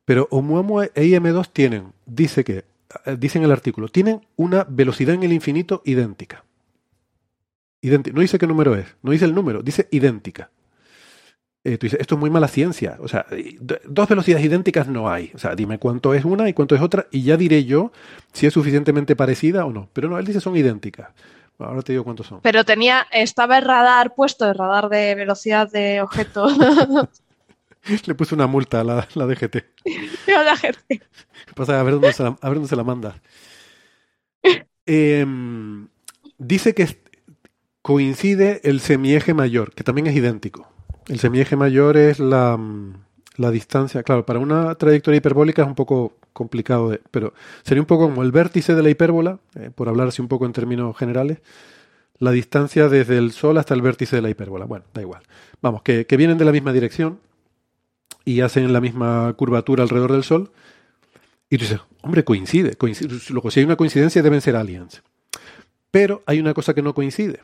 Pero Oumuamua e IM2 tienen, dice que, eh, dice en el artículo, tienen una velocidad en el infinito idéntica. no dice qué número es, no dice el número, dice idéntica. eh, tú dices, esto es muy mala ciencia. O sea, dos velocidades idénticas no hay. O sea, dime cuánto es una y cuánto es otra y ya diré yo si es suficientemente parecida o no. Pero no, él dice son idénticas. Ahora te digo cuántos son. Pero tenía, estaba el radar puesto, el radar de velocidad de objeto. Le puse una multa a la, la DGT. a la DGT. Pasa a ver dónde se la, a ver dónde se la manda. Em, dice que coincide el semieje mayor, que también es idéntico. El semieje mayor es la, la distancia. Claro, para una trayectoria hiperbólica es un poco complicado, de, pero sería un poco como el vértice de la hipérbola, eh, por hablar así un poco en términos generales, la distancia desde el Sol hasta el vértice de la hipérbola. Bueno, da igual. Vamos, que, que vienen de la misma dirección y hacen la misma curvatura alrededor del Sol. Y tú dices, hombre, coincide, coincide. Luego, si hay una coincidencia, deben ser aliens. Pero hay una cosa que no coincide,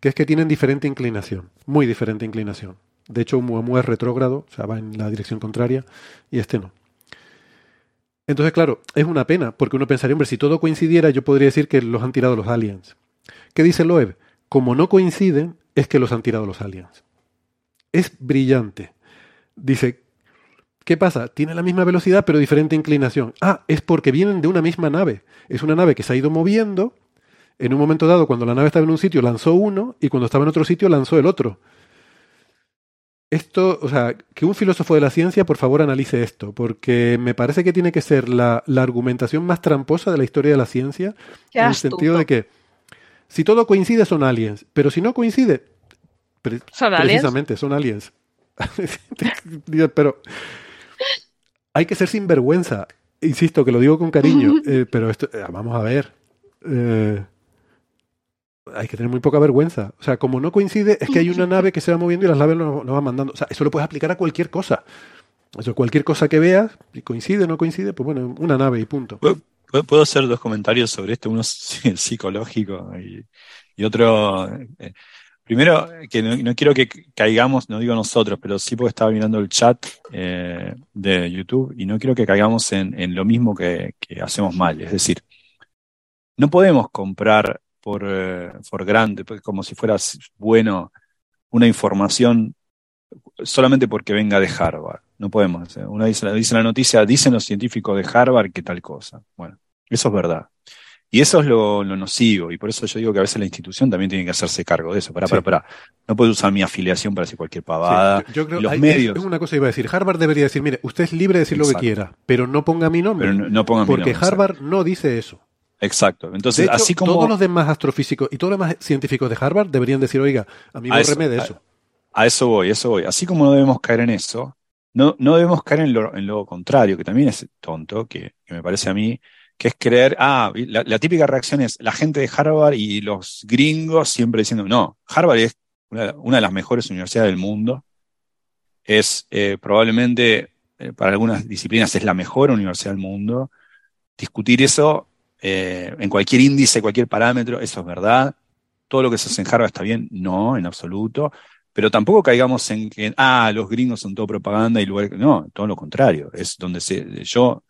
que es que tienen diferente inclinación, muy diferente inclinación. De hecho, Oumuamua es retrógrado, o sea, va en la dirección contraria, y este no. Entonces, claro, es una pena, porque uno pensaría, hombre, si todo coincidiera, yo podría decir que los han tirado los aliens. ¿Qué dice Loeb? Como no coinciden, es que los han tirado los aliens. Es brillante. Dice, ¿qué pasa? Tiene la misma velocidad, pero diferente inclinación. Ah, es porque vienen de una misma nave. Es una nave que se ha ido moviendo. En un momento dado, cuando la nave estaba en un sitio, lanzó uno, y cuando estaba en otro sitio, lanzó el otro esto, o sea, que un filósofo de la ciencia, por favor, analice esto, porque me parece que tiene que ser la, argumentación más tramposa de la historia de la ciencia, en el sentido de que si todo coincide son aliens, pero si no coincide, ¿Son precisamente son aliens. pero hay que ser sinvergüenza. Insisto, que lo digo con cariño, eh, pero esto, eh, vamos a ver. Eh, hay que tener muy poca vergüenza. O sea, como no coincide, es que hay una nave que se va moviendo y las naves lo, van mandando. O sea, eso lo puedes aplicar a cualquier cosa. Eso, cualquier cosa que veas, y coincide o no coincide, pues bueno, una nave y punto. ¿Puedo, hacer dos comentarios sobre esto? Uno psicológico y, otro. Eh, primero, que no, quiero que caigamos, no digo nosotros, pero sí porque estaba mirando el chat eh, de YouTube y no quiero que caigamos en, lo mismo que hacemos mal. Es decir, no podemos comprar por, eh, por grande, pues, como si fuera bueno una información solamente porque venga de Harvard. No podemos. Uno dice, dice la noticia, dicen los científicos de Harvard que tal cosa. Bueno, eso es verdad. Y eso es lo, nocivo, y por eso yo digo que a veces la institución también tiene que hacerse cargo de eso. Para, para. No puedo usar mi afiliación para decir cualquier pavada. yo, creo los medios. Es una cosa que iba a decir. Harvard debería decir, mire, usted es libre de decir lo que quiera, pero no ponga mi nombre. Pero no, ponga porque mi nombre, Harvard no dice eso. Exacto. Entonces, así como. Todos los demás astrofísicos y todos los demás científicos de Harvard deberían decir, oiga, a mí me de eso. A, eso voy, a eso voy. Así como no debemos caer en eso, no, no debemos caer en lo, en lo contrario, que también es tonto, que, me parece a mí, que es creer, ah, la, típica reacción es la gente de Harvard y los gringos siempre diciendo, no, Harvard es una, de las mejores universidades del mundo, es eh, probablemente, eh, para algunas disciplinas, es la mejor universidad del mundo. Discutir eso eh, en cualquier índice, cualquier parámetro, eso es verdad. Todo lo que se hace en Harvard está bien, no, en absoluto. Pero tampoco caigamos en que, ah, los gringos son todo propaganda y lugar. No, todo lo contrario. Es donde se. Yo.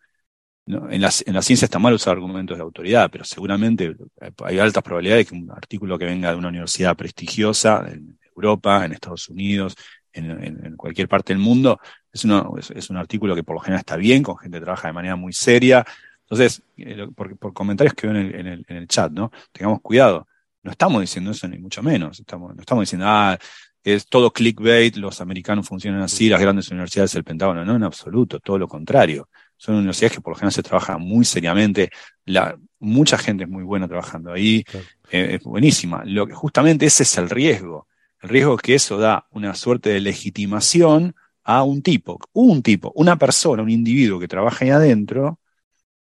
en, la, en la ciencia está mal usar argumentos de autoridad, pero seguramente hay altas probabilidades de que un artículo que venga de una universidad prestigiosa en Europa, en Estados Unidos, en, cualquier parte del mundo, es, es, un artículo que por lo general está bien, con gente que trabaja de manera muy seria, entonces, eh, por, por, comentarios que veo en el, en, el, chat, ¿no? Tengamos cuidado. No estamos diciendo eso ni mucho menos. Estamos, no estamos diciendo, ah, es todo clickbait, los americanos funcionan así, las grandes universidades del Pentágono. No, en absoluto, todo lo contrario. Son universidades que por lo general se trabajan muy seriamente. La, mucha gente es muy buena trabajando ahí, eh, es buenísima. Lo que, justamente ese es el riesgo. El riesgo es que eso da una suerte de legitimación a un tipo, un tipo, una persona, un individuo que trabaja ahí adentro,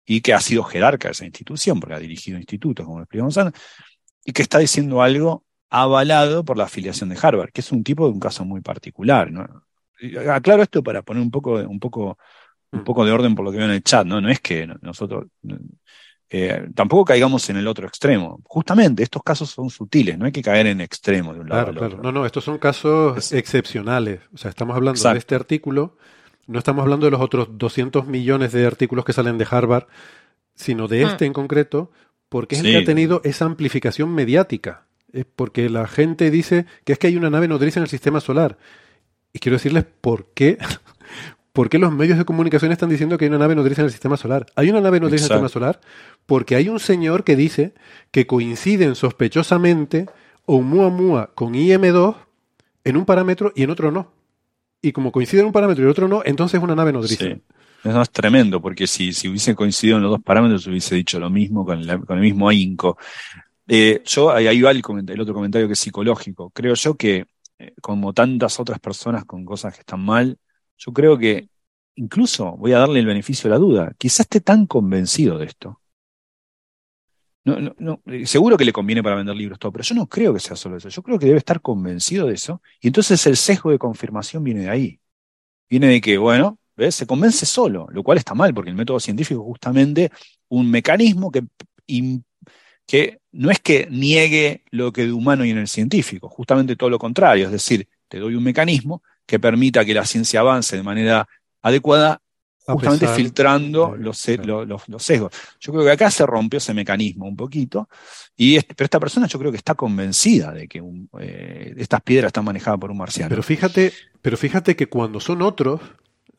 y que ha sido jerarca de esa institución, porque ha dirigido institutos, como explicamos antes, y que está diciendo algo avalado por la afiliación de Harvard, que es un tipo de un caso muy particular. ¿no? Aclaro esto para poner un poco, un poco, un poco de orden por lo que veo en el chat, ¿no? No es que nosotros eh, tampoco caigamos en el otro extremo. Justamente, estos casos son sutiles, no hay que caer en extremo de un lado claro, claro. No, no, estos son casos excepcionales. O sea, estamos hablando de este artículo no estamos hablando de los otros 200 millones de artículos que salen de Harvard, sino de este hmm. en concreto, porque es el que ha tenido esa amplificación mediática. Es porque la gente dice que es que hay una nave nodriza en el sistema solar. Y quiero decirles por qué, por qué los medios de comunicación están diciendo que hay una nave nodriza en el sistema solar. Hay una nave nodriza en el sistema solar porque hay un señor que dice que coinciden sospechosamente Oumuamua con IM2 en un parámetro y en otro no. Y como coincide en un parámetro y en otro no, entonces es una nave nodriza. Sí. Eso es tremendo, porque si, si hubiese coincidido en los dos parámetros, hubiese dicho lo mismo con, el mismo ahínco. Eh, yo, ahí va el, el, otro comentario que es psicológico. Creo yo que, eh, como tantas otras personas con cosas que están mal, yo creo que incluso voy a darle el beneficio de la duda. Quizás esté tan convencido de esto. No, no, no, eh, seguro que le conviene para vender libros todo, pero yo no creo que sea solo eso. Yo creo que debe estar convencido de eso. Y entonces el sesgo de confirmación viene de ahí. Viene de que, bueno, ¿ves? se convence solo, lo cual está mal, porque el método científico es justamente un mecanismo que que no es que niegue lo que de humano hay en el científico, justamente todo lo contrario, es decir, te doy un mecanismo que permita que la ciencia avance de manera adecuada, justamente filtrando los, los, sesgos. Yo creo que acá se rompió ese mecanismo un poquito, y este, pero esta persona yo creo que está convencida de que eh, estas piedras están manejadas por un marciano. Pero fíjate, pero fíjate que cuando son otros,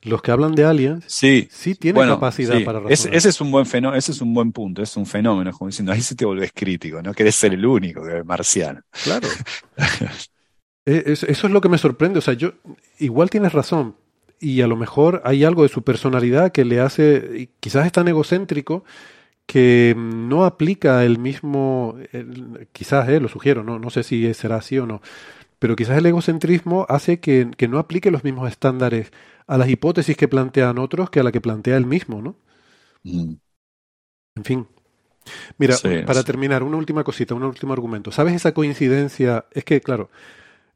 los que hablan de aliens sí, sí tienen capacidad para razonar. Ese, es un buen fenómeno, ese es un buen punto, es un fenómeno, como diciendo, ahí se te volvés crítico, no querés ser el único que es marciano. Claro. E, eso es lo que me sorprende, o sea, yo igual tienes razón y a lo mejor hay algo de su personalidad que le hace, quizás es tan egocéntrico que no aplica el mismo, quizás eh, lo sugiero, no, no sé si será así o no, pero quizás el egocentrismo hace que, que no aplique los mismos estándares a las hipótesis que plantean otros que a la que plantea él mismo, ¿no? Mm. En fin. Mira, para terminar, una última cosita, un último argumento. ¿Sabes esa coincidencia? Es que, claro,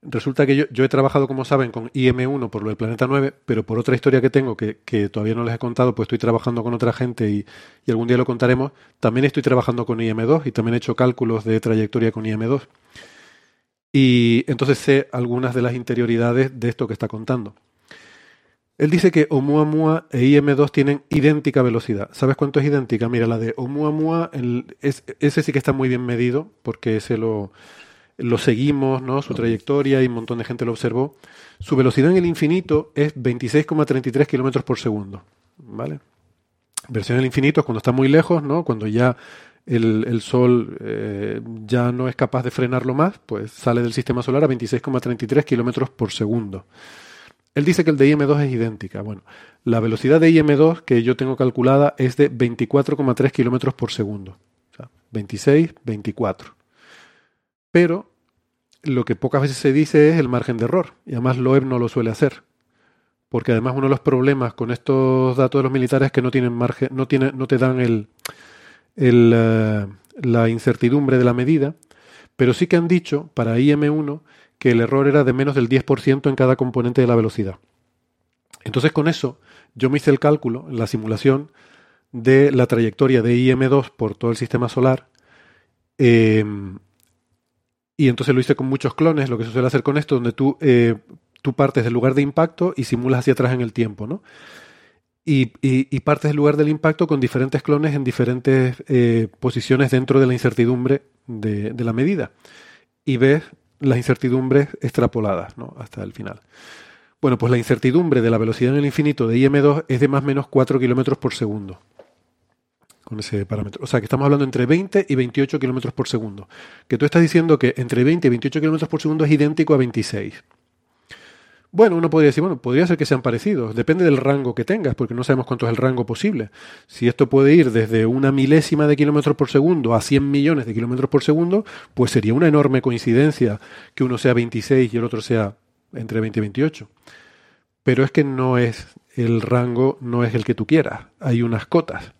resulta que yo, yo he trabajado, como saben, con IM1 por lo del planeta 9, pero por otra historia que tengo que, que todavía no les he contado, pues estoy trabajando con otra gente y, y, algún día lo contaremos. También estoy trabajando con IM2 y también he hecho cálculos de trayectoria con IM2. Y entonces sé algunas de las interioridades de esto que está contando. Él dice que Oumuamua e IM2 tienen idéntica velocidad. ¿Sabes cuánto es idéntica? Mira, la de Oumuamua, ese sí que está muy bien medido, porque ese lo, lo seguimos, ¿no? Su trayectoria y un montón de gente lo observó. Su velocidad en el infinito es 26,33 kilómetros por segundo. ¿Vale? Versión en el infinito es cuando está muy lejos, ¿no? Cuando ya el, Sol eh, ya no es capaz de frenarlo más, pues sale del sistema solar a 26,33 kilómetros por segundo. Él dice que el de IM2 es idéntica. Bueno, la velocidad de IM2 que yo tengo calculada es de 24,3 kilómetros por segundo. O sea, 26, 24. Pero lo que pocas veces se dice es el margen de error. Y además Loeb no lo suele hacer. Porque además uno de los problemas con estos datos de los militares es que no tienen margen, no, tiene, no te dan el, el, eh, la incertidumbre de la medida. Pero sí que han dicho para IM1 que el error era de menos del 10% en cada componente de la velocidad. Entonces con eso yo me hice el cálculo, la simulación, de la trayectoria de IM2 por todo el sistema solar. Em, y entonces lo hice con muchos clones, lo que se suele hacer con esto, donde tú, eh, tú partes del lugar de impacto y simulas hacia atrás en el tiempo, ¿no? Y, partes del lugar del impacto con diferentes clones en diferentes eh, posiciones dentro de la incertidumbre de, de la medida. Y ves las incertidumbres extrapoladas ¿no? hasta el final. Bueno, pues la incertidumbre de la velocidad en el infinito de IM2 es de más o menos 4 kilómetros por segundo. Ese parámetro. O sea que estamos hablando entre 20 y 28 kilómetros por segundo. Que tú estás diciendo que entre 20 y 28 kilómetros por segundo es idéntico a 26. Bueno, uno podría decir, bueno, podría ser que sean parecidos, depende del rango que tengas, porque no sabemos cuánto es el rango posible. Si esto puede ir desde una milésima de kilómetros por segundo a 100 millones de kilómetros por segundo, pues sería una enorme coincidencia que uno sea 26 y el otro sea entre 20 y 28. Pero es que no es el rango, no es el que tú quieras, hay unas cotas.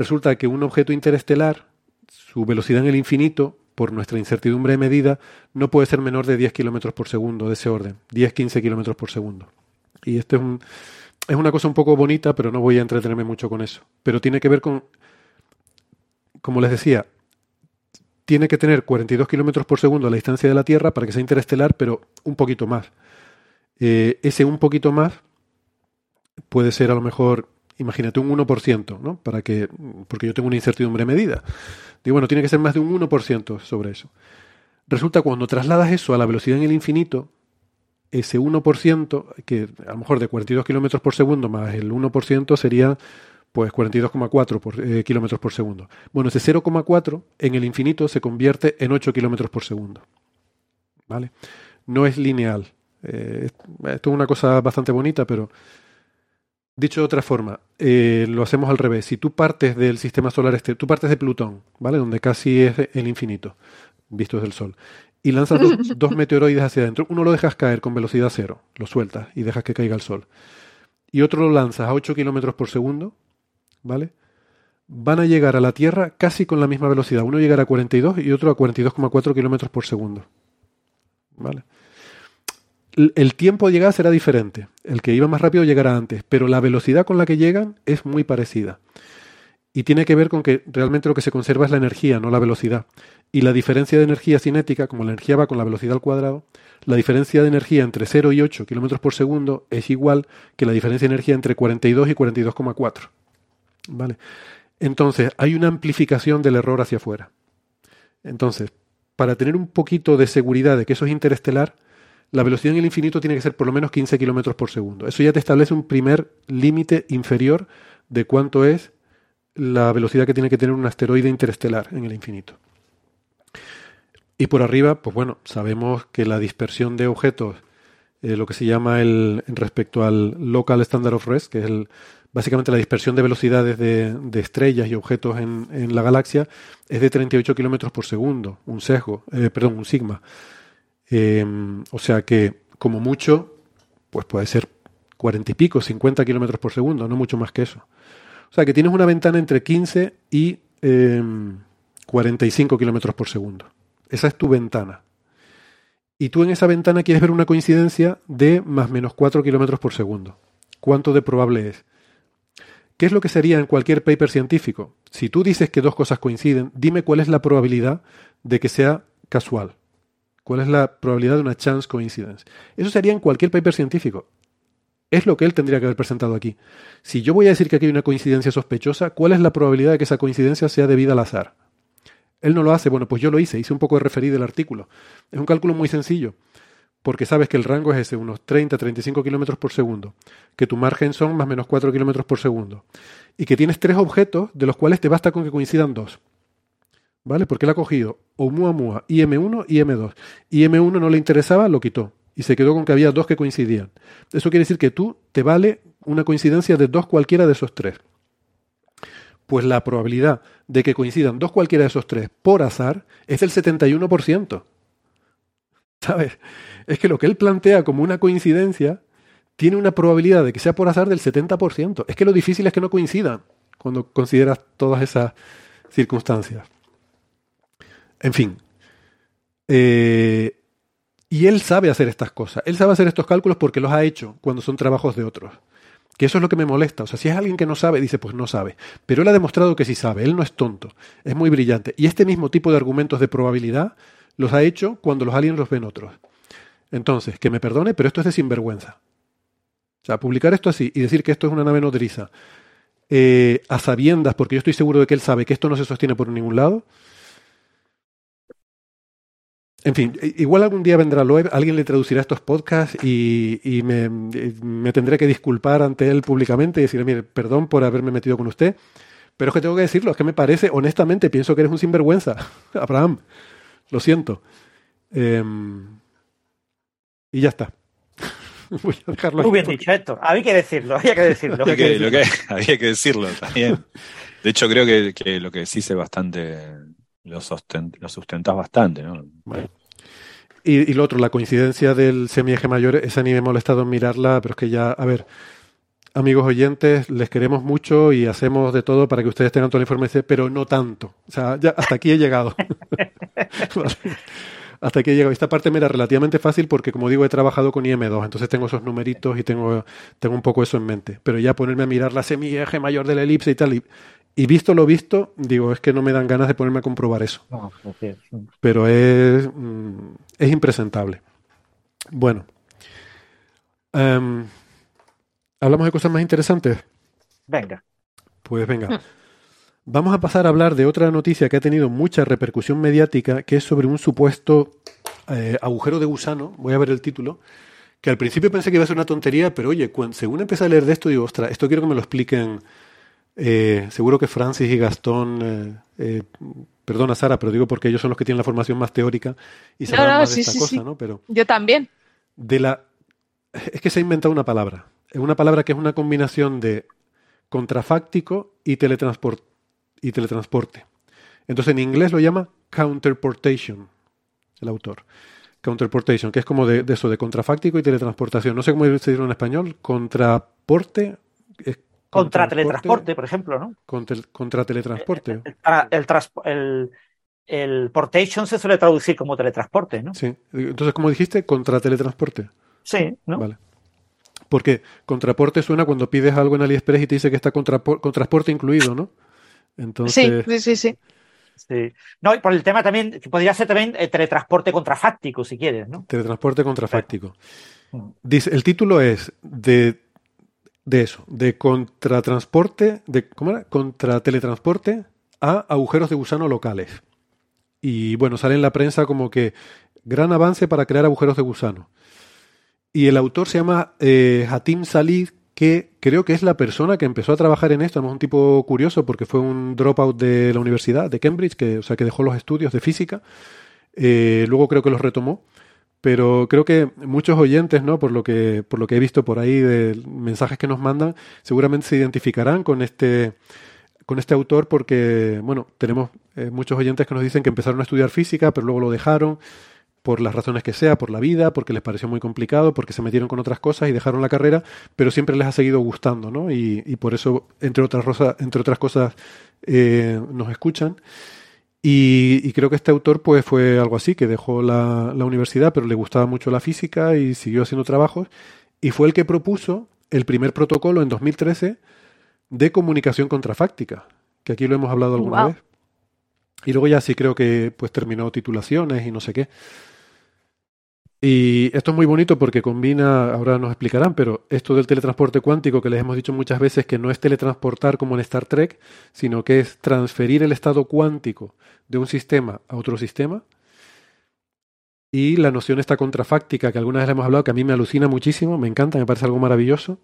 Resulta que un objeto interestelar, su velocidad en el infinito, por nuestra incertidumbre de medida, no puede ser menor de 10 kilómetros por segundo, de ese orden, 10-15 kilómetros por segundo. Y esto es, un, es una cosa un poco bonita, pero no voy a entretenerme mucho con eso. Pero tiene que ver con, como les decía, tiene que tener 42 kilómetros por segundo la distancia de la Tierra para que sea interestelar, pero un poquito más. Eh, ese un poquito más puede ser a lo mejor, imagínate un 1%, ¿no? Para que, porque yo tengo una incertidumbre medida. Digo, bueno, tiene que ser más de un 1% sobre eso. Resulta cuando trasladas eso a la velocidad en el infinito, ese 1%, que a lo mejor de 42 kilómetros por segundo más el 1% sería pues 42,4 por, eh, kilómetros por segundo. Bueno, ese 0,4 en el infinito se convierte en 8 kilómetros por segundo. ¿Vale? No es lineal. Eh, esto es una cosa bastante bonita, pero dicho de otra forma, eh, lo hacemos al revés. Si tú partes del sistema solar este, tú partes de Plutón, ¿vale? Donde casi es el infinito, visto desde el Sol, y lanzas dos, dos meteoroides hacia adentro. Uno lo dejas caer con velocidad cero, lo sueltas y dejas que caiga el Sol. Y otro lo lanzas a 8 kilómetros por segundo, ¿vale? Van a llegar a la Tierra casi con la misma velocidad. Uno llegará a 42 y otro a 42,4 kilómetros por segundo. ¿Vale? El tiempo de llegada será diferente. El que iba más rápido llegará antes, pero la velocidad con la que llegan es muy parecida. Y tiene que ver con que realmente lo que se conserva es la energía, no la velocidad. Y la diferencia de energía cinética, como la energía va con la velocidad al cuadrado, la diferencia de energía entre 0 y 8 kilómetros por segundo es igual que la diferencia de energía entre 42 y 42,4. ¿Vale? Entonces, hay una amplificación del error hacia afuera. Entonces, para tener un poquito de seguridad de que eso es interestelar, la velocidad en el infinito tiene que ser por lo menos 15 kilómetros por segundo. Eso ya te establece un primer límite inferior de cuánto es la velocidad que tiene que tener un asteroide interestelar en el infinito. Y por arriba, pues bueno, sabemos que la dispersión de objetos, eh, lo que se llama el, respecto al local standard of rest, que es el, básicamente la dispersión de velocidades de, estrellas y objetos en, la galaxia es de 38 kilómetros por segundo, un sesgo, eh, perdón, un sigma. Em, o sea que, como mucho, pues puede ser 40 y pico, 50 kilómetros por segundo, no mucho más que eso. O sea que tienes una ventana entre 15 y 45 em, kilómetros por segundo. Esa es tu ventana. Y tú en esa ventana quieres ver una coincidencia de más menos 4 kilómetros por segundo. ¿Cuánto de probable es? ¿Qué es lo que sería en cualquier paper científico? Si tú dices que dos cosas coinciden, dime cuál es la probabilidad de que sea casual. ¿Cuál es la probabilidad de una chance coincidence? Eso sería en cualquier paper científico. Es lo que él tendría que haber presentado aquí. Si yo voy a decir que aquí hay una coincidencia sospechosa, ¿cuál es la probabilidad de que esa coincidencia sea debida al azar? Él no lo hace, bueno, pues yo lo hice, hice un poco de referir del artículo. Es un cálculo muy sencillo porque sabes que el rango es ese, unos 30-35 kilómetros por segundo, que tu margen son más o menos 4 kilómetros por segundo, y que tienes tres objetos de los cuales te basta con que coincidan dos. ¿Vale? Porque él ha cogido Oumuamua, IM1 y M2. Y M1 no le interesaba, lo quitó. Y se quedó con que había dos que coincidían. Eso quiere decir que tú te vale una coincidencia de dos cualquiera de esos tres. Pues la probabilidad de que coincidan dos cualquiera de esos tres por azar es del 71%. ¿Sabes? es que lo que él plantea como una coincidencia tiene una probabilidad de que sea por azar del 70%. Es que lo difícil es que no coincidan cuando consideras todas esas circunstancias. En fin. Eh, y él sabe hacer estas cosas. Él sabe hacer estos cálculos porque los ha hecho cuando son trabajos de otros. Que eso es lo que me molesta. O sea, si es alguien que no sabe, dice, pues no sabe. Pero él ha demostrado que sí sabe. Él no es tonto. Es muy brillante. Y este mismo tipo de argumentos de probabilidad los ha hecho cuando los aliens los ven otros. Entonces, que me perdone, pero esto es de sinvergüenza. O sea, publicar esto así y decir que esto es una nave nodriza eh, a sabiendas, porque yo estoy seguro de que él sabe que esto no se sostiene por ningún lado. En fin, igual algún día vendrá Loeb, alguien le traducirá estos podcasts y, me, tendré que disculpar ante él públicamente y decirle, mire, perdón por haberme metido con usted, pero es que tengo que decirlo, es que me parece, honestamente, pienso que eres un sinvergüenza, Abraham, lo siento. Em, y ya está. Voy a dejarlo Muy bien dicho esto. Había que decirlo, había que decirlo. había que decirlo también. De hecho, creo que, lo que sí es bastante, lo, lo sustentás bastante, ¿no? Y, lo otro, la coincidencia del semieje mayor, esa ni me he molestado en mirarla, pero es que ya, a ver, amigos oyentes, les queremos mucho y hacemos de todo para que ustedes tengan toda la información, pero no tanto. O sea, ya hasta aquí he llegado. hasta que he llegado. Esta parte me era relativamente fácil porque, como digo, he trabajado con IM2, entonces tengo esos numeritos y tengo, tengo un poco eso en mente. Pero ya ponerme a mirar la semieje mayor de la elipse y tal, y, visto lo visto, digo, es que no me dan ganas de ponerme a comprobar eso. Pero es, mm, es impresentable. Bueno. Em, ¿Hablamos de cosas más interesantes? Venga. Pues venga. Vamos a pasar a hablar de otra noticia que ha tenido mucha repercusión mediática, que es sobre un supuesto eh, agujero de gusano, voy a ver el título, que al principio pensé que iba a ser una tontería, pero oye, según empecé a leer de esto, digo, ostras, esto quiero que me lo expliquen. Eh, seguro que Francis y Gastón, eh, eh, perdona Sara, pero digo porque ellos son los que tienen la formación más teórica y saben más de esta cosa, ¿no? Pero yo también. De la, es que se ha inventado una palabra, una palabra que es una combinación de contrafáctico y, teletransport, y teletransporte. Entonces en inglés lo llama counterportation, el autor. Counterportation, que es como de, eso, de contrafáctico y teletransportación. No sé cómo se dice en español. Contraporte. Contra teletransporte, por ejemplo, ¿no? Contra, teletransporte. El, el, el, portation se suele traducir como teletransporte, ¿no? Sí. Entonces, como dijiste, contra teletransporte. Sí, ¿no? Vale. Porque contraporte suena cuando pides algo en AliExpress y te dice que está con transporte incluido, ¿no? Entonces... Sí, sí, sí. Sí. No, y por el tema también, que podría ser también eh, teletransporte contrafáctico, si quieres, ¿no? Teletransporte contrafáctico. Dice, el título es de, de eso, de contratransporte, de, ¿cómo era? Contra teletransporte a agujeros de gusano locales. Y bueno, sale en la prensa como que gran avance para crear agujeros de gusano. Y el autor se llama eh, Hatim Salih, que creo que es la persona que empezó a trabajar en esto. Es un tipo curioso porque fue un dropout de la universidad de Cambridge, que, o sea, que dejó los estudios de física. Eh, luego creo que los retomó. Pero creo que muchos oyentes, ¿no? Por lo que, por lo que he visto por ahí de mensajes que nos mandan, seguramente se identificarán con este, con este autor porque, bueno, tenemos eh, muchos oyentes que nos dicen que empezaron a estudiar física, pero luego lo dejaron por las razones que sea, por la vida, porque les pareció muy complicado, porque se metieron con otras cosas y dejaron la carrera, pero siempre les ha seguido gustando, ¿no? Y, por eso, entre otras, entre otras cosas, eh, nos escuchan. Y, creo que este autor pues fue algo así, que dejó la, la, universidad, pero le gustaba mucho la física y siguió haciendo trabajos, y fue el que propuso el primer protocolo en 2013 de comunicación contrafáctica, que aquí lo hemos hablado alguna vez. Y luego ya sí creo que pues terminó titulaciones y no sé qué. Y esto es muy bonito porque combina, ahora nos explicarán, pero esto del teletransporte cuántico que les hemos dicho muchas veces que no es teletransportar como en Star Trek, sino que es transferir el estado cuántico de un sistema a otro sistema. Y la noción esta contrafáctica que alguna vez hemos hablado, que a mí me alucina muchísimo, me encanta, me parece algo maravilloso.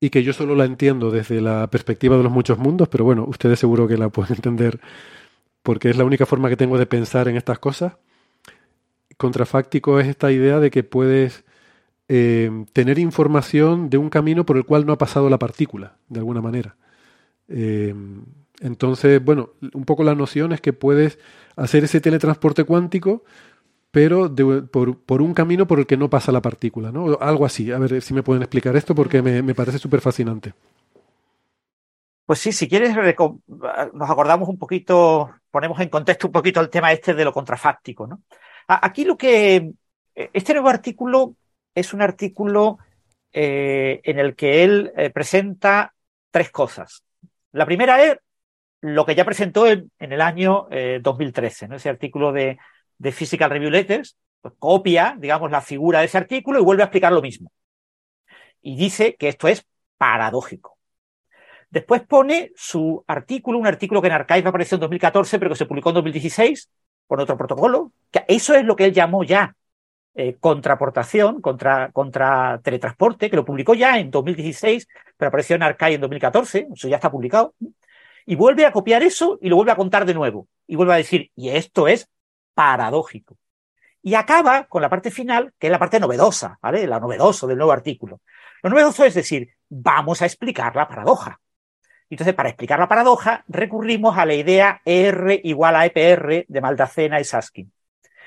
Y que yo solo la entiendo desde la perspectiva de los muchos mundos, pero bueno, ustedes seguro que la pueden entender porque es la única forma que tengo de pensar en estas cosas contrafáctico es esta idea de que puedes eh, tener información de un camino por el cual no ha pasado la partícula, de alguna manera. Eh, entonces, bueno, un poco la noción es que puedes hacer ese teletransporte cuántico, pero por, un camino por el que no pasa la partícula, ¿no? Algo así. A ver si me pueden explicar esto porque me, me parece súper fascinante. Pues sí, si quieres, nos acordamos un poquito, ponemos en contexto un poquito el tema este de lo contrafáctico, ¿no? Aquí lo que. Eh, este nuevo artículo es un artículo eh, en el que él eh, presenta tres cosas. La primera es lo que ya presentó en, el año 2013, ¿no? ese artículo de, Physical Review Letters, pues copia, digamos, la figura de ese artículo y vuelve a explicar lo mismo. Y dice que esto es paradójico. Después pone su artículo, un artículo que en Archive apareció en 2014, pero que se publicó en 2016, con otro protocolo. Que eso es lo que él llamó ya eh, contraportación, contra, contra teletransporte, que lo publicó ya en 2016, pero apareció en Arcai en 2014, eso ya está publicado. Y vuelve a copiar eso y lo vuelve a contar de nuevo. Y vuelve a decir, y esto es paradójico. Y acaba con la parte final, que es la parte novedosa, ¿vale? La novedoso del nuevo artículo. Lo novedoso es decir, vamos a explicar la paradoja. Entonces, para explicar la paradoja, recurrimos a la idea R igual a EPR de Maldacena y Saskin.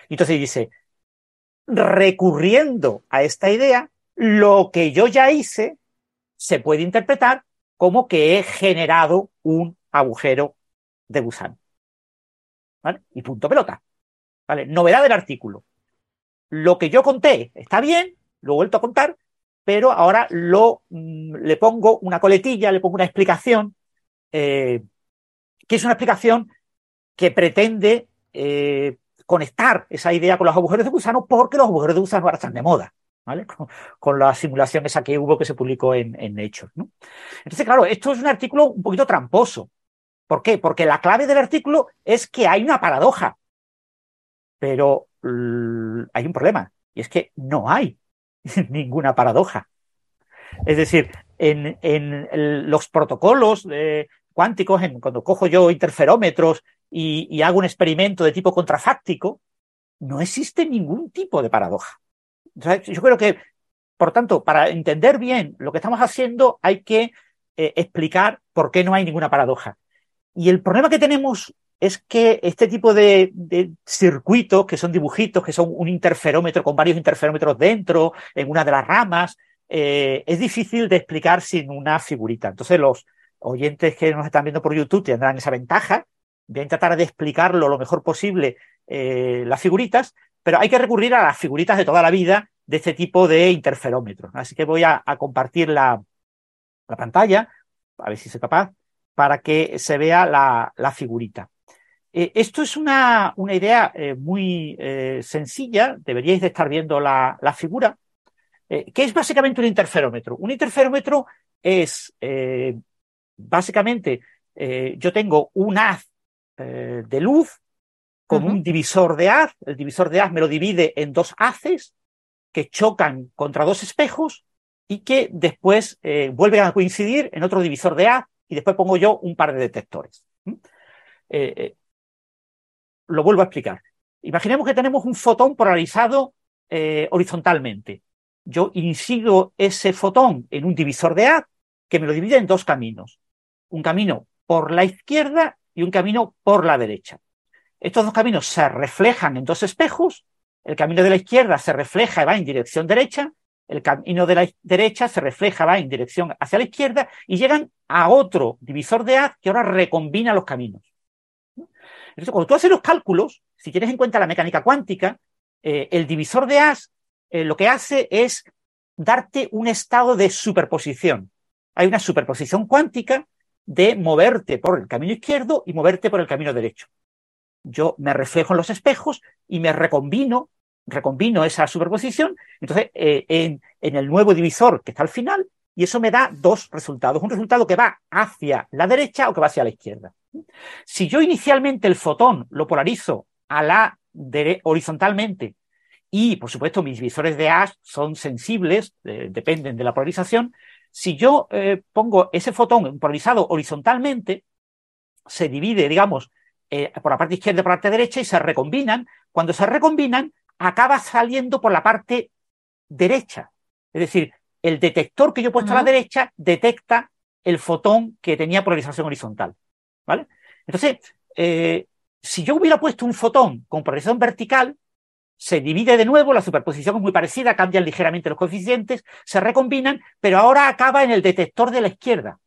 Entonces dice, recurriendo a esta idea, lo que yo ya hice se puede interpretar como que he generado un agujero de gusano. ¿Vale? Y punto pelota. ¿Vale? Novedad del artículo. Lo que yo conté está bien, lo he vuelto a contar, pero ahora lo, mm, le pongo una coletilla, le pongo una explicación, eh, que es una explicación que pretende eh, conectar esa idea con los agujeros de gusano porque los agujeros de gusano ahora están de moda. ¿Vale? Con, la simulación esa que hubo que se publicó en, en Nature. ¿no? Entonces, claro, esto es un artículo un poquito tramposo. ¿Por qué? Porque la clave del artículo es que hay una paradoja. Pero hay un problema, y es que no hay ninguna paradoja. Es decir, en, los protocolos cuánticos, en, cuando cojo yo interferómetros y, hago un experimento de tipo contrafáctico, no existe ningún tipo de paradoja. yo creo que, por tanto, para entender bien lo que estamos haciendo, hay que eh, explicar por qué no hay ninguna paradoja. Y el problema que tenemos es que este tipo de, circuitos, que son dibujitos, que son un interferómetro con varios interferómetros dentro, en una de las ramas, eh, es difícil de explicar sin una figurita. Entonces los oyentes que nos están viendo por YouTube tendrán esa ventaja. Voy a tratar de explicarlo lo mejor posible eh, las figuritas, pero hay que recurrir a las figuritas de toda la vida de este tipo de interferómetros. Así que voy a compartir la, la pantalla, a ver si soy capaz, para que se vea la, figurita. Eh, esto es una, una idea eh, muy eh, sencilla, deberíais de estar viendo la, figura, que es básicamente un interferómetro. Un interferómetro es básicamente, yo tengo un haz de luz con un divisor de haz, el divisor de haz me lo divide en dos haces que chocan contra dos espejos y que después vuelven a coincidir en otro divisor de A y después pongo yo un par de detectores. Eh, lo vuelvo a explicar. Imaginemos que tenemos un fotón polarizado horizontalmente. Yo incido ese fotón en un divisor de A que me lo divide en dos caminos. Un camino por la izquierda y un camino por la derecha. Estos dos caminos se reflejan en dos espejos. El camino de la izquierda se refleja y va en dirección derecha el camino de la derecha se refleja, va en dirección hacia la izquierda y llegan a otro divisor de haz que ahora recombina los caminos. Entonces, cuando tú haces los cálculos, si tienes en cuenta la mecánica cuántica, eh, el divisor de haz eh, lo que hace es darte un estado de superposición. Hay una superposición cuántica de moverte por el camino izquierdo y moverte por el camino derecho. Yo me reflejo en los espejos y me recombino recombino esa superposición, entonces eh, en, el nuevo divisor que está al final, y eso me da dos resultados. Un resultado que va hacia la derecha o que va hacia la izquierda. Si yo inicialmente el fotón lo polarizo a la horizontalmente y, por supuesto, mis divisores de Ash son sensibles, eh, dependen de la polarización, si yo eh, pongo ese fotón polarizado horizontalmente, se divide, digamos, por la parte izquierda y por la parte derecha y se recombinan. Cuando se recombinan, acaba saliendo por la parte derecha. Es decir, el detector que yo he puesto a la derecha detecta el fotón que tenía polarización horizontal. ¿Vale? Entonces, eh, si yo hubiera puesto un fotón con polarización vertical, se divide de nuevo, la superposición es muy parecida, cambian ligeramente los coeficientes, se recombinan, pero ahora acaba en el detector de la izquierda.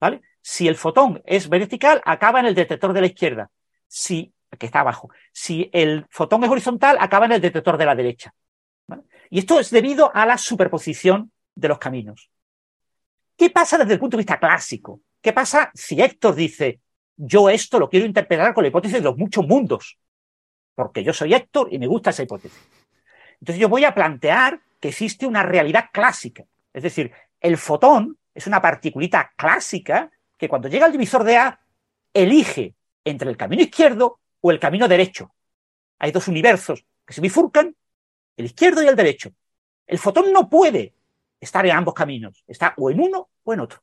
¿Vale? Si el fotón es vertical, acaba en el detector de la izquierda. Si que está abajo. Si el fotón es horizontal, acaba en el detector de la derecha. Y esto es debido a la superposición de los caminos. ¿Qué pasa desde el punto de vista clásico? ¿Qué pasa si Héctor dice, yo esto lo quiero interpretar con la hipótesis de los muchos mundos? Porque yo soy Héctor y me gusta esa hipótesis. Entonces yo voy a plantear que existe una realidad clásica. Es decir, el fotón es una particulita clásica que cuando llega al divisor de A elige entre el camino izquierdo o el camino derecho. Hay dos universos que se bifurcan, el izquierdo y el derecho. El fotón no puede estar en ambos caminos, está o en uno o en otro.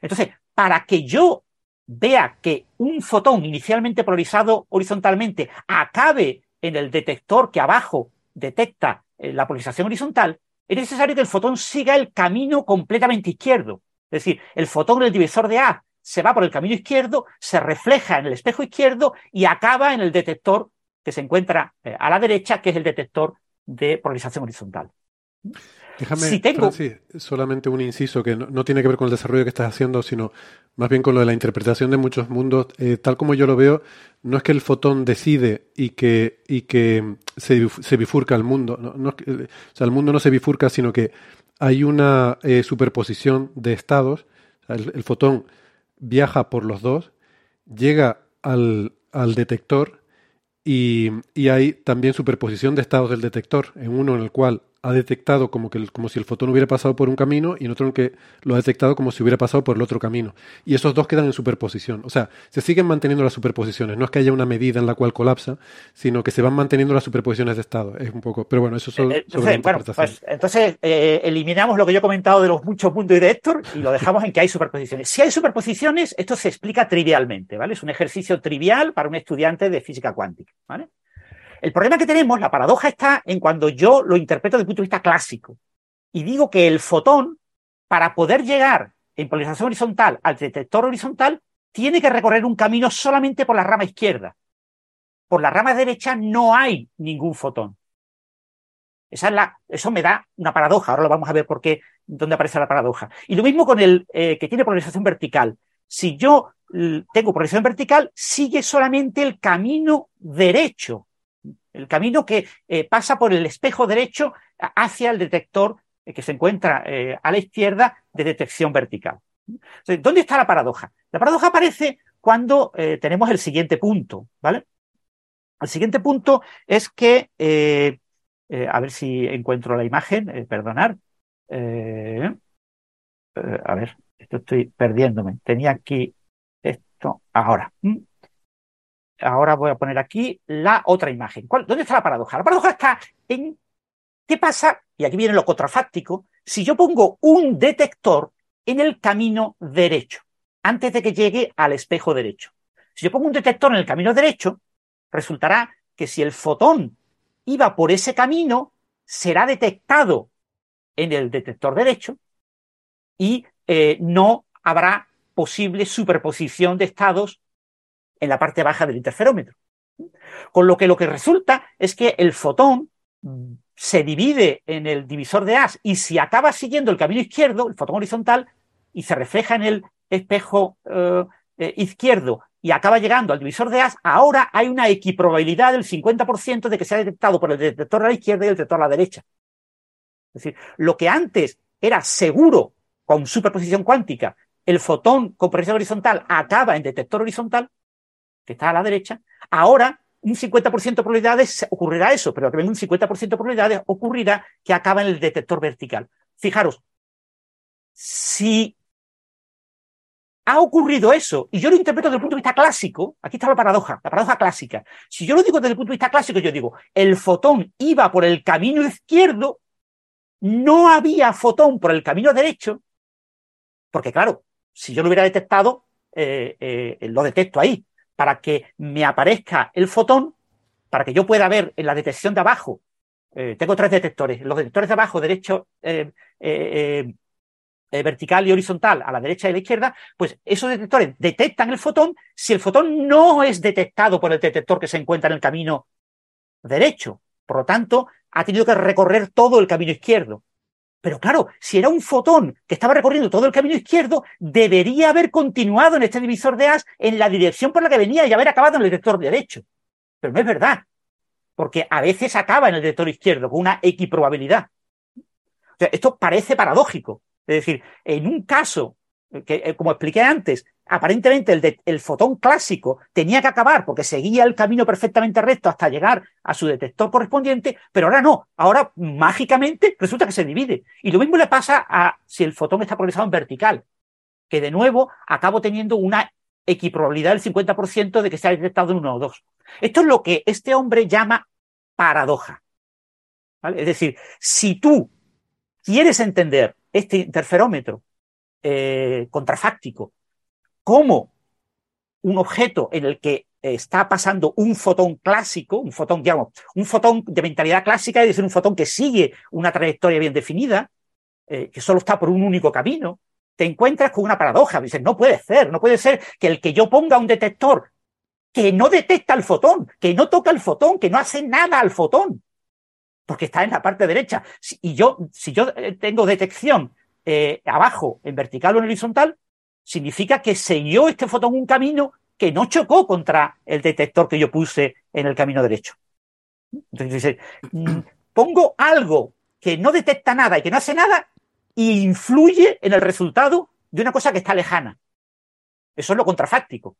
Entonces, para que yo vea que un fotón inicialmente polarizado horizontalmente acabe en el detector que abajo detecta eh, la polarización horizontal, es necesario que el fotón siga el camino completamente izquierdo. Es decir, el fotón en el divisor de A se va por el camino izquierdo, se refleja en el espejo izquierdo y acaba en el detector que se encuentra eh, a la derecha, que es el detector de polarización horizontal. Déjame, si tengo... solamente un inciso que no, tiene que ver con el desarrollo que estás haciendo, sino más bien con lo de la interpretación de muchos mundos. Eh, tal como yo lo veo, no es que el fotón decide y que, y que se, bifurca el mundo. No, o sea, el mundo no se bifurca, sino que hay una eh, superposición de estados. el, fotón viaja por los dos, llega al, detector y, hay también superposición de estados del detector, en uno en el cual ha detectado como, que como si el fotón hubiera pasado por un camino y en otro en que lo ha detectado como si hubiera pasado por el otro camino. Y esos dos quedan en superposición. O sea, se siguen manteniendo las superposiciones. No es que haya una medida en la cual colapsa, sino que se van manteniendo las superposiciones de estado. Es un poco. Pero bueno, eso son. Eh, entonces, bueno, pues, entonces eh, eliminamos lo que yo he comentado de los muchos puntos de Héctor y lo dejamos en que hay superposiciones. Si hay superposiciones, esto se explica trivialmente, ¿vale? Es un ejercicio trivial para un estudiante de física cuántica, ¿vale? El problema que tenemos, la paradoja está en cuando yo lo interpreto desde el punto de vista clásico y digo que el fotón, para poder llegar en polarización horizontal al detector horizontal, tiene que recorrer un camino solamente por la rama izquierda. Por la rama derecha no hay ningún fotón. Esa es la, eso me da una paradoja. Ahora lo vamos a ver por qué, dónde aparece la paradoja. Y lo mismo con el eh, que tiene polarización vertical. Si yo tengo polarización vertical, sigue solamente el camino derecho el camino que eh, pasa por el espejo derecho hacia el detector eh, que se encuentra eh, a la izquierda de detección vertical. ¿Dónde está la paradoja? La paradoja aparece cuando tenemos el siguiente punto, ¿vale? El siguiente punto es que, a ver si encuentro la imagen, perdonar. a ver, esto estoy perdiéndome. Tenía aquí esto ahora ahora voy a poner aquí la otra imagen. ¿Dónde está la paradoja? La paradoja está en qué pasa, y aquí viene lo contrafáctico, si yo pongo un detector en el camino derecho, antes de que llegue al espejo derecho. Si yo pongo un detector en el camino derecho, resultará que si el fotón iba por ese camino, será detectado en el detector derecho y eh, no habrá posible superposición de estados en la parte baja del interferómetro. Con lo que lo que resulta es que el fotón se divide en el divisor de as y si acaba siguiendo el camino izquierdo, el fotón horizontal, y se refleja en el espejo eh, eh, izquierdo y acaba llegando al divisor de as, ahora hay una equiprobabilidad del 50% de que sea detectado por el detector a la izquierda y el detector a la derecha. Es decir, lo que antes era seguro con superposición cuántica, el fotón con presión horizontal acaba en detector horizontal, que está a la derecha, ahora un 50% de probabilidades ocurrirá eso, pero también un 50% de probabilidades ocurrirá que acaba en el detector vertical. Fijaros, si ha ocurrido eso, y yo lo interpreto desde el punto de vista clásico, aquí está la paradoja, la paradoja clásica. Si yo lo digo desde el punto de vista clásico, yo digo, el fotón iba por el camino izquierdo, no había fotón por el camino derecho, porque claro, si yo lo hubiera detectado, eh, eh, lo detecto ahí para que me aparezca el fotón, para que yo pueda ver en la detección de abajo. Eh, tengo tres detectores. Los detectores de abajo, derecho, eh, eh, vertical y horizontal, a la derecha y a la izquierda, pues esos detectores detectan el fotón si el fotón no es detectado por el detector que se encuentra en el camino derecho. Por lo tanto, ha tenido que recorrer todo el camino izquierdo. Pero claro, si era un fotón que estaba recorriendo todo el camino izquierdo, debería haber continuado en este divisor de as en la dirección por la que venía y haber acabado en el detector derecho. Pero no es verdad, porque a veces acaba en el detector izquierdo con una equiprobabilidad. O sea, esto parece paradójico. Es decir, en un caso que, eh, como expliqué antes, aparentemente el, el, fotón clásico tenía que acabar porque seguía el camino perfectamente recto hasta llegar a su detector correspondiente, pero ahora no, ahora mágicamente resulta que se divide. Y lo mismo le pasa a si el fotón está polarizado en vertical, que de nuevo acabo teniendo una equiprobabilidad del 50% de que se ha detectado en uno o dos. Esto es lo que este hombre llama paradoja. Es decir, si tú quieres entender este interferómetro eh, contrafáctico como un objeto en el que está pasando un fotón clásico, un fotón, digamos, un fotón de mentalidad clásica, es decir, un fotón que sigue una trayectoria bien definida, eh, que solo está por un único camino, te encuentras con una paradoja. Dices, no puede ser, no puede ser que el que yo ponga un detector que no detecta el fotón, que no toca el fotón, que no hace nada al fotón, porque está en la parte derecha. Y yo, si yo eh, tengo detección eh, abajo, en vertical o en horizontal, significa que siguió este fotón un camino que no chocó contra el detector que yo puse en el camino derecho. Entonces dice, mm, pongo algo que no detecta nada y que no hace nada y influye en el resultado de una cosa que está lejana. Eso es lo contrafáctico.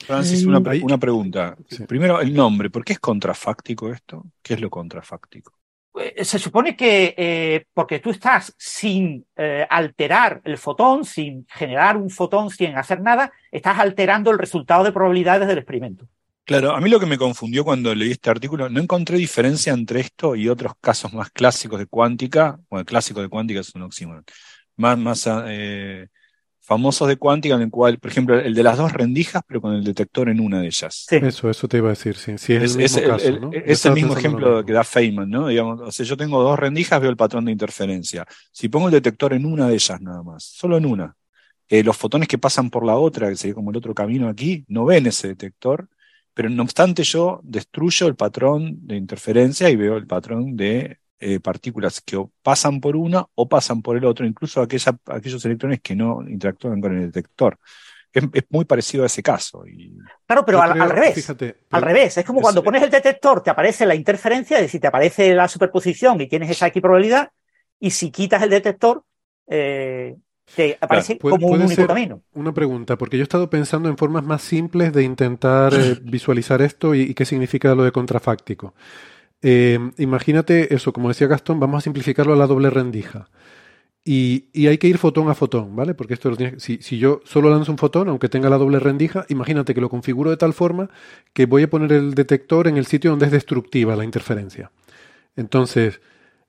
Francis, una, pregunta. Primero, el nombre. ¿Por qué es contrafáctico esto? ¿Qué es lo contrafáctico? Eh, se supone que eh, porque tú estás sin eh, alterar el fotón, sin generar un fotón, sin hacer nada, estás alterando el resultado de probabilidades del experimento. Claro, a mí lo que me confundió cuando leí este artículo, no encontré diferencia entre esto y otros casos más clásicos de cuántica, bueno, el clásico de cuántica es un oxímoron, más, más famosos de cuántica, en el cual, por ejemplo, el de las dos rendijas, pero con el detector en una de ellas. Eso, eso te iba a decir, sí, es, el mismo caso, ¿no? Es el mismo ejemplo que da Feynman, ¿no? Digamos, o sea, yo tengo dos rendijas, veo el patrón de interferencia. Si pongo el detector en una de ellas nada más, solo en una, eh, los fotones que pasan por la otra, que sería como el otro camino aquí, no ven ese detector, pero no obstante yo destruyo el patrón de interferencia y veo el patrón de eh, partículas que pasan por una o pasan por el otro, incluso aquellos electrones que no interactúan con el detector. Es, muy parecido a ese caso. Y... Claro, pero al, revés. al revés. Es como cuando pones el detector, te aparece la interferencia, es decir, te aparece la superposición y tienes esa equiprobabilidad, y si quitas el detector, eh, te aparece como un único camino. Una pregunta, porque yo he estado pensando en formas más simples de intentar eh, visualizar esto y, qué significa lo de contrafáctico. Eh, imagínate eso, como decía Gastón, vamos a simplificarlo a la doble rendija. Y, hay que ir fotón a fotón, ¿vale? Porque esto lo tiene, si, si, yo solo lanzo un fotón, aunque tenga la doble rendija, imagínate que lo configuro de tal forma que voy a poner el detector en el sitio donde es destructiva la interferencia. Entonces,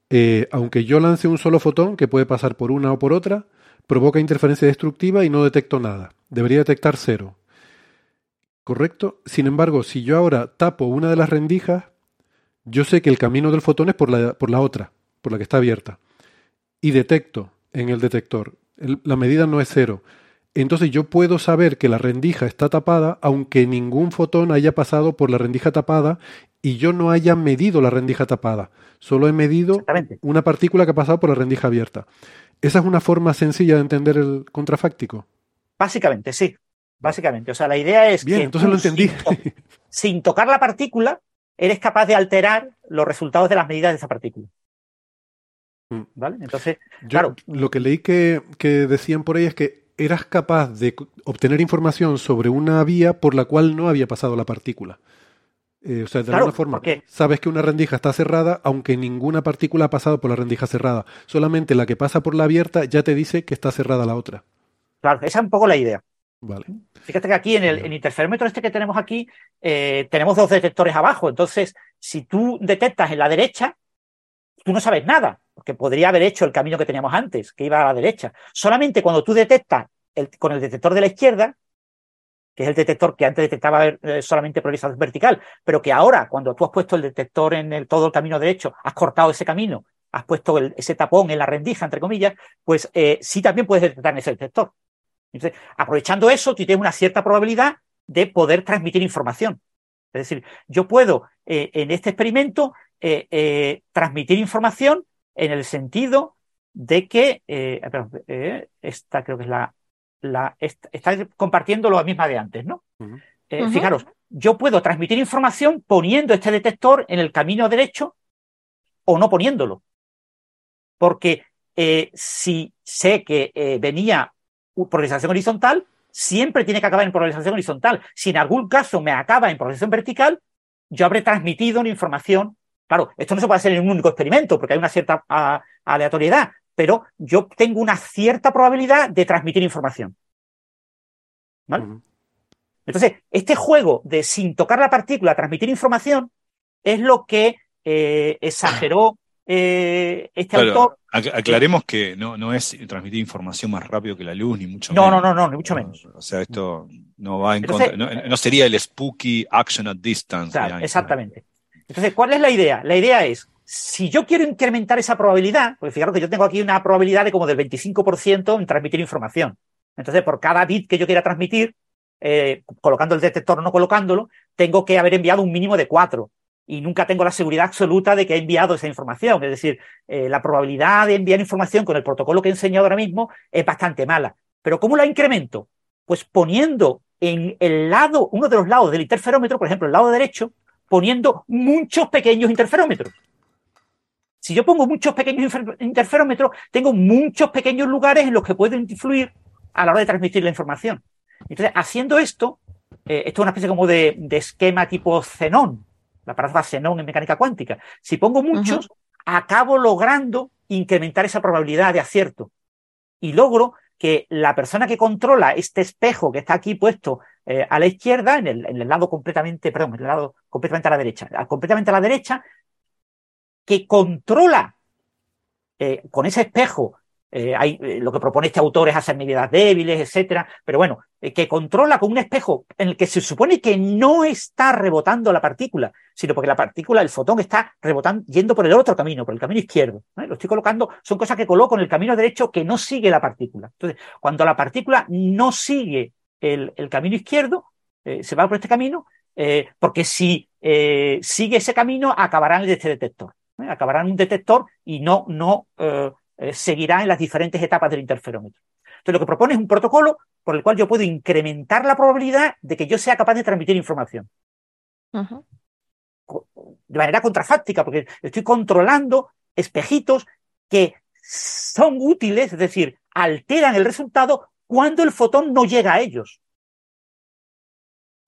eh, aunque yo lance un solo fotón, que puede pasar por una o por otra, provoca interferencia destructiva y no detecto nada. Debería detectar cero. ¿Correcto? Sin embargo, si yo ahora tapo una de las rendijas, yo sé que el camino del fotón es por la, por la otra, por la que está abierta. Y detecto en el detector. la medida no es cero. Entonces yo puedo saber que la rendija está tapada aunque ningún fotón haya pasado por la rendija tapada y yo no haya medido la rendija tapada. Solo he medido una partícula que ha pasado por la rendija abierta. ¿Esa es una forma sencilla de entender el contrafáctico? Básicamente, sí. Básicamente. O sea, la idea es Bien, entonces lo entendí. sin tocar la partícula, eres capaz de alterar los resultados de las medidas de esa partícula. Mm. ¿Vale? Entonces, claro. Lo que leí que, decían por ahí es que eras capaz de obtener información sobre una vía por la cual no había pasado la partícula. Eh, o sea, de alguna forma, sabes que una rendija está cerrada, aunque ninguna partícula ha pasado por la rendija cerrada. Solamente la que pasa por la abierta ya te dice que está cerrada la otra. Claro, esa es un poco la idea. Vale. Fíjate que aquí en el, interferómetro este que tenemos aquí, eh, tenemos dos detectores abajo. Entonces, si tú detectas en la derecha, tú no sabes nada, porque podría haber hecho el camino que teníamos antes, que iba a la derecha. Solamente cuando tú detectas con el detector de la izquierda, que es el detector que antes detectaba eh, solamente polarización vertical, pero que ahora, cuando tú has puesto el detector en el, todo el camino derecho, has cortado ese camino, has puesto ese tapón en la rendija, entre comillas, pues eh, sí también puedes detectar en ese detector. Entonces, aprovechando eso, tú tienes una cierta probabilidad de poder transmitir información. Es decir, yo puedo eh, en este experimento eh, eh, transmitir información en el sentido de que, esta creo que es la, la está compartiendo lo misma de antes, ¿no? Fijaros, yo puedo transmitir información poniendo este detector en el camino derecho o no poniéndolo. Porque si sé que venía polarización horizontal, siempre tiene que acabar en polarización horizontal. Si en algún caso me acaba en polarización vertical, yo habré transmitido una información. Claro, esto no se puede hacer en un único experimento porque hay una cierta aleatoriedad, pero yo tengo una cierta probabilidad de transmitir información. ¿Vale? Entonces, este juego de sin tocar la partícula transmitir información es lo que eh, exageró eh, este autor. Aclaremos que no, no es transmitir información más rápido que la luz, ni mucho menos. No, no, no, ni mucho menos. O sea, esto no va en contra, no, sería el spooky action at distance. exactamente. Entonces, ¿cuál es la idea? La idea es, si yo quiero incrementar esa probabilidad, porque fijaros que yo tengo aquí una probabilidad de como del 25% en transmitir información. Entonces, por cada bit que yo quiera transmitir, eh, colocando el detector o no colocándolo, tengo que haber enviado un mínimo de 4 y nunca tengo la seguridad absoluta de que he enviado esa información. Es decir, eh, la probabilidad de enviar información con el protocolo que he enseñado ahora mismo es bastante mala. Pero ¿cómo la incremento? Pues poniendo en el lado, uno de los lados del interferómetro, por ejemplo, el lado derecho, poniendo muchos pequeños interferómetros. Si yo pongo muchos pequeños interferómetros, tengo muchos pequeños lugares en los que puedo influir a la hora de transmitir la información. Entonces, haciendo esto, eh, esto es una especie como de, de esquema tipo xenón, la paradoja Xenón en mecánica cuántica. Si pongo muchos, acabo logrando incrementar esa probabilidad de acierto. Y logro que la persona que controla este espejo que está aquí puesto eh, a la izquierda, en el, lado completamente, perdón, en el lado completamente a la derecha, completamente a la derecha, que controla eh, con ese espejo eh, hay, eh, lo que propone este autor es hacer medidas débiles, etcétera, pero bueno, eh, que controla con un espejo en el que se supone que no está rebotando la partícula, sino porque la partícula, el fotón, está rebotando, yendo por el otro camino, por el camino izquierdo. Lo estoy colocando, son cosas que coloco en el camino derecho que no sigue la partícula. Entonces, cuando la partícula no sigue el, camino izquierdo, se va por este camino, porque si sigue ese camino, acabará en este detector. Acabará en un detector y no, no eh, seguirá en las diferentes etapas del interferómetro. Entonces, lo que propone es un protocolo por el cual yo puedo incrementar la probabilidad de que yo sea capaz de transmitir información. De manera contrafáctica, porque estoy controlando espejitos que son útiles, es decir, alteran el resultado cuando el fotón no llega a ellos.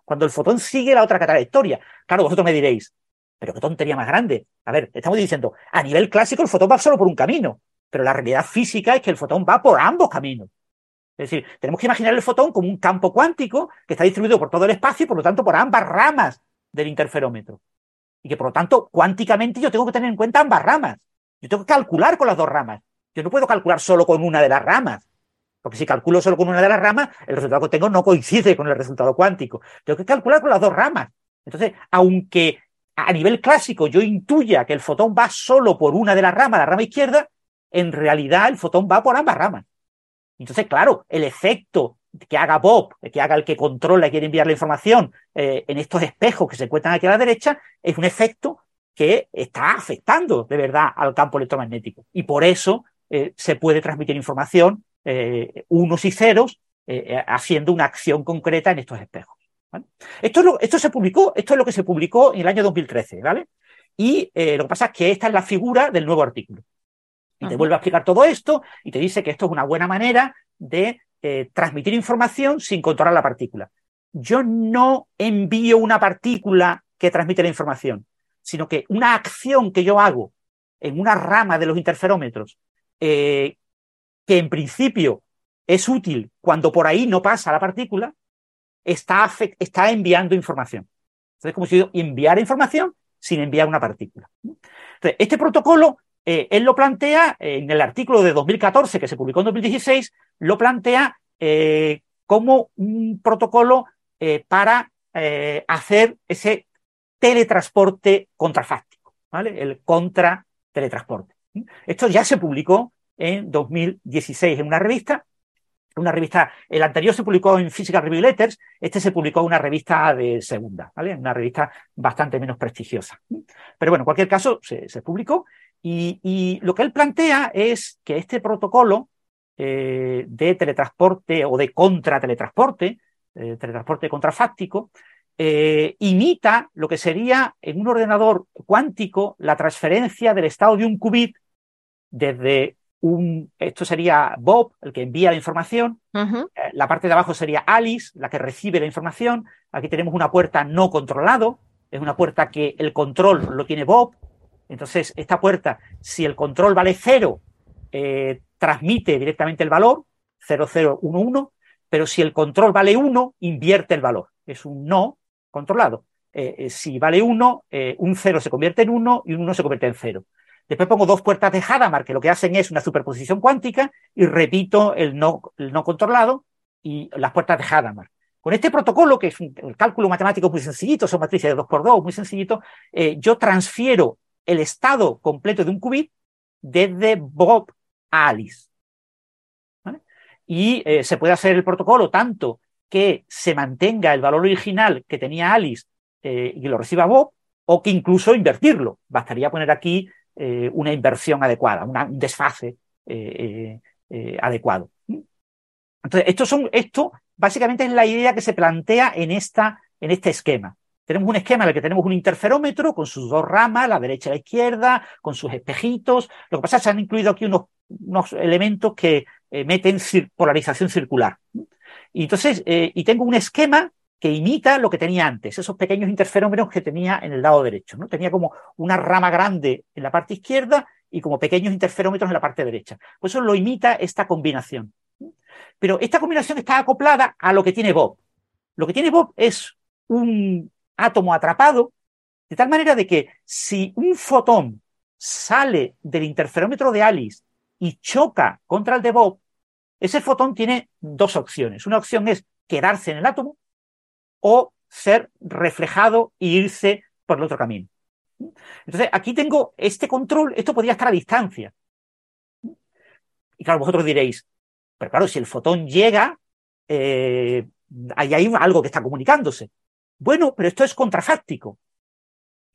Cuando el fotón sigue la otra trayectoria. Claro, vosotros me diréis, pero qué tontería más grande. A ver, estamos diciendo, a nivel clásico el fotón va solo por un camino pero la realidad física es que el fotón va por ambos caminos. Es decir, tenemos que imaginar el fotón como un campo cuántico que está distribuido por todo el espacio y por lo tanto por ambas ramas del interferómetro. Y que por lo tanto, cuánticamente yo tengo que tener en cuenta ambas ramas. Yo tengo que calcular con las dos ramas. Yo no puedo calcular solo con una de las ramas. Porque si calculo solo con una de las ramas, el resultado que tengo no coincide con el resultado cuántico. Tengo que calcular con las dos ramas. Entonces, aunque a nivel clásico yo intuya que el fotón va solo por una de las ramas, la rama izquierda, en realidad el fotón va por ambas ramas. Entonces, claro, el efecto que haga Bob, que haga el que controla y quiere enviar la información eh, en estos espejos que se encuentran aquí a la derecha, es un efecto que está afectando de verdad al campo electromagnético. Y por eso eh, se puede transmitir información eh, unos y ceros haciendo una acción concreta en estos espejos. Esto, es esto se publicó, esto es lo que se publicó en el año 2013, ¿vale? Y lo que pasa es que esta es la figura del nuevo artículo. Y te vuelve a explicar todo esto y te dice que esto es una buena manera de eh, transmitir información sin controlar la partícula. Yo no envío una partícula que transmite la información, sino que una acción que yo hago en una rama de los interferómetros, eh, que en principio es útil cuando por ahí no pasa la partícula, está, está enviando información. Entonces, es como si yo enviara información sin enviar una partícula. Entonces, este protocolo eh, él lo plantea en el artículo de 2014 que se publicó en 2016, lo plantea eh, como un protocolo eh, para hacer ese teletransporte contrafáctico, ¿vale? El contra-teletransporte. Esto ya se publicó en 2016 en una revista, una revista, el anterior se publicó en Physical Review Letters, este se publicó en una revista de segunda, ¿vale? Una revista bastante menos prestigiosa. Pero bueno, en cualquier caso, se publicó y, lo que él plantea es que este protocolo eh, de teletransporte o de contrateletransporte, eh, teletransporte contrafáctico, eh, imita lo que sería en un ordenador cuántico la transferencia del estado de un qubit desde un, esto sería Bob, el que envía la información, la parte de abajo sería Alice, la que recibe la información, aquí tenemos una puerta no controlado, es una puerta que el control lo tiene Bob, entonces, esta puerta, si el control vale 0, eh, transmite directamente el valor, 0011, pero si el control vale 1, invierte el valor. Es un no controlado. Eh, eh, si vale 1, un 0 se convierte en 1 y un 1 se convierte en 0. Después pongo dos puertas de Hadamard, que lo que hacen es una superposición cuántica, y repito el no, el no controlado y las puertas de Hadamard. Con este protocolo, que es un cálculo matemático muy sencillito, son matrices de 2x2, muy sencillito, yo transfiero el estado completo de un qubit desde Bob a Alice. Y eh, se puede hacer el protocolo tanto que se mantenga el valor original que tenía Alice eh, y lo reciba Bob, o que incluso invertirlo. Bastaría poner aquí eh, una inversión adecuada, un desfase adecuado. Entonces, esto, son, esto básicamente es la idea que se plantea en, esta, en este esquema. Tenemos un esquema en el que tenemos un interferómetro con sus dos ramas, la derecha y la izquierda, con sus espejitos. Lo que pasa es que se han incluido aquí unos, unos elementos que eh, meten polarización circular. Y entonces, eh, y tengo un esquema que imita lo que tenía antes, esos pequeños interferómetros que tenía en el lado derecho. ¿no? Tenía como una rama grande en la parte izquierda y como pequeños interferómetros en la parte derecha. Pues eso lo imita esta combinación. Pero esta combinación está acoplada a lo que tiene Bob. Lo que tiene Bob es un átomo atrapado, de tal manera de que si un fotón sale del interferómetro de Alice y choca contra el de Bob, ese fotón tiene dos opciones. Una opción es quedarse en el átomo o ser reflejado e irse por el otro camino. Entonces, aquí tengo este control, esto podría estar a distancia. Y claro, vosotros diréis, pero claro, si el fotón llega, eh, ahí hay algo que está comunicándose. Bueno, pero esto es contrafáctico.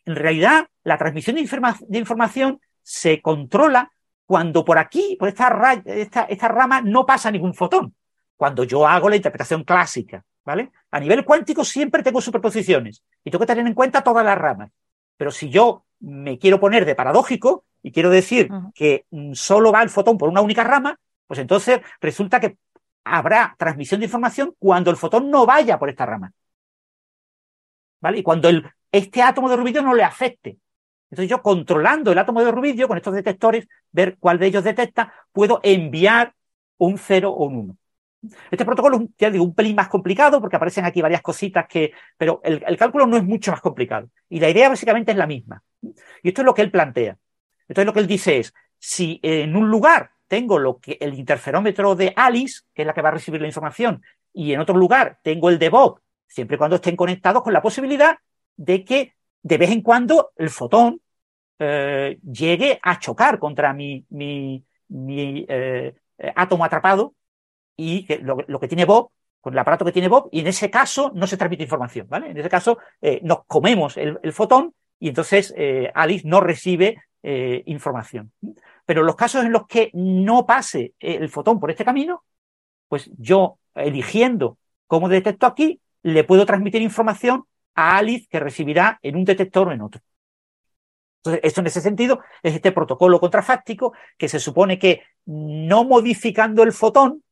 En realidad, la transmisión de, información se controla cuando por aquí, por esta, esta, rama, no pasa ningún fotón. Cuando yo hago la interpretación clásica, ¿vale? A nivel cuántico siempre tengo superposiciones y tengo que tener en cuenta todas las ramas. Pero si yo me quiero poner de paradójico y quiero decir que mm, solo va el fotón por una única rama, pues entonces resulta que habrá transmisión de información cuando el fotón no vaya por esta rama. Y cuando este átomo de rubidio no le afecte. Entonces yo controlando el átomo de rubidio con estos detectores, ver cuál de ellos detecta, puedo enviar un 0 o un 1. Este protocolo es, un pelín más complicado porque aparecen aquí varias cositas que, pero el, el, cálculo no es mucho más complicado. Y la idea básicamente es la misma. Y esto es lo que él plantea. Entonces lo que él dice es, si en un lugar tengo lo que el interferómetro de Alice, que es la que va a recibir la información, y en otro lugar tengo el de Bob, siempre y cuando estén conectados con la posibilidad de que de vez en cuando el fotón eh, llegue a chocar contra mi, mi, mi eh, átomo atrapado y lo, que tiene Bob, con el aparato que tiene Bob, y en ese caso no se transmite información, ¿vale? En ese caso eh, nos comemos el, fotón y entonces Alice no recibe información. Pero los casos en los que no pase el fotón por este camino, pues yo, eligiendo cómo detecto aquí, le puedo transmitir información a Alice que recibirá en un detector o en otro. Entonces, esto en ese sentido es este protocolo contrafáctico que se supone que no modificando el fotón,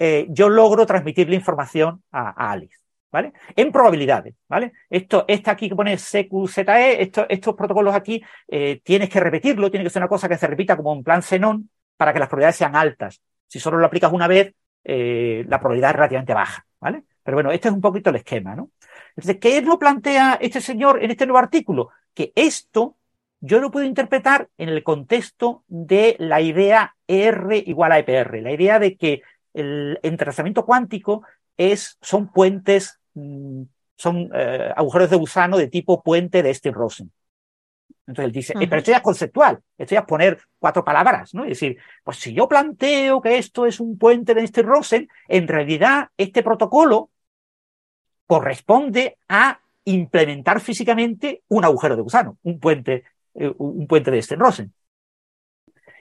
eh, yo logro transmitir la información a Alice. ¿vale? En probabilidades, ¿vale? Esto, esta aquí que pone CQZE, esto, estos protocolos aquí, eh, tienes que repetirlo, tiene que ser una cosa que se repita como en plan Xenon para que las probabilidades sean altas. Si solo lo aplicas una vez, eh, la probabilidad es relativamente baja, ¿vale? Pero bueno, este es un poquito el esquema, ¿no? Entonces, ¿qué no plantea este señor en este nuevo artículo? Que esto yo lo puedo interpretar en el contexto de la idea R igual a EPR, la idea de que el entrelazamiento cuántico es, son puentes Mm, son eh, agujeros de gusano de tipo puente de Steve-Rosen. Entonces él dice, eh, pero esto ya es conceptual, esto ya es poner cuatro palabras, ¿no? Es decir, pues si yo planteo que esto es un puente de Steve-Rosen, en realidad este protocolo corresponde a implementar físicamente un agujero de gusano, un puente, eh, un puente de Steve-Rosen.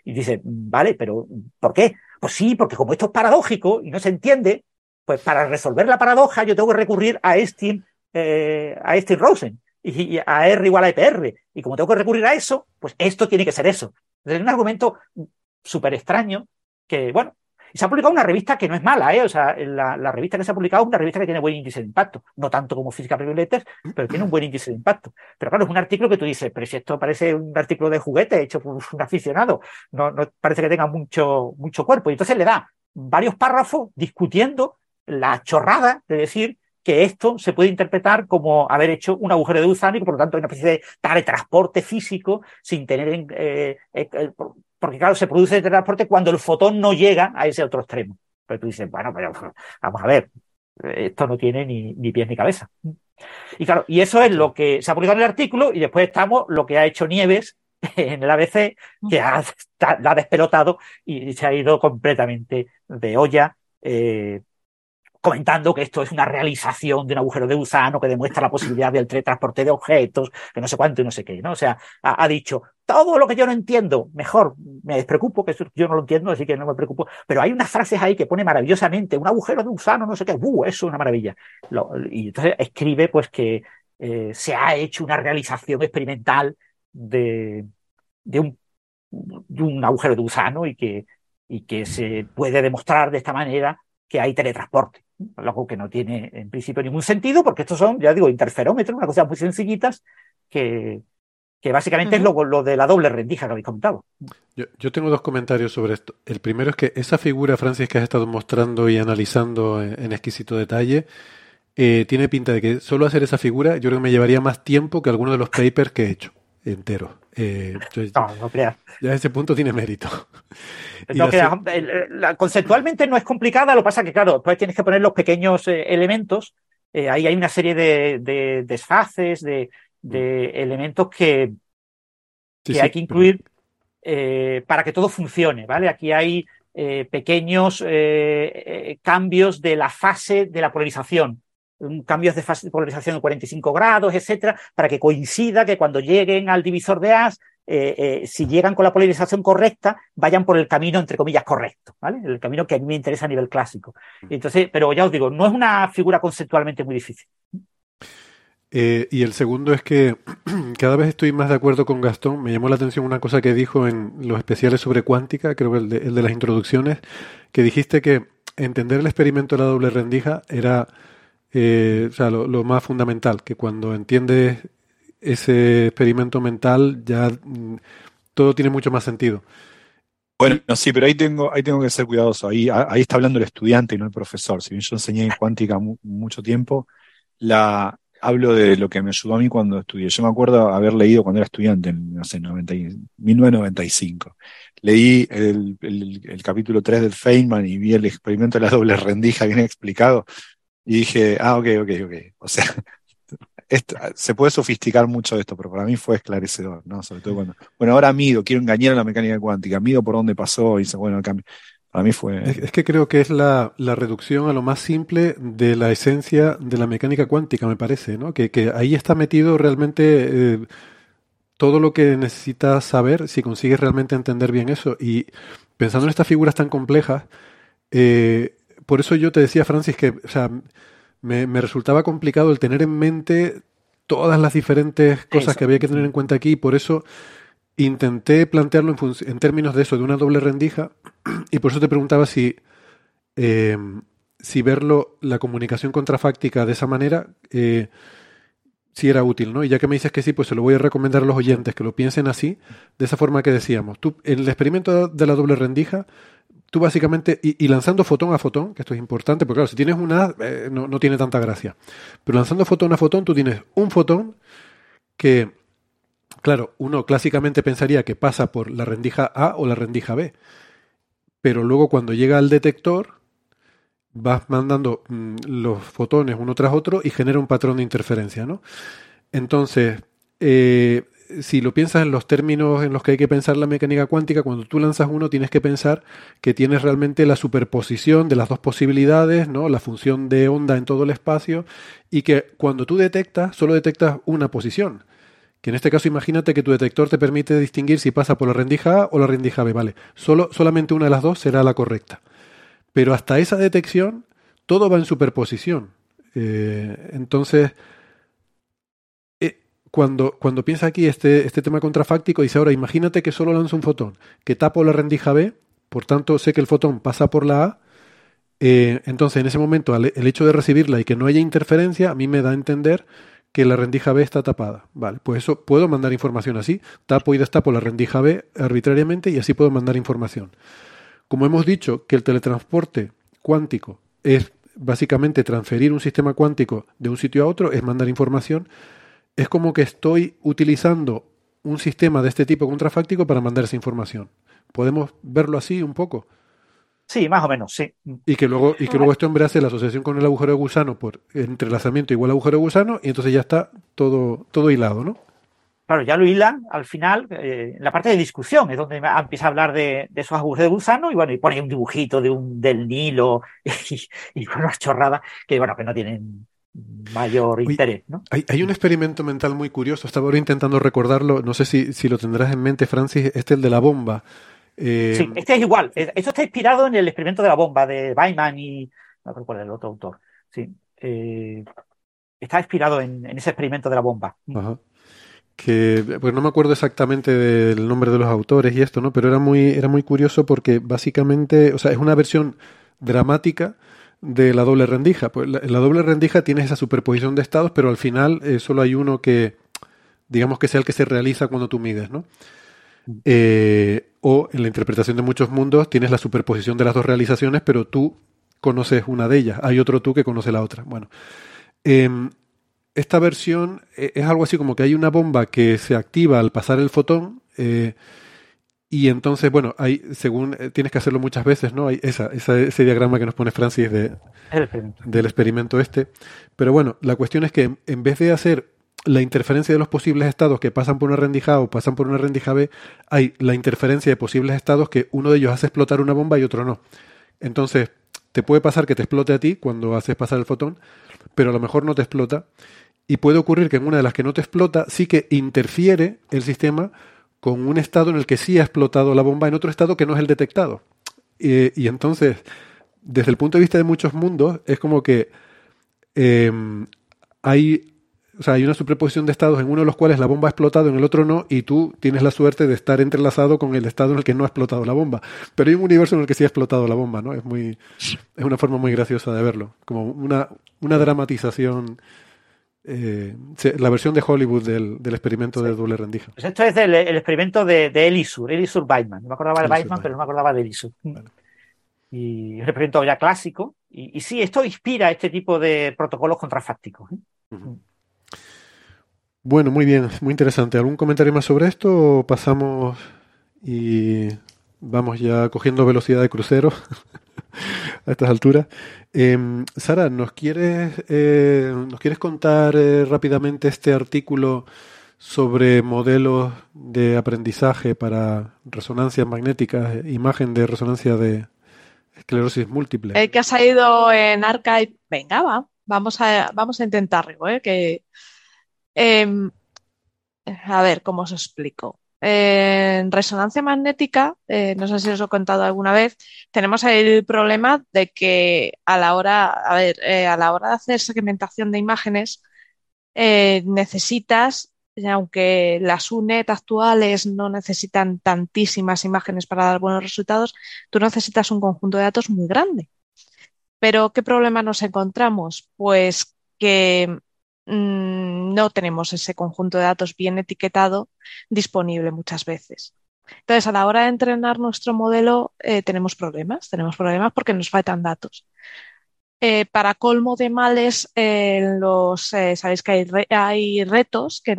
Y dice, vale, pero ¿por qué? Pues sí, porque como esto es paradójico y no se entiende, pues para resolver la paradoja yo tengo que recurrir a Einstein, eh, a Einstein Rosen y, a R igual a EPR. Y como tengo que recurrir a eso, pues esto tiene que ser eso. Es un argumento súper extraño que, bueno, y se ha publicado una revista que no es mala, ¿eh? O sea, la, revista que se ha publicado es una revista que tiene buen índice de impacto. No tanto como Física Preview pero tiene un buen índice de impacto. Pero claro, es un artículo que tú dices, pero si esto parece un artículo de juguete hecho por un aficionado, no, no parece que tenga mucho, mucho cuerpo. Y entonces le da varios párrafos discutiendo la chorrada de decir que esto se puede interpretar como haber hecho un agujero de gusano y que por lo tanto hay una especie de teletransporte físico sin tener en, eh, eh, porque claro, se produce el teletransporte cuando el fotón no llega a ese otro extremo. Pero tú dices, bueno, pero vamos a ver, esto no tiene ni, ni pies ni cabeza. Y claro, y eso es lo que se ha publicado en el artículo y después estamos lo que ha hecho Nieves en el ABC, que ha, ha despelotado y se ha ido completamente de olla. Eh, comentando que esto es una realización de un agujero de gusano que demuestra la posibilidad del teletransporte de objetos, que no sé cuánto y no sé qué, ¿no? O sea, ha, dicho, todo lo que yo no entiendo, mejor, me despreocupo, que yo no lo entiendo, así que no me preocupo, pero hay unas frases ahí que pone maravillosamente, un agujero de gusano, no sé qué, ¡uh! Eso es una maravilla. y entonces escribe, pues, que eh, se ha hecho una realización experimental de, de, un, de un agujero de gusano y que, y que se puede demostrar de esta manera que hay teletransporte. Algo que no tiene en principio ningún sentido, porque estos son, ya digo, interferómetros, una cosa muy sencillitas que, que básicamente es lo, lo, de la doble rendija que habéis comentado. Yo, tengo dos comentarios sobre esto. El primero es que esa figura, Francis, que has estado mostrando y analizando en, exquisito detalle, eh, tiene pinta de que solo hacer esa figura yo creo que me llevaría más tiempo que alguno de los papers que he hecho entero. Eh, no, Ya ese punto tiene mérito. conceptualmente no es complicada, lo que pasa que, claro, pues tienes que poner los pequeños eh, elementos. ahí hay una serie de desfaces, de, de elementos que, hay que incluir eh, para que todo funcione, ¿vale? Aquí hay eh, pequeños eh, cambios de la fase de la polarización, cambios de fase de polarización de 45 grados, etcétera, para que coincida que cuando lleguen al divisor de as, si llegan con la polarización correcta, vayan por el camino, entre comillas, correcto, ¿vale? El camino que a mí me interesa a nivel clásico. Mm. Entonces, pero ya os digo, no es una figura conceptualmente muy difícil. Eh, y el segundo es que cada vez estoy más de acuerdo con Gastón. Me llamó la atención una cosa que dijo en los especiales sobre cuántica, creo que el de, las introducciones, que dijiste que entender el experimento de la doble rendija era eh, o sea, lo, más fundamental, que cuando entiendes ese experimento mental ya mm, todo tiene mucho más sentido. Bueno, sí, pero ahí tengo, ahí tengo que ser cuidadoso. Ahí, ahí está hablando el estudiante y no el profesor. Si bien yo enseñé en cuántica mucho tiempo, la, hablo de lo que me ayudó a mí cuando estudié. Yo me acuerdo haber leído cuando era estudiante, en, no sé, 1995. Leí el, el, capítulo 3 del Feynman y vi el experimento de la doble rendija bien explicado y dije, ah, ok, ok, ok. O sea, se puede sofisticar mucho esto, pero para mí fue esclarecedor, ¿no? Sobre todo cuando, bueno, ahora mido, quiero engañar a la mecánica cuántica, mido por dónde pasó y dice, bueno, cambio. Para mí fue... Es, que creo que es la, reducción a lo más simple de la esencia de la mecánica cuántica, me parece, ¿no? Que, ahí está metido realmente eh, todo lo que necesitas saber si consigues realmente entender bien eso. Y pensando en estas figuras tan complejas, eh, por eso yo te decía, Francis, que o sea, me, resultaba complicado el tener en mente todas las diferentes cosas que había que tener en cuenta aquí, por eso intenté plantearlo en, términos de eso, de una doble rendija, y por eso te preguntaba si, eh, si verlo, la comunicación contrafáctica de esa manera, eh, si era útil, ¿no? Y ya que me dices que sí, pues se lo voy a recomendar a los oyentes que lo piensen así, de esa forma que decíamos. Tú, en el experimento de la doble rendija, tú básicamente, y, lanzando fotón a fotón, que esto es importante, porque claro, si tienes una, eh, no, no tiene tanta gracia, pero lanzando fotón a fotón, tú tienes un fotón que Claro, uno clásicamente pensaría que pasa por la rendija A o la rendija B, pero luego cuando llega al detector vas mandando mm, los fotones uno tras otro y genera un patrón de interferencia, ¿no? Entonces, eh, si lo piensas en los términos en los que hay que pensar la mecánica cuántica, cuando tú lanzas uno tienes que pensar que tienes realmente la superposición de las dos posibilidades, ¿no? La función de onda en todo el espacio y que cuando tú detectas, solo detectas una posición que en este caso imagínate que tu detector te permite distinguir si pasa por la rendija A o la rendija B, ¿vale? Solo, solamente una de las dos será la correcta. Pero hasta esa detección, todo va en superposición. Eh, entonces, cuando, cuando piensa aquí este, este tema contrafáctico, dice ahora, imagínate que solo lanzo un fotón, que tapo la rendija B, por tanto sé que el fotón pasa por la A, eh, entonces en ese momento el hecho de recibirla y que no haya interferencia, a mí me da a entender que la rendija B está tapada. Vale, pues eso puedo mandar información así. Tapo y destapo la rendija B arbitrariamente y así puedo mandar información. Como hemos dicho que el teletransporte cuántico es básicamente transferir un sistema cuántico de un sitio a otro, es mandar información, es como que estoy utilizando un sistema de este tipo contrafáctico para mandar esa información. ¿Podemos verlo así un poco? Sí, más o menos, sí. Y que luego, y que luego este hombre hace la asociación con el agujero de gusano por entrelazamiento igual agujero de gusano, y entonces ya está todo, todo hilado, ¿no? Claro, ya lo hilan al final, eh, en la parte de discusión, es donde empieza a hablar de, esos agujeros de gusano, y bueno, y pone un dibujito de un, del Nilo y, con unas chorradas que, bueno, que no tienen mayor interés, ¿no? Hay, hay, un experimento mental muy curioso, estaba ahora intentando recordarlo, no sé si, si lo tendrás en mente, Francis, este el de la bomba. Eh, sí, este es igual. Esto está inspirado en el experimento de la bomba de Feynman y. No recuerdo el otro autor. Sí. Eh, está inspirado en, ese experimento de la bomba. Que, pues no me acuerdo exactamente del nombre de los autores y esto, ¿no? Pero era muy, era muy curioso porque básicamente, o sea, es una versión dramática de la doble rendija? Pues la, la doble rendija tiene esa superposición de estados, pero al final eh, solo hay uno que, digamos que sea el que se realiza cuando tú mides, ¿no? Eh, o en la interpretación de muchos mundos tienes la superposición de las dos realizaciones, pero tú conoces una de ellas, hay otro tú que conoce la otra. Bueno, em, esta versión eh, es algo así como que hay una bomba que se activa al pasar el fotón y entonces, bueno, hay, según tienes que hacerlo muchas veces, ¿no? Hay esa, ese diagrama que nos pone Francis de, del experimento este. Pero bueno, la cuestión es que en vez de hacer la interferencia de los posibles estados que pasan por una rendija A o pasan por una rendija B, hay la interferencia de posibles estados que uno de ellos hace explotar una bomba y otro no. Entonces, te puede pasar que te explote a ti cuando haces pasar el fotón, pero a lo mejor no te explota. Y puede ocurrir que en una de las que no te explota, sí que interfiere el sistema con un estado en el que sí ha explotado la bomba en otro estado que no es el detectado. y entonces, desde el punto de vista de muchos mundos, es como que em, hay o sea, hay una superposición de estados en uno de los cuales la bomba ha explotado, en el otro no, y tú tienes la suerte de estar entrelazado con el estado en el que no ha explotado la bomba. Pero hay un universo en el que sí ha explotado la bomba, ¿no? Es muy, es una forma muy graciosa de verlo, como una, una dramatización. Eh, la versión de Hollywood del, experimento de doble rendija. Pues esto es el experimento de, de Elisur, Elisur Weidman. No me acordaba de Weidman, pero no me acordaba de Elisur. Y es un experimento ya clásico. Y, y, sí, esto inspira este tipo de protocolos contrafácticos. ¿eh? Bueno, muy bien, muy interesante. ¿Algún comentario más sobre esto o pasamos y vamos ya cogiendo velocidad de crucero a estas alturas? Em, Sara, ¿nos quieres, eh, ¿nos quieres contar eh, rápidamente este artículo sobre modelos de aprendizaje para resonancias magnéticas, imagen de resonancia de esclerosis múltiple? El que ha salido en Archive, venga, va, vamos a, vamos a intentarlo, ¿eh? que Em, a ver, ¿cómo os explico? En resonancia magnética, eh, no sé si os he contado alguna vez, tenemos el problema de que a la hora, a ver, eh, a la hora de hacer segmentación de imágenes, eh, necesitas, aunque las UNET actuales no necesitan tantísimas imágenes para dar buenos resultados, tú necesitas un conjunto de datos muy grande. Pero, ¿qué problema nos encontramos? Pues que Mm, no tenemos ese conjunto de datos bien etiquetado disponible muchas veces. Entonces, a la hora de entrenar nuestro modelo, eh, tenemos problemas. Tenemos problemas porque nos faltan datos. Eh, para colmo de males, los, sabéis que hay, retos que,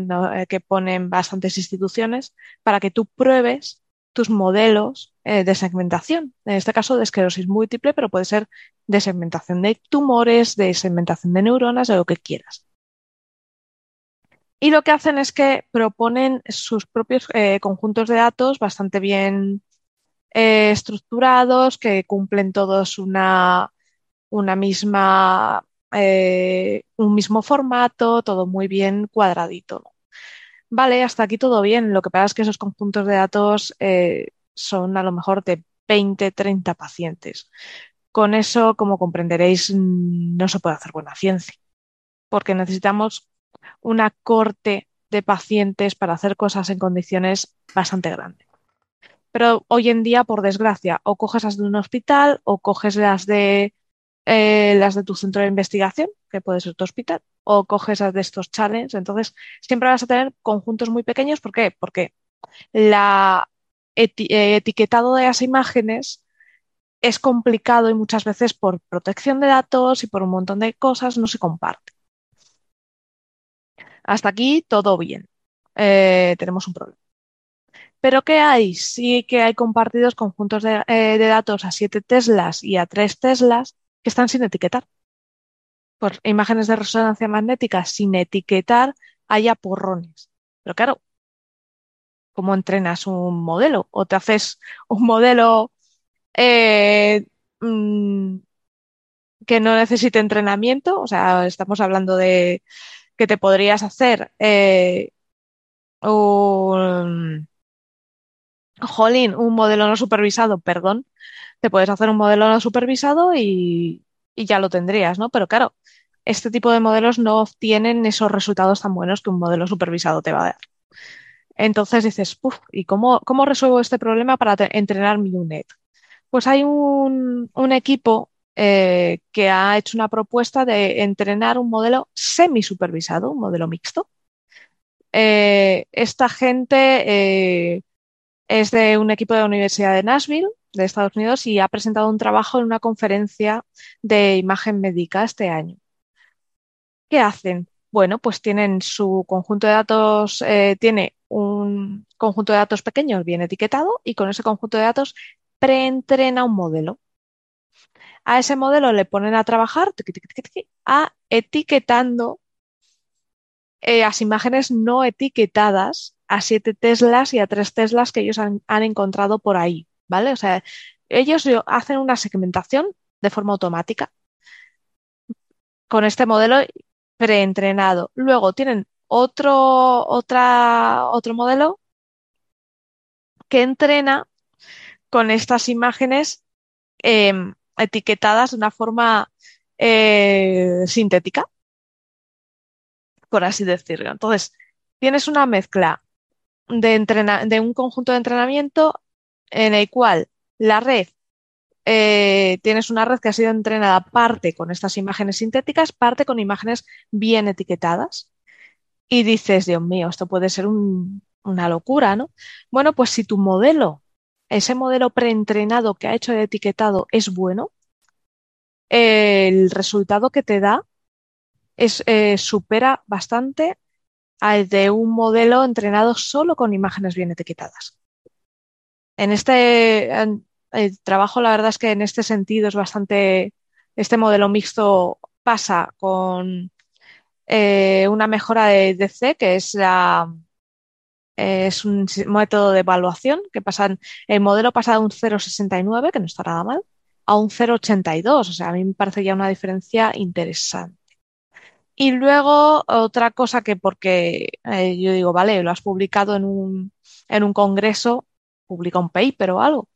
que, ponen bastantes instituciones para que tú pruebes tus modelos eh, de segmentación. En este caso, de esclerosis múltiple, pero puede ser de segmentación de tumores, de segmentación de neuronas, de lo que quieras. Y lo que hacen es que proponen sus propios eh, conjuntos de datos bastante bien eh, estructurados, que cumplen todos una, misma, eh, un mismo formato, todo muy bien cuadradito. Vale, hasta aquí todo bien. Lo que pasa es que esos conjuntos de datos son a lo mejor de 20, 30 pacientes. Con eso, como comprenderéis, no se puede hacer buena ciencia, porque necesitamos una corte de pacientes para hacer cosas en condiciones bastante grandes. Pero hoy en día, por desgracia, o coges las de un hospital o coges las de eh, las de tu centro de investigación, que puede ser tu hospital, o coges las de estos challenges. Entonces, siempre vas a tener conjuntos muy pequeños. ¿Por qué? Porque la eh, etiquetado de las imágenes es complicado y muchas veces por protección de datos y por un montón de cosas no se comparte. Hasta aquí todo bien. Eh, tenemos un problema. ¿Pero qué hay? Sí que hay compartidos conjuntos de, eh, datos a 7 Teslas y a 3 Teslas que están sin etiquetar. Por imágenes de resonancia magnética sin etiquetar hay porrones. Pero claro, ¿cómo entrenas un modelo? ¿O te haces un modelo eh, mm, que no necesite entrenamiento? O sea, estamos hablando de que te podrías hacer eh, un, un modelo no supervisado, perdón, te puedes hacer un modelo no supervisado y, ya lo tendrías, ¿no? Pero claro, este tipo de modelos no obtienen esos resultados tan buenos que un modelo supervisado te va a dar. Entonces dices, ¿y cómo, cómo resuelvo este problema para entrenar mi UNET? Pues hay un, un, equipo eh, que ha hecho una propuesta de entrenar un modelo semi-supervisado, un modelo mixto. Eh, esta gente es de un equipo de la Universidad de Nashville, de Estados Unidos, y ha presentado un trabajo en una conferencia de imagen médica este año. ¿Qué hacen? Bueno, pues tienen su conjunto de datos, tiene un conjunto de datos pequeños bien etiquetado y con ese conjunto de datos preentrena un modelo. A ese modelo le ponen a trabajar a etiquetando eh, las imágenes no etiquetadas a 7 Teslas y a 3 Teslas que ellos han, encontrado por ahí, ¿vale? O sea, ellos hacen una segmentación de forma automática con este modelo preentrenado. Luego tienen otro, otro modelo que entrena con estas imágenes em, etiquetadas de una forma eh, sintética, por así decirlo. Entonces, tienes una mezcla de, de un conjunto de entrenamiento en el cual la red, eh, tienes una red que ha sido entrenada parte con estas imágenes sintéticas, parte con imágenes bien etiquetadas y dices, Dios mío, esto puede ser una locura, ¿no? Bueno, pues si tu modelo, ese modelo preentrenado que ha hecho de etiquetado es bueno, el resultado que te da es, eh, supera bastante al de un modelo entrenado solo con imágenes bien etiquetadas. En este el trabajo, la verdad es que en este sentido es bastante, este modelo mixto pasa con eh, una mejora de DC, que es la es un método de evaluación que pasa el modelo pasa de un 0,69, que no está nada mal, a un 0,82. O sea, a mí me parece ya una diferencia interesante. Y luego otra cosa que porque eh, yo digo, vale, lo has publicado en un, en un congreso, publica un paper o algo.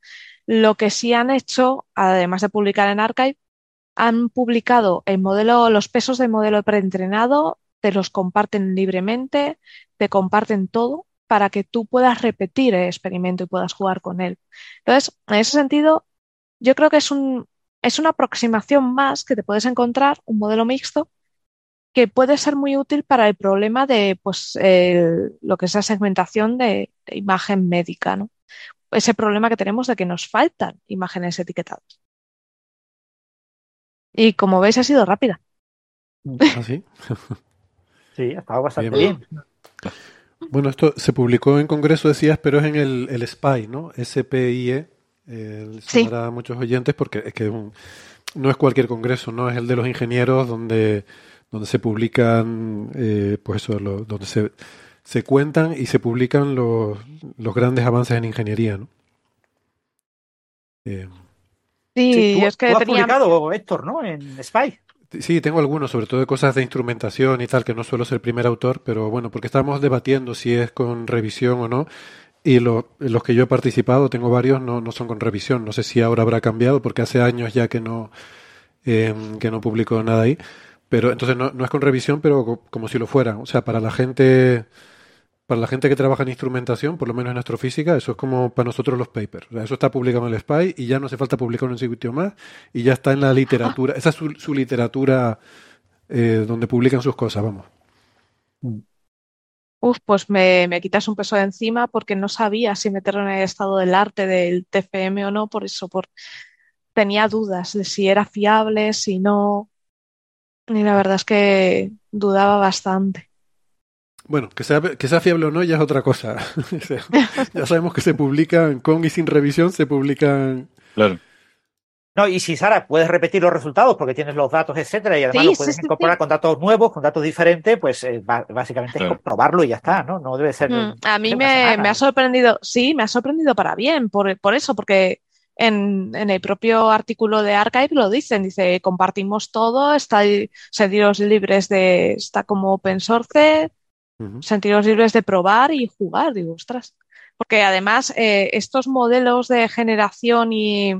Lo que sí han hecho, además de publicar en Archive, han publicado el modelo, los pesos del modelo preentrenado, te los comparten libremente, te comparten todo para que tú puedas repetir el experimento y puedas jugar con él. Entonces, en ese sentido, yo creo que es, un, es una aproximación más que te puedes encontrar, un modelo mixto, que puede ser muy útil para el problema de pues, lo que es la segmentación de, de imagen médica, ¿no? Ese problema que tenemos de que nos faltan imágenes etiquetadas. Y como veis, ha sido rápida. ¿Ah, sí? sí, ha estado bastante bien. Bueno, esto se publicó en Congreso, decías, pero es en el, el SPI, ¿no? S-P-I-E. Eh, sí. a muchos oyentes porque es que no es cualquier congreso, no es el de los ingenieros donde, donde se publican, eh, pues eso, donde se, se cuentan y se publican los, los grandes avances en ingeniería, ¿no? Eh, Sí, es que tú has publicado, Héctor, ¿no? En Spy. Sí, tengo algunos, sobre todo de cosas de instrumentación y tal, que no suelo ser primer autor, pero bueno, porque estamos debatiendo si es con revisión o no. Y los que yo he participado, tengo varios, no, no son con revisión. No sé si ahora habrá cambiado, porque hace años ya que no, eh, que no publico nada ahí. Pero entonces no, no es con revisión, pero como si lo fuera. O sea, para la gente para la gente que trabaja en instrumentación, por lo menos en astrofísica, eso es como para nosotros los papers. eso está publicado en el SPY y ya no hace falta publicarlo en un sitio más y ya está en la literatura. Esa es su, literatura eh, donde publican sus cosas, vamos. Uf, pues me, quitas un peso de encima porque no sabía si meterlo en el estado del arte del TFM o no, por eso por... tenía dudas de si era fiable, si no. Y la verdad es que dudaba bastante. Bueno, que sea, que sea fiable o no ya es otra cosa. ya sabemos que se publican con y sin revisión, se publican. Claro. No, y si Sara, puedes repetir los resultados porque tienes los datos, etcétera, y además lo puedes incorporar con datos nuevos, con datos diferentes, pues eh, básicamente es comprobarlo y ya está, ¿no? No debe ser. Mm, a mí me, me, ha sorprendido, sí, me ha sorprendido para bien, por, por eso, porque en, en, el propio artículo de Archive lo dicen, dice, compartimos todo, está sentidos libres de, está como open source, Sentiros libres de probar y jugar, digo, ostras. Porque además eh, estos modelos de generación y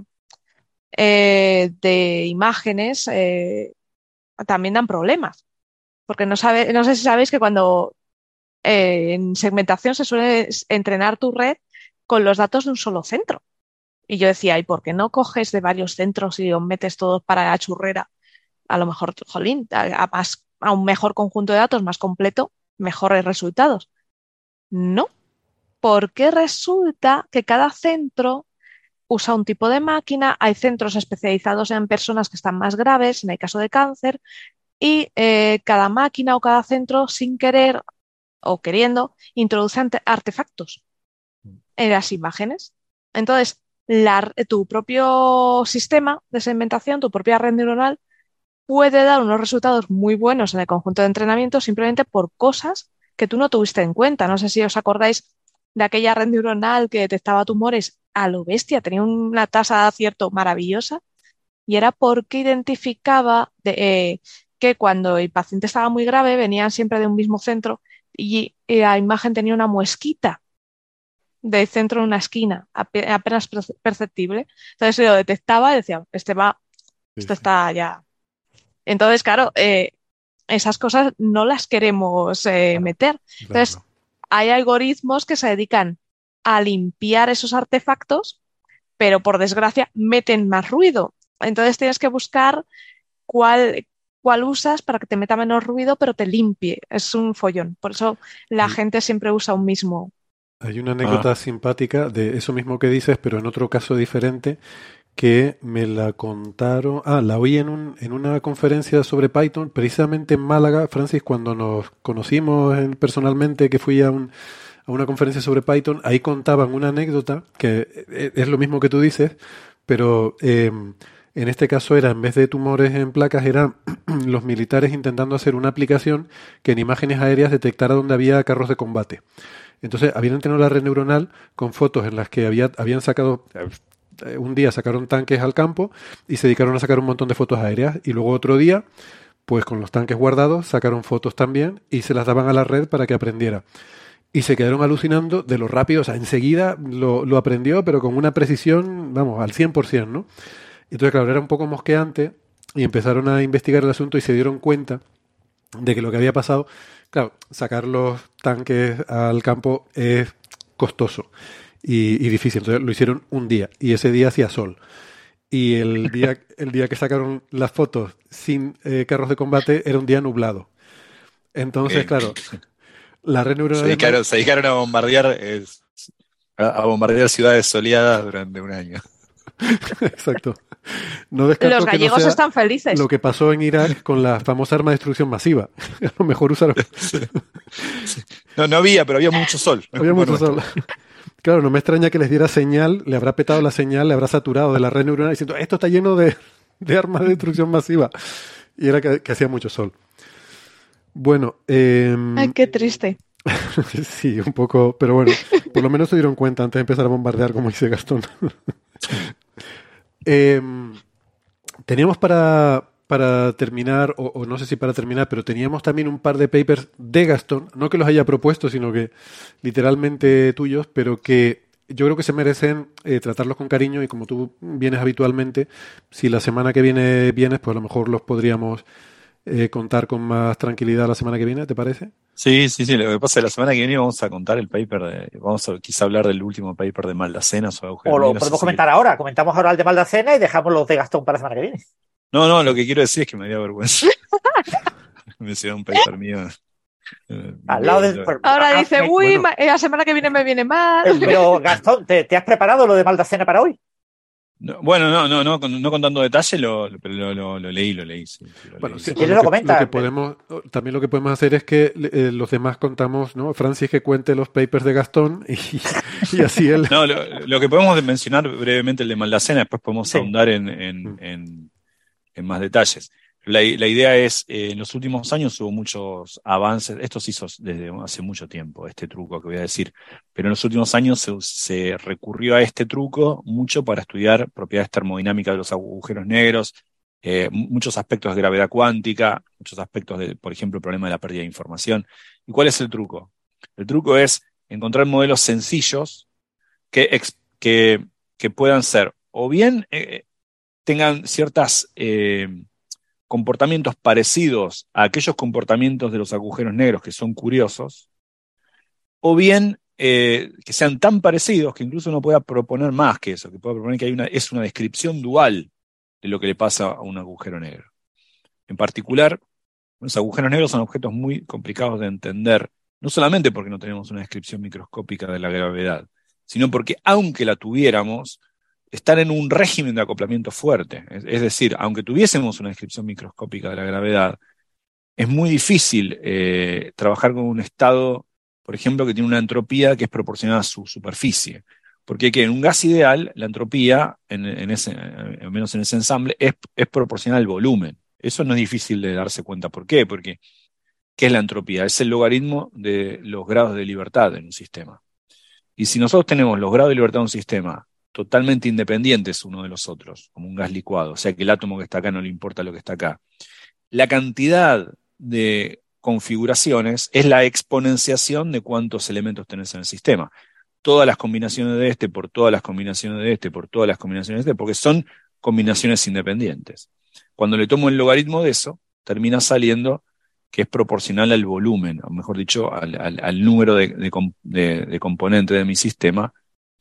eh, de imágenes eh, también dan problemas. Porque no, sabe, no sé si sabéis que cuando en segmentación se suele entrenar tu red con los datos de un solo centro. Y yo decía, ¿y por qué no coges de varios centros y os metes todos para la churrera? A lo mejor, jolín, a un mejor conjunto de datos más completo, mejores resultados. No, porque resulta que cada centro usa un tipo de máquina, hay centros especializados en personas que están más graves, en el caso de cáncer, y eh, cada máquina o cada centro, sin querer o queriendo, introduce artefactos en las imágenes. Entonces, tu propio sistema de segmentación, tu propia red neuronal, puede dar unos resultados muy buenos en el conjunto de entrenamiento simplemente por cosas que tú no tuviste en cuenta. No sé si os acordáis de aquella red neuronal que detectaba tumores a lo bestia, tenía una tasa de acierto maravillosa y era porque identificaba eh, que cuando el paciente estaba muy grave venían siempre de un mismo centro y la imagen tenía una muesquita del centro en una esquina, apenas perceptible. Entonces lo detectaba y decía, este va, esto está ya. Entonces, claro, eh, esas cosas no las queremos eh, meter. Entonces, hay algoritmos que se dedican a limpiar esos artefactos, pero por desgracia meten más ruido. Entonces tienes que buscar cuál, cuál usas para que te meta menos ruido, pero te limpie. Es un follón. Por eso la gente siempre usa un mismo. Hay una anécdota ah. simpática de eso mismo que dices, pero en otro caso diferente, que me la contaron, ah, la oí en, un, en una conferencia sobre Python, precisamente en Málaga, Francis, cuando nos conocimos personalmente, que fui a, un, a una conferencia sobre Python, ahí contaban una anécdota, que e, es lo mismo que tú dices, pero em, en este caso era, en vez de tumores en placas, eran los militares intentando hacer una aplicación que en imágenes aéreas detectara dónde había carros de combate. Entonces, habían entrenado la red neuronal con fotos en las que había, habían sacado eh, un día sacaron tanques al campo y se dedicaron a sacar un montón de fotos aéreas y luego otro día, pues con los tanques guardados, sacaron fotos también y se las daban a la red para que aprendiera. Y se quedaron alucinando de lo rápido, o sea, enseguida lo, lo aprendió, pero con una precisión, vamos, al 100%, ¿no? Entonces, claro, era un poco mosqueante y empezaron a investigar el asunto y se dieron cuenta de que lo que había pasado, claro, sacar los tanques al campo es costoso y, difícil. Entonces lo hicieron un día y ese día hacía sol. Y el día, el día que sacaron las fotos sin eh, carros de combate era un día nublado. Entonces, claro, la red neuronal. Se dedicaron, se dedicaron a bombardear, a bombardear ciudades soleadas durante un año. Exacto. No Los gallegos están felices. Lo que pasó en Irak con la famosa arma de destrucción masiva. A lo mejor usaron. No, no había, pero había mucho sol. Había mucho sol. Claro, no me extraña que les diera señal, le habrá petado la señal, le habrá saturado de la red neuronal diciendo, esto está lleno de, armas de destrucción masiva. Y era que, hacía mucho sol. Bueno. Em, Ay, qué triste. sí, un poco, pero bueno, por lo menos se dieron cuenta antes de empezar a bombardear, como dice Gastón. Em, teníamos para, para terminar, o, no sé si para terminar, pero teníamos también un par de papers de Gastón, no que los haya propuesto, sino que literalmente tuyos, pero que yo creo que se merecen eh, tratarlos con cariño y como tú vienes habitualmente, si la semana que viene vienes, pues a lo mejor los podríamos eh, contar con más tranquilidad la semana que viene, ¿te parece? Sí, sí, sí. Lo que pasa es que la semana que viene vamos a contar el paper, de, vamos a quizá hablar del último paper de Maldacena o O lo podemos comentar ahora. Comentamos ahora el de Maldacena y dejamos los de Gastón para la semana que viene. No, no, lo que quiero decir es que me dio vergüenza. me un paper mío. Eh, Ahora ah, dice, uy, la semana que viene me viene mal. Eh, pero Gastón, ¿te, has preparado lo de Maldacena para hoy? bueno, no, no, no, no contando detalles, lo, lo, lo, leí, lo leí. bueno, si quieres lo, comenta. podemos, también lo que podemos hacer es que eh, los demás contamos, ¿no? Francis que cuente los papers de Gastón y, así él. no, lo, que podemos mencionar brevemente el de Maldacena, después podemos ahondar en, en en más detalles. La, idea es, eh, en los últimos años hubo muchos avances, esto se hizo desde hace mucho tiempo, este truco que voy a decir, pero en los últimos años se, recurrió a este truco mucho para estudiar propiedades termodinámicas de los agujeros negros, eh, muchos aspectos de gravedad cuántica, muchos aspectos de, por ejemplo, el problema de la pérdida de información. ¿Y cuál es el truco? El truco es encontrar modelos sencillos que, que, que puedan ser o bien eh, tengan ciertos eh, comportamientos parecidos a aquellos comportamientos de los agujeros negros que son curiosos, o bien eh, que sean tan parecidos que incluso uno pueda proponer más que eso, que pueda proponer que hay una, es una descripción dual de lo que le pasa a un agujero negro. En particular, los agujeros negros son objetos muy complicados de entender, no solamente porque no tenemos una descripción microscópica de la gravedad, sino porque aunque la tuviéramos, están en un régimen de acoplamiento fuerte. Es, decir, aunque tuviésemos una descripción microscópica de la gravedad, es muy difícil eh, trabajar con un estado, por ejemplo, que tiene una entropía que es proporcional a su superficie. Porque en un gas ideal, la entropía, en, ese, al menos en ese ensamble, es, es proporcional al volumen. Eso no es difícil de darse cuenta. ¿Por qué? Porque, ¿qué es la entropía? Es el logaritmo de los grados de libertad en un sistema. Y si nosotros tenemos los grados de libertad de un sistema totalmente independientes uno de los otros, como un gas licuado, o sea que el átomo que está acá no le importa lo que está acá, la cantidad de configuraciones es la exponenciación de cuántos elementos tenés en el sistema. Todas las combinaciones de este por todas las combinaciones de este por todas las combinaciones de este, porque son combinaciones independientes. Cuando le tomo el logaritmo de eso, termina saliendo que es proporcional al volumen, o mejor dicho, al, número de, componentes de mi sistema,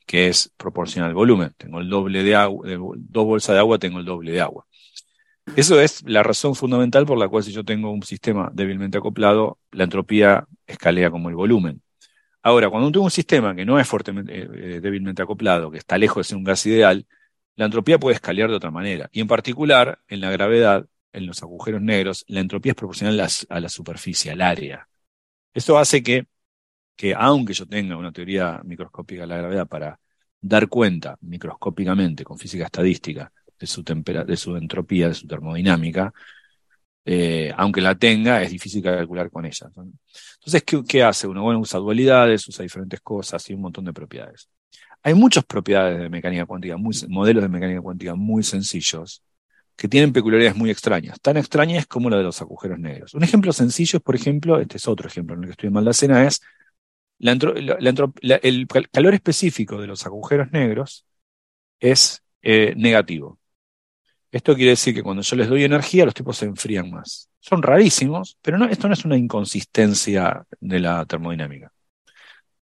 que es proporcional al volumen. Tengo el doble de agua, dos bolsas de agua, tengo el doble de agua. Eso es la razón fundamental por la cual si yo tengo un sistema débilmente acoplado, la entropía escalea como el volumen. Ahora, cuando tengo un sistema que no es fuertemente, eh, eh, débilmente acoplado, que está lejos de ser un gas ideal, la entropía puede escalear de otra manera. Y en particular, en la gravedad, en los agujeros negros, la entropía es proporcional a la, superficie, al área. Esto hace que, que, aunque yo tenga una teoría microscópica de la gravedad para dar cuenta microscópicamente con física estadística de su, de su entropía, de su termodinámica, eh, aunque la tenga, es difícil calcular con ella. Entonces, ¿qué, ¿qué, hace uno? Bueno, usa dualidades, usa diferentes cosas y un montón de propiedades. Hay muchas propiedades de mecánica cuántica, modelos de mecánica cuántica muy sencillos, que tienen peculiaridades muy extrañas, tan extrañas como la de los agujeros negros. Un ejemplo sencillo es, por ejemplo, este es otro ejemplo en el que estoy en Maldacena, es el calor específico de los agujeros negros es eh, negativo. Esto quiere decir que cuando yo les doy energía, los tipos se enfrían más. Son rarísimos, pero no, esto no es una inconsistencia de la termodinámica.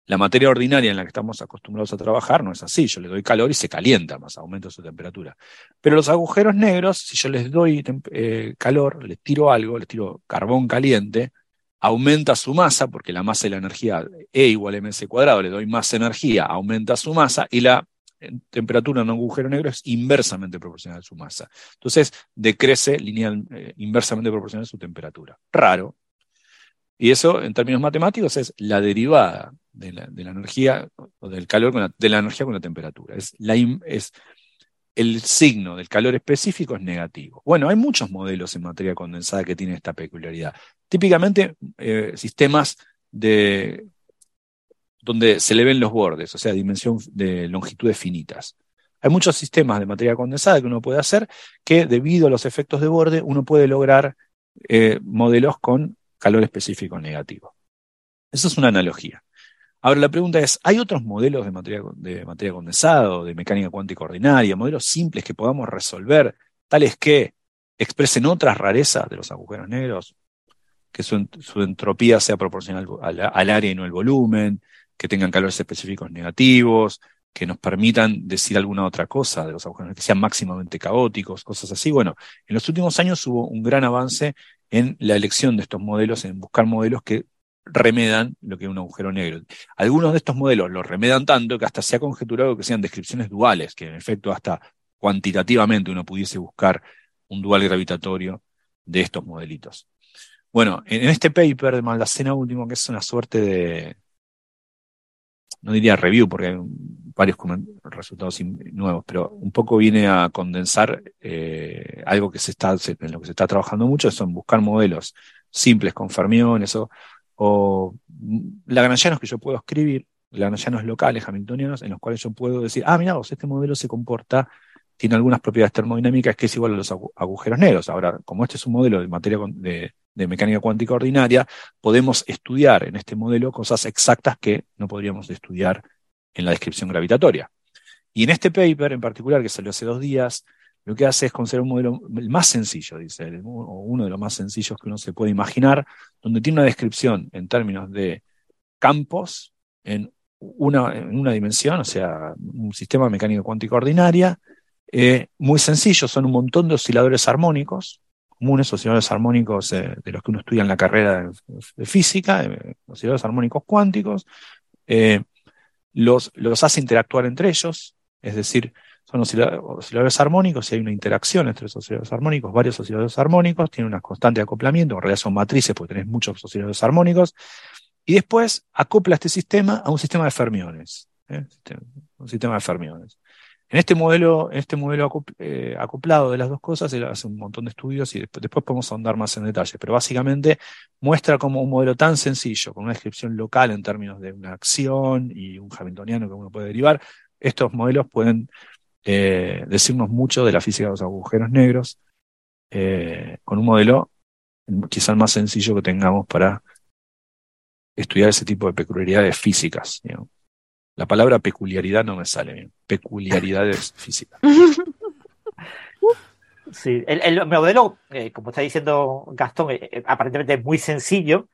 La materia ordinaria en la que estamos acostumbrados a trabajar no es así. Yo le doy calor y se calienta más, aumenta su temperatura. Pero los agujeros negros, si yo les doy eh, calor, les tiro algo, les tiro carbón caliente, aumenta su masa, porque la masa y la energía E igual a ms cuadrado, le doy más energía, aumenta su masa, y la temperatura en un agujero negro es inversamente proporcional a su masa. Entonces, decrece lineal, eh, inversamente proporcional a su temperatura. Raro. Y eso, en términos matemáticos, es la derivada de la, energía o del calor con la, de la energía con la temperatura. Es, la, es el signo del calor específico es negativo. Bueno, hay muchos modelos en materia condensada que tienen esta peculiaridad. Típicamente eh, sistemas de donde se le ven los bordes, o sea, dimensión de longitudes finitas. Hay muchos sistemas de materia condensada que uno puede hacer que debido a los efectos de borde uno puede lograr eh, modelos con calor específico negativo. Eso es una analogía. Ahora la pregunta es, ¿hay otros modelos de materia, de materia condensada o de mecánica cuántica ordinaria, modelos simples que podamos resolver, tales que expresen otras rarezas de los agujeros negros, que su, entropía sea proporcional al, área y no al volumen, que tengan calores específicos negativos, que nos permitan decir alguna otra cosa de los agujeros que sean máximamente caóticos, cosas así. Bueno, en los últimos años hubo un gran avance en la elección de estos modelos, en buscar modelos que remedan lo que es un agujero negro. Algunos de estos modelos lo remedan tanto que hasta se ha conjeturado que sean descripciones duales, que en efecto hasta cuantitativamente uno pudiese buscar un dual gravitatorio de estos modelitos. Bueno, en, este paper de Maldacena último, que es una suerte de, no diría review, porque hay varios resultados nuevos, pero un poco viene a condensar eh, algo que se está, en lo que se está trabajando mucho, son buscar modelos simples con fermiones o o lagrangianos que yo puedo escribir, lagrangianos locales, hamiltonianos, en los cuales yo puedo decir, ah, mira este modelo se comporta, tiene algunas propiedades termodinámicas que es igual a los agujeros negros. Ahora, como este es un modelo de materia de, de mecánica cuántica ordinaria, podemos estudiar en este modelo cosas exactas que no podríamos estudiar en la descripción gravitatoria. Y en este paper en particular, que salió hace dos días, lo que hace es considerar un modelo el más sencillo, dice o uno de los más sencillos que uno se puede imaginar, donde tiene una descripción en términos de campos en una, en una dimensión, o sea, un sistema mecánico cuántico ordinaria, eh, muy sencillo, son un montón de osciladores armónicos, comunes, osciladores armónicos de los que uno estudia en la carrera de, física, eh, osciladores armónicos cuánticos, eh, los, los hace interactuar entre ellos, es decir, son osciladores armónicos y hay una interacción entre los osciladores armónicos, varios osciladores armónicos, tienen una constante de acoplamiento, en realidad son matrices porque tenés muchos osciladores armónicos, y después acopla este sistema a un sistema de fermiones, un sistema de fermiones. En este modelo, este modelo eh, acoplado de las dos cosas, él hace un montón de estudios y después, podemos ahondar más en detalle, pero básicamente muestra como un modelo tan sencillo, con una descripción local en términos de una acción y un hamiltoniano que uno puede derivar, estos modelos pueden eh, decirnos mucho de la física de los agujeros negros, eh, con un modelo quizá el más sencillo que tengamos para estudiar ese tipo de peculiaridades físicas. La palabra peculiaridad no me sale bien. Peculiaridades físicas. Sí, el, modelo, eh, como está diciendo Gastón, eh, eh, aparentemente es muy sencillo,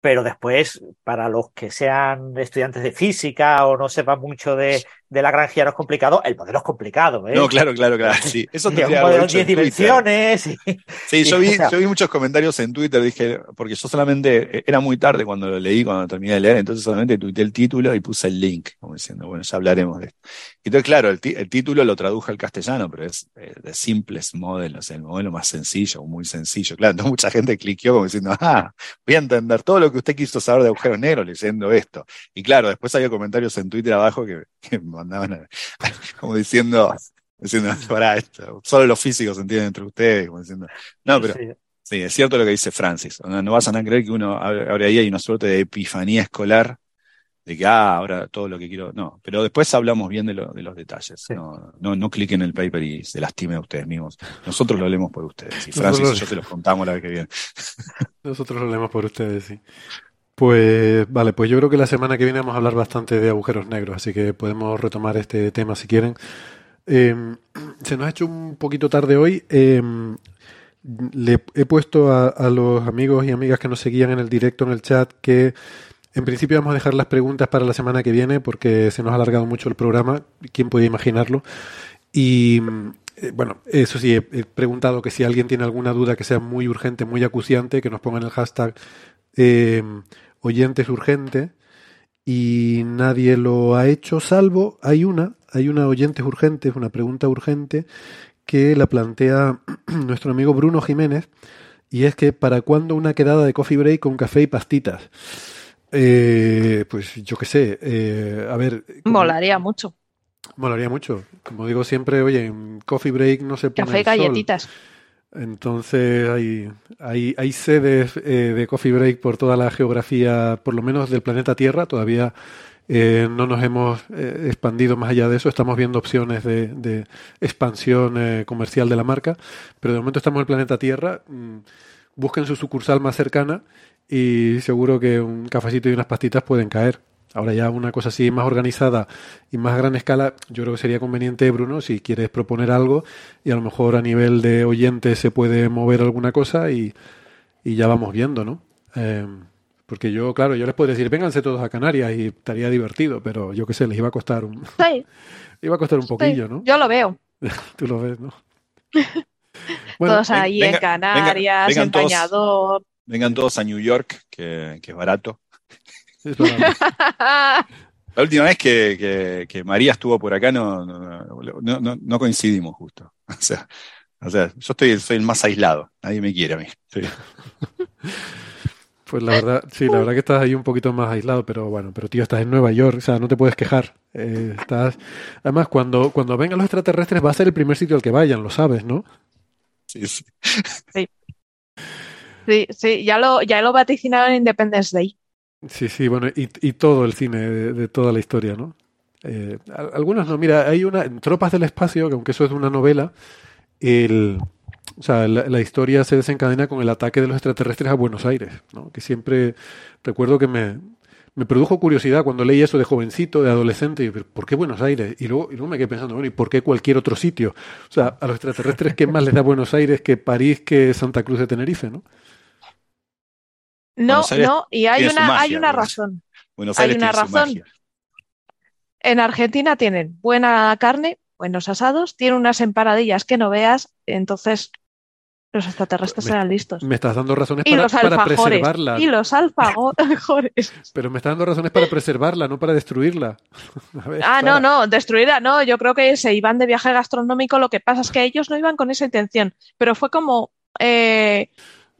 pero después, para los que sean estudiantes de física o no sepan mucho de, de la no es complicado, el modelo es complicado. ¿eh? No, claro, claro, claro. Sí, eso te un modelo 10 dimensiones. sí, yo, vi, yo vi muchos comentarios en Twitter, dije, porque yo solamente, eh, era muy tarde cuando lo leí, cuando terminé de leer, entonces solamente tuiteé el título y puse el link, como diciendo, bueno, ya hablaremos de esto. Y entonces, claro, el, el título lo traduje al castellano, pero es eh, de simples modelos, el modelo más sencillo, muy sencillo. Claro, entonces mucha gente cliqueó como diciendo, ah, voy a entender todo lo que usted quiso saber de agujeros negros leyendo esto. Y claro, después había comentarios en Twitter abajo que, que me mandaban a, como diciendo, diciendo, para esto, solo los físicos entienden entre ustedes, como diciendo, no, pero sí. es cierto lo que dice Francis, no, vas a creer que uno ahora ahí hay una suerte de epifanía escolar de que, ah, ahora todo lo que quiero, no, pero después hablamos bien de, de los detalles, no, no, no cliquen en el paper y se lastimen a ustedes mismos, nosotros lo leemos por ustedes, y Francis y yo te los contamos la vez que viene. Nosotros lo leemos por ustedes, sí. Pues vale, pues yo creo que la semana que viene vamos a hablar bastante de agujeros negros, así que podemos retomar este tema si quieren. Em, se nos ha hecho un poquito tarde hoy. Em, le he puesto a, los amigos y amigas que nos seguían en el directo en el chat que en principio vamos a dejar las preguntas para la semana que viene porque se nos ha alargado mucho el programa. ¿Quién puede imaginarlo? Y eh, bueno, eso sí, he, preguntado que si alguien tiene alguna duda que sea muy urgente, muy acuciante, que nos pongan el hashtag oyentes urgente y nadie lo ha hecho, salvo hay una, hay una oyentes urgente, una pregunta urgente que la plantea nuestro amigo Bruno Jiménez y es que ¿para cuándo una quedada de coffee break con café y pastitas? Eh, pues yo qué sé, eh, a ver... Molaría mucho. Molaría mucho. Como digo siempre, oye, en coffee break no se pone Café y galletitas. Entonces hay, hay, hay sedes eh, de Coffee Break por toda la geografía, por lo menos del planeta Tierra. Todavía eh, no nos hemos eh, expandido más allá de eso. Estamos viendo opciones de, de expansión comercial de la marca, pero de momento estamos en el planeta Tierra. Mm, busquen su sucursal más cercana y seguro que un cafecito y unas pastitas pueden caer. Ahora ya una cosa así más organizada y más gran escala, yo creo que sería conveniente, Bruno, si quieres proponer algo y a lo mejor a nivel de oyentes se puede mover alguna cosa y, ya vamos viendo, ¿no? Eh, porque yo, claro, yo les puedo decir, vénganse todos a Canarias y estaría divertido, pero yo qué sé, les iba a costar un... iba a costar un poquillo, ¿no? Yo lo veo. Tú lo ves, ¿no? todos ahí en Canarias, en Pañador. Vengan todos a New York, que, que es barato. La última vez que, María estuvo por acá no, no, coincidimos justo. O sea, o sea, yo estoy, soy el más aislado. Nadie me quiere a mí. Pues la verdad, sí, la verdad que estás ahí un poquito más aislado, pero bueno, pero tío, estás en Nueva York, o sea, no te puedes quejar. Eh, estás, además, cuando, cuando vengan los extraterrestres va a ser el primer sitio al que vayan, lo sabes, ¿no? Sí, sí. Sí, sí, ya lo, ya lo vaticinaron en Independence Day. Sí, sí, bueno, y, y todo el cine de, toda la historia, ¿no? Eh, algunos no, mira, hay una, en Tropas del Espacio, que aunque eso es una novela, el, o sea, la, historia se desencadena con el ataque de los extraterrestres a Buenos Aires, ¿no? Que siempre recuerdo que me, me produjo curiosidad cuando leí eso de jovencito, de adolescente, y ¿por qué Buenos Aires? Y luego, y luego me quedé pensando, bueno, ¿y por qué cualquier otro sitio? O sea, a los extraterrestres, ¿qué más les da Buenos Aires que París, que Santa Cruz de Tenerife, ¿no? No, no, y hay una, hay una razón. hay una razón. En Argentina tienen buena carne, buenos asados, tienen unas emparadillas que no veas, entonces los extraterrestres eran listos. Me estás dando razones para, para, preservarla. Y los alfajores. Pero me estás dando razones para preservarla, no para destruirla. ah, no, no, destruirla no. Yo creo que se iban de viaje gastronómico. Lo que pasa es que ellos no iban con esa intención. Pero fue como eh,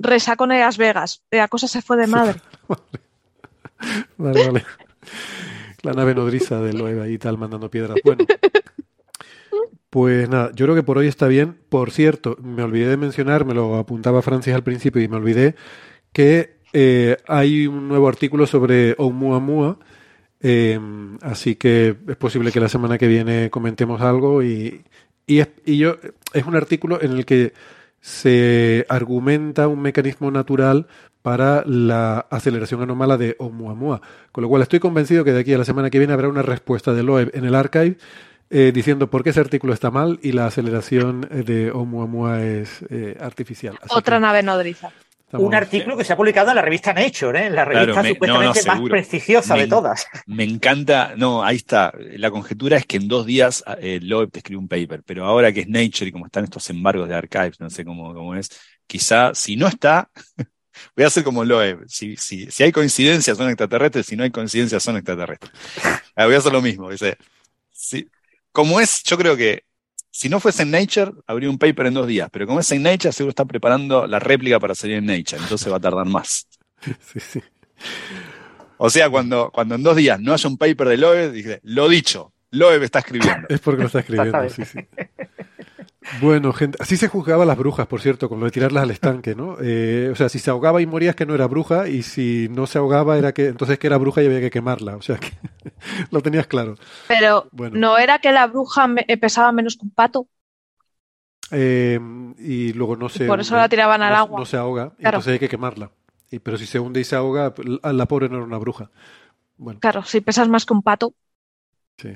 resacón en Las Vegas. La cosa se fue de madre. vale, vale. La nave nodriza de Loeva y tal mandando piedras. Bueno. Pues nada, yo creo que por hoy está bien. Por cierto, me olvidé de mencionar, me lo apuntaba Francis al principio y me olvidé que eh, hay un nuevo artículo sobre Oumuamua. Eh, así que es posible que la semana que viene comentemos algo y, y, y yo es un artículo en el que se argumenta un mecanismo natural para la aceleración anómala de Oumuamua. Con lo cual estoy convencido que de aquí a la semana que viene habrá una respuesta de Loeb en el archive eh, diciendo por qué ese artículo está mal y la aceleración eh, de Oumuamua es eh, artificial. Otra nave nodriza. Un artículo que se ha publicado en la revista Nature, ¿eh? la revista supuestamente más prestigiosa de todas. Me encanta, no, ahí está. La conjetura es que en dos días eh, Loeb te escribe un paper, pero ahora que es Nature y como están estos embargos de archives, no sé cómo, cómo es, quizá si no está, voy a hacer como Loeb. Si, si, si hay coincidencias son extraterrestres, si no hay coincidencias son extraterrestres. Ah, voy a hacer lo mismo. Dice, sí, como es, yo creo que si no fuese en Nature, habría un paper en dos días, pero como es en Nature, seguro está preparando la réplica para salir en Nature, entonces va a tardar más. Sí, sí. O sea, cuando, cuando en dos días no haya un paper de Loeb, dije, lo dicho, Loeb está escribiendo. Es porque lo está escribiendo, sí, sí. Bueno, gente, así se juzgaba a las brujas, por cierto, con lo de tirarlas al estanque, ¿no? Eh, o sea, si se ahogaba y moría es que no era bruja, y si no se ahogaba era que entonces que era bruja y había que quemarla. O sea, que lo tenías claro. Pero no era que la bruja eh, pesaba menos que un pato. Eh, y luego no se. por eso la tiraban al agua. No se ahoga, y entonces hay que quemarla. Y, pero si se hunde y se ahoga, la pobre no era una bruja. Bueno. Claro, si pesas más que un pato. Sí.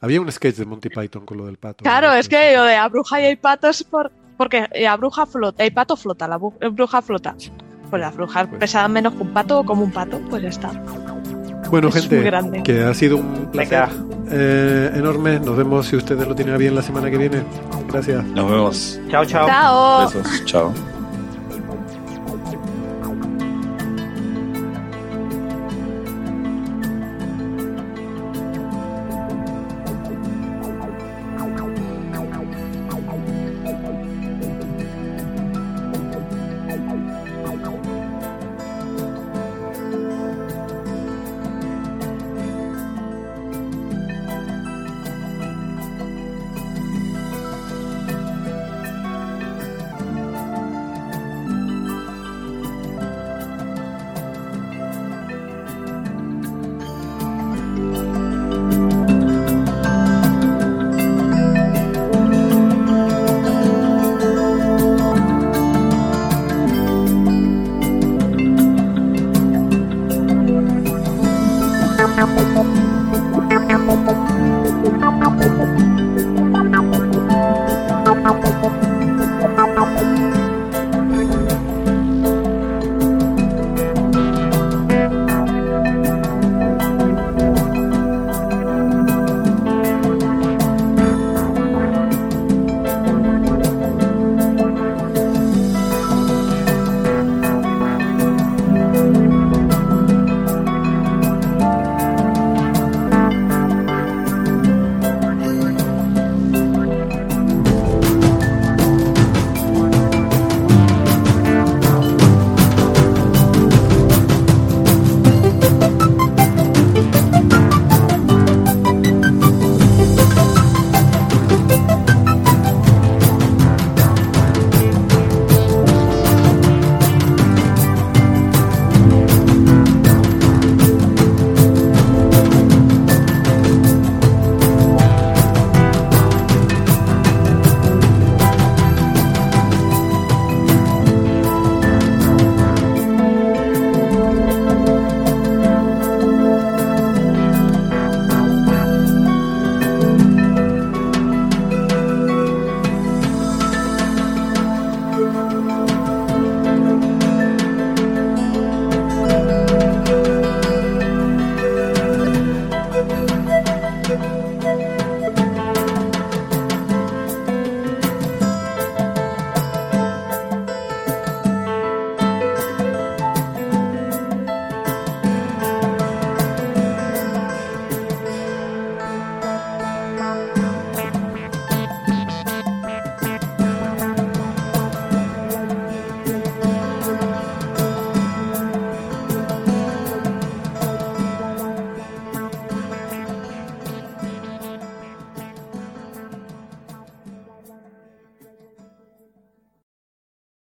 Había un sketch de Monty Python con lo del pato. Claro, es que lo de la bruja y el pato es por... porque la bruja flota, el pato flota, la bruja flota. Pues la bruja pues. pesa menos que un pato o como un pato, pues ya está. Bueno, gente, que ha sido un placer eh, enorme. Nos vemos si ustedes lo tienen bien la semana que viene. Gracias. Nos vemos. Chao, chao. Chao. Besos. Chao.